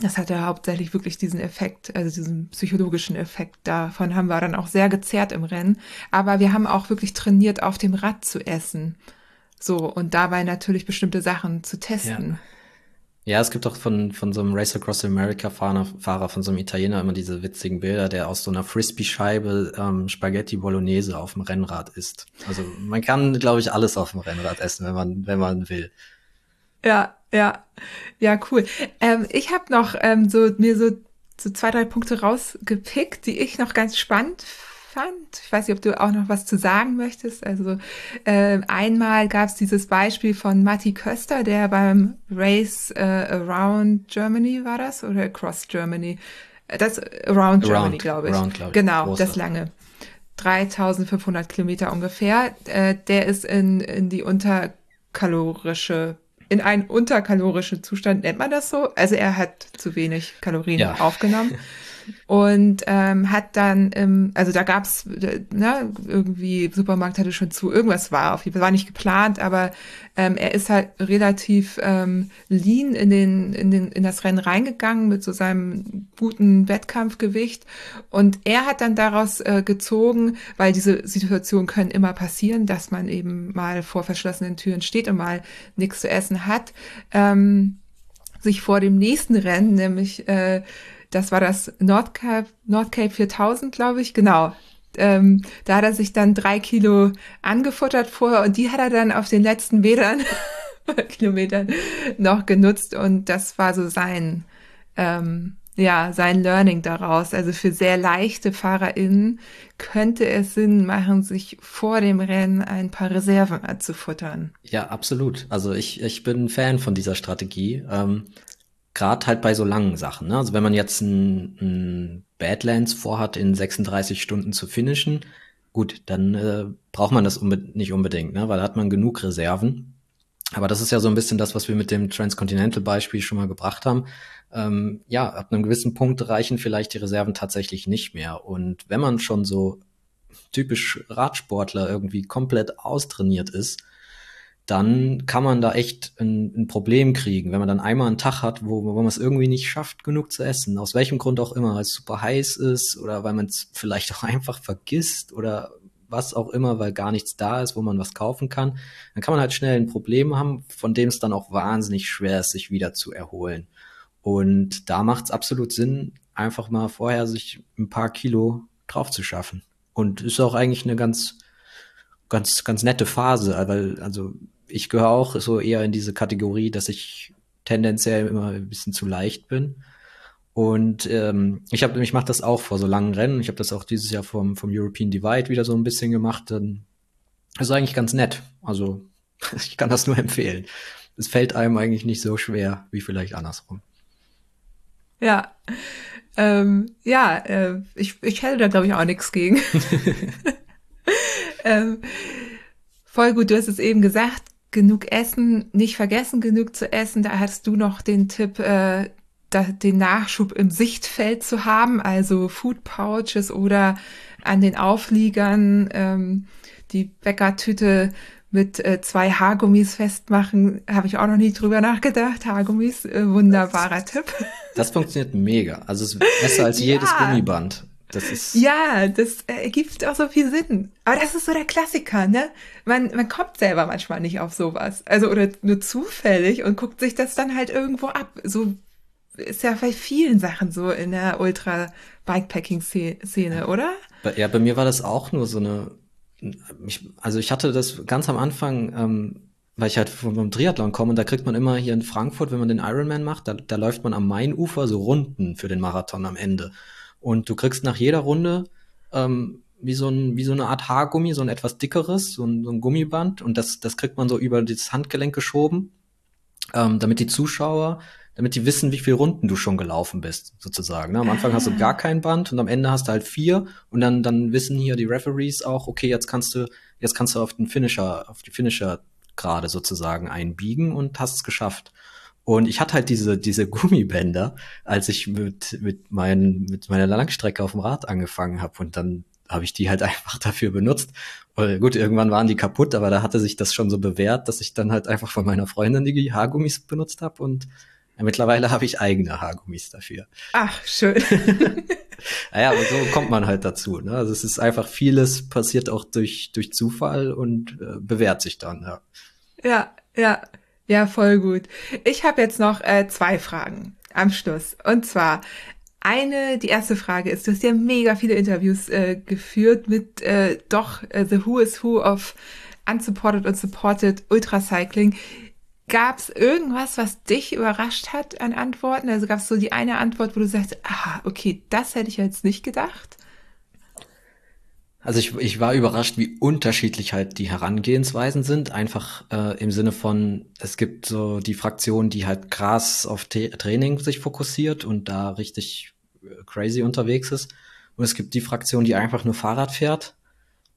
das hatte hauptsächlich wirklich diesen Effekt, also diesen psychologischen Effekt. Davon haben wir dann auch sehr gezerrt im Rennen. Aber wir haben auch wirklich trainiert, auf dem Rad zu essen. So, und dabei natürlich bestimmte Sachen zu testen. Ja. Ja, es gibt auch von, von so einem Race Across America Fahrer, Fahrer, von so einem Italiener immer diese witzigen Bilder, der aus so einer Frisbee-Scheibe ähm, Spaghetti Bolognese auf dem Rennrad isst. Also man kann, glaube ich, alles auf dem Rennrad essen, wenn man, wenn man will. Ja, ja, ja, cool. Ähm, ich habe noch ähm, so mir so, so zwei, drei Punkte rausgepickt, die ich noch ganz spannend fand. Ich weiß nicht, ob du auch noch was zu sagen möchtest. Also äh, einmal gab es dieses Beispiel von Matti Köster, der beim Race äh, Around Germany war das oder Across Germany? Das Around Germany, glaube ich. Around, glaub ich. Genau, Große. das lange. 3500 Kilometer ungefähr. Äh, der ist in, in die unterkalorische in einen unterkalorischen Zustand, nennt man das so? Also er hat zu wenig Kalorien ja. aufgenommen. und ähm, hat dann, ähm, also da gab's, ne, irgendwie Supermarkt hatte schon zu, irgendwas war auf jeden Fall, war nicht geplant, aber ähm, er ist halt relativ ähm, lean in den in den in das Rennen reingegangen mit so seinem guten Wettkampfgewicht und er hat dann daraus äh, gezogen, weil diese Situationen können immer passieren, dass man eben mal vor verschlossenen Türen steht und mal nichts zu essen hat. Ähm, sich vor dem nächsten Rennen, nämlich äh, das war das Nordcape, Nordcape 4000, glaube ich, genau. Ähm, da hat er sich dann drei Kilo angefuttert vorher und die hat er dann auf den letzten Metern, Kilometern noch genutzt und das war so sein, ähm, ja, sein Learning daraus. Also für sehr leichte FahrerInnen könnte es Sinn machen, sich vor dem Rennen ein paar Reserven zu futtern. Ja, absolut. Also ich, ich bin Fan von dieser Strategie. Ähm, gerade halt bei so langen Sachen. Ne? Also wenn man jetzt ein, ein Badlands vorhat, in 36 Stunden zu finishen, gut, dann äh, braucht man das unbe nicht unbedingt, ne? weil da hat man genug Reserven. Aber das ist ja so ein bisschen das, was wir mit dem Transcontinental-Beispiel schon mal gebracht haben. Ähm, ja, ab einem gewissen Punkt reichen vielleicht die Reserven tatsächlich nicht mehr. Und wenn man schon so typisch Radsportler irgendwie komplett austrainiert ist, dann kann man da echt ein, ein, Problem kriegen, wenn man dann einmal einen Tag hat, wo, wo man es irgendwie nicht schafft, genug zu essen. Aus welchem Grund auch immer, weil es super heiß ist oder weil man es vielleicht auch einfach vergisst oder was auch immer, weil gar nichts da ist, wo man was kaufen kann. Dann kann man halt schnell ein Problem haben, von dem es dann auch wahnsinnig schwer ist, sich wieder zu erholen. Und da macht es absolut Sinn, einfach mal vorher sich ein paar Kilo drauf zu schaffen. Und ist auch eigentlich eine ganz, ganz, ganz nette Phase, weil, also ich gehöre auch so eher in diese Kategorie, dass ich tendenziell immer ein bisschen zu leicht bin. Und ähm, ich habe, ich mache das auch vor so langen Rennen. Ich habe das auch dieses Jahr vom, vom European Divide wieder so ein bisschen gemacht. Dann ist eigentlich ganz nett. Also ich kann das nur empfehlen. Es fällt einem eigentlich nicht so schwer wie vielleicht andersrum. Ja, ähm, ja, äh, ich, ich hätte da glaube ich auch nichts gegen. ähm, voll gut, du hast es eben gesagt, genug essen, nicht vergessen, genug zu essen. Da hast du noch den Tipp, äh, da, den Nachschub im Sichtfeld zu haben, also Food Pouches oder an den Aufliegern ähm, die Bäckertüte mit äh, zwei Haargummis festmachen, habe ich auch noch nie drüber nachgedacht. Haargummis, äh, wunderbarer das, Tipp. Das funktioniert mega. Also es ist besser als ja. jedes Gummiband. Das ist ja, das ergibt auch so viel Sinn. Aber das ist so der Klassiker, ne? Man, man kommt selber manchmal nicht auf sowas. Also, oder nur zufällig und guckt sich das dann halt irgendwo ab. So ist ja bei vielen Sachen so in der Ultra-Bikepacking-Szene, oder? Ja, bei mir war das auch nur so eine, ich, also ich hatte das ganz am Anfang, ähm, weil ich halt vom Triathlon komme und da kriegt man immer hier in Frankfurt, wenn man den Ironman macht, da, da läuft man am Mainufer so Runden für den Marathon am Ende. Und du kriegst nach jeder Runde ähm, wie so, ein, wie so eine Art Haargummi, so ein etwas dickeres, so ein, so ein Gummiband und das, das kriegt man so über das Handgelenk geschoben, ähm, damit die Zuschauer damit die wissen, wie viele Runden du schon gelaufen bist, sozusagen. Ne? Am Anfang hast du gar ah. kein Band und am Ende hast du halt vier und dann, dann wissen hier die Referees auch, okay, jetzt kannst du, jetzt kannst du auf den Finisher, auf die Finisher gerade sozusagen einbiegen und hast es geschafft. Und ich hatte halt diese, diese Gummibänder, als ich mit, mit, mein, mit meiner Langstrecke auf dem Rad angefangen habe. Und dann habe ich die halt einfach dafür benutzt. Und gut, irgendwann waren die kaputt, aber da hatte sich das schon so bewährt, dass ich dann halt einfach von meiner Freundin die Haargummis benutzt habe und mittlerweile habe ich eigene Haargummis dafür. Ach, schön. naja, aber so kommt man halt dazu. Ne? Also es ist einfach vieles passiert auch durch, durch Zufall und äh, bewährt sich dann. Ja, ja, ja, ja voll gut. Ich habe jetzt noch äh, zwei Fragen am Schluss. Und zwar, eine, die erste Frage ist, du hast ja mega viele Interviews äh, geführt mit äh, doch äh, The Who is Who of Unsupported und Supported Ultracycling. Gab es irgendwas, was dich überrascht hat an Antworten? Also gab es so die eine Antwort, wo du sagst, aha, okay, das hätte ich jetzt nicht gedacht? Also ich, ich war überrascht, wie unterschiedlich halt die Herangehensweisen sind. Einfach äh, im Sinne von, es gibt so die Fraktion, die halt krass auf T Training sich fokussiert und da richtig äh, crazy unterwegs ist. Und es gibt die Fraktion, die einfach nur Fahrrad fährt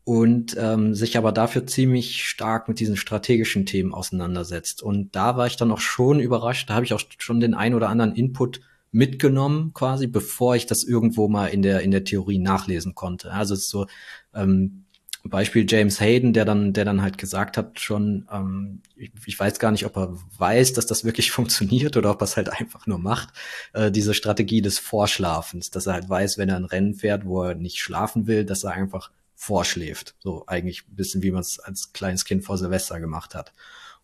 und ähm, sich aber dafür ziemlich stark mit diesen strategischen Themen auseinandersetzt. Und da war ich dann auch schon überrascht. Da habe ich auch schon den ein oder anderen Input mitgenommen, quasi, bevor ich das irgendwo mal in der in der Theorie nachlesen konnte. Also es ist so ähm, Beispiel James Hayden, der dann der dann halt gesagt hat schon, ähm, ich, ich weiß gar nicht, ob er weiß, dass das wirklich funktioniert oder ob er es halt einfach nur macht. Äh, diese Strategie des Vorschlafens, dass er halt weiß, wenn er ein Rennen fährt, wo er nicht schlafen will, dass er einfach vorschläft. So eigentlich ein bisschen, wie man es als kleines Kind vor Silvester gemacht hat.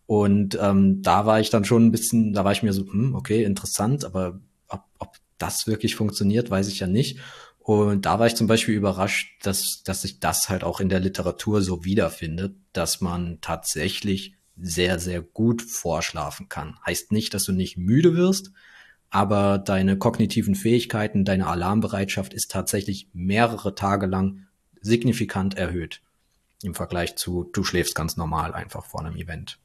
Und ähm, da war ich dann schon ein bisschen, da war ich mir so, hm, okay, interessant, aber ob, ob das wirklich funktioniert, weiß ich ja nicht. Und da war ich zum Beispiel überrascht, dass, dass sich das halt auch in der Literatur so wiederfindet, dass man tatsächlich sehr, sehr gut vorschlafen kann. Heißt nicht, dass du nicht müde wirst, aber deine kognitiven Fähigkeiten, deine Alarmbereitschaft ist tatsächlich mehrere Tage lang signifikant erhöht im Vergleich zu, du schläfst ganz normal einfach vor einem Event.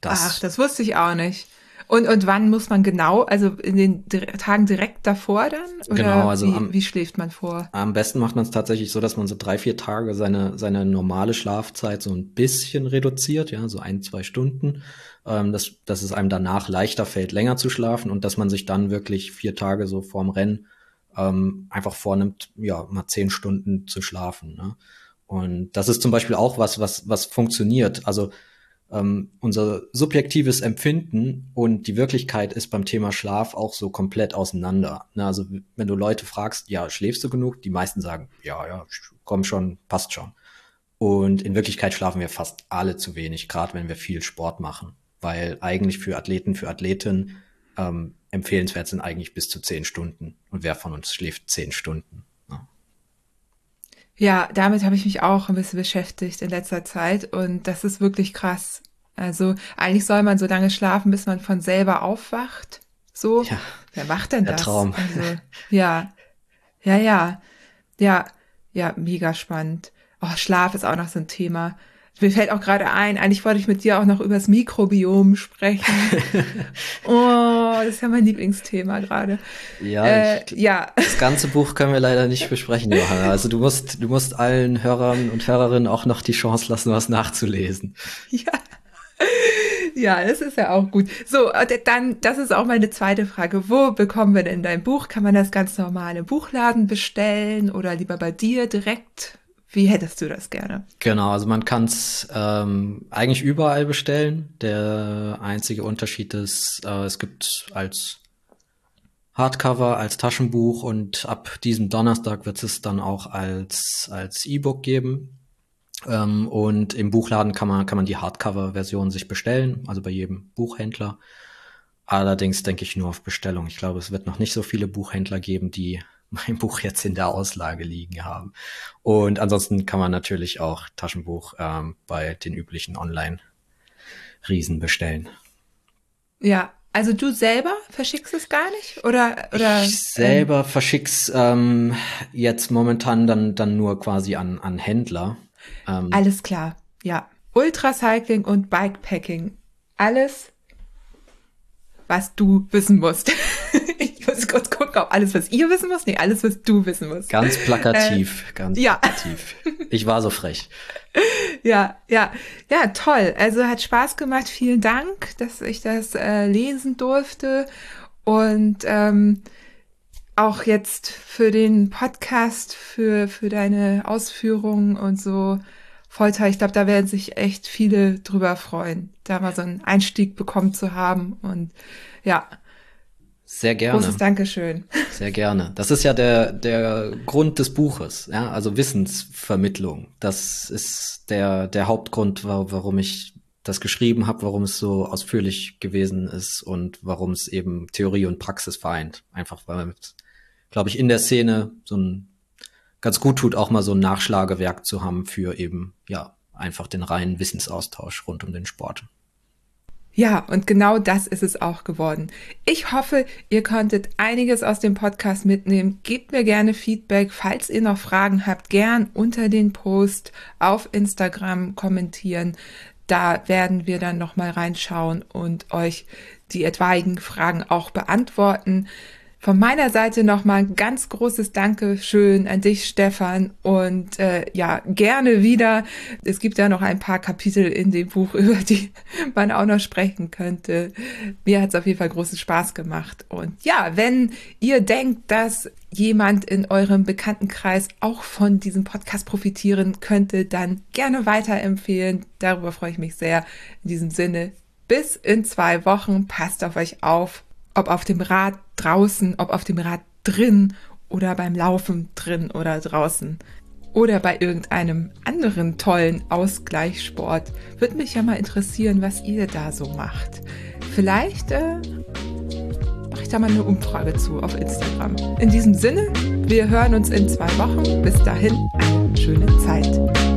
Das, Ach, das wusste ich auch nicht. Und, und wann muss man genau, also in den Tagen direkt davor dann? Oder genau, also wie, am, wie schläft man vor? Am besten macht man es tatsächlich so, dass man so drei, vier Tage seine, seine normale Schlafzeit so ein bisschen reduziert, ja, so ein, zwei Stunden, ähm, dass, dass es einem danach leichter fällt, länger zu schlafen und dass man sich dann wirklich vier Tage so vorm Rennen ähm, einfach vornimmt, ja, mal zehn Stunden zu schlafen. Ne? Und das ist zum Beispiel auch was, was, was funktioniert. Also ähm, unser subjektives Empfinden und die Wirklichkeit ist beim Thema Schlaf auch so komplett auseinander. Ne? Also wenn du Leute fragst, ja, schläfst du genug? Die meisten sagen, ja, ja, komm schon, passt schon. Und in Wirklichkeit schlafen wir fast alle zu wenig, gerade wenn wir viel Sport machen. Weil eigentlich für Athleten, für Athletinnen ähm, empfehlenswert sind eigentlich bis zu zehn Stunden. Und wer von uns schläft zehn Stunden? Ja, damit habe ich mich auch ein bisschen beschäftigt in letzter Zeit und das ist wirklich krass. Also eigentlich soll man so lange schlafen, bis man von selber aufwacht. So, ja, wer macht denn der das? Traum. Also, ja, ja, ja, ja, ja, mega spannend. Oh, Schlaf ist auch noch so ein Thema. Mir fällt auch gerade ein, eigentlich wollte ich mit dir auch noch über das Mikrobiom sprechen. oh, das ist ja mein Lieblingsthema gerade. Ja, äh, ich, ja. Das ganze Buch können wir leider nicht besprechen, Johanna. Also du musst, du musst allen Hörern und Hörerinnen auch noch die Chance lassen, was nachzulesen. Ja. Ja, das ist ja auch gut. So, äh, dann, das ist auch meine zweite Frage. Wo bekommen wir denn dein Buch? Kann man das ganz normal im Buchladen bestellen oder lieber bei dir direkt? Wie hättest du das gerne? Genau, also man kann es ähm, eigentlich überall bestellen. Der einzige Unterschied ist, äh, es gibt als Hardcover, als Taschenbuch und ab diesem Donnerstag wird es dann auch als als E-Book geben. Ähm, und im Buchladen kann man kann man die Hardcover-Version sich bestellen, also bei jedem Buchhändler. Allerdings denke ich nur auf Bestellung. Ich glaube, es wird noch nicht so viele Buchhändler geben, die mein Buch jetzt in der Auslage liegen haben. Und ansonsten kann man natürlich auch Taschenbuch ähm, bei den üblichen Online-Riesen bestellen. Ja, also du selber verschickst es gar nicht? Oder, oder ich selber ähm, verschick's ähm, jetzt momentan dann, dann nur quasi an, an Händler. Ähm, Alles klar, ja. Ultracycling und Bikepacking. Alles, was du wissen musst. ich muss kurz gucken, ob alles, was ihr wissen müsst, nee, alles, was du wissen musst. Ganz plakativ, äh, ganz ja. plakativ. Ich war so frech. Ja, ja, ja, toll. Also hat Spaß gemacht. Vielen Dank, dass ich das äh, lesen durfte. Und ähm, auch jetzt für den Podcast, für, für deine Ausführungen und so. Toll. Ich glaube, da werden sich echt viele drüber freuen, da mal so einen Einstieg bekommen zu haben. Und ja, sehr gerne. Großes Dankeschön. Sehr gerne. Das ist ja der, der Grund des Buches, ja, also Wissensvermittlung. Das ist der, der Hauptgrund, warum ich das geschrieben habe, warum es so ausführlich gewesen ist und warum es eben Theorie und Praxis vereint. Einfach weil es, glaube ich, in der Szene so ein ganz gut tut, auch mal so ein Nachschlagewerk zu haben für eben, ja, einfach den reinen Wissensaustausch rund um den Sport. Ja, und genau das ist es auch geworden. Ich hoffe, ihr konntet einiges aus dem Podcast mitnehmen. Gebt mir gerne Feedback. Falls ihr noch Fragen habt, gern unter den Post auf Instagram kommentieren. Da werden wir dann nochmal reinschauen und euch die etwaigen Fragen auch beantworten. Von meiner Seite nochmal ein ganz großes Dankeschön an dich, Stefan. Und äh, ja, gerne wieder. Es gibt ja noch ein paar Kapitel in dem Buch, über die man auch noch sprechen könnte. Mir hat es auf jeden Fall großen Spaß gemacht. Und ja, wenn ihr denkt, dass jemand in eurem Bekanntenkreis auch von diesem Podcast profitieren könnte, dann gerne weiterempfehlen. Darüber freue ich mich sehr. In diesem Sinne, bis in zwei Wochen. Passt auf euch auf ob auf dem Rad draußen, ob auf dem Rad drin oder beim Laufen drin oder draußen. Oder bei irgendeinem anderen tollen Ausgleichssport. Würde mich ja mal interessieren, was ihr da so macht. Vielleicht äh, mache ich da mal eine Umfrage zu auf Instagram. In diesem Sinne, wir hören uns in zwei Wochen. Bis dahin, eine schöne Zeit.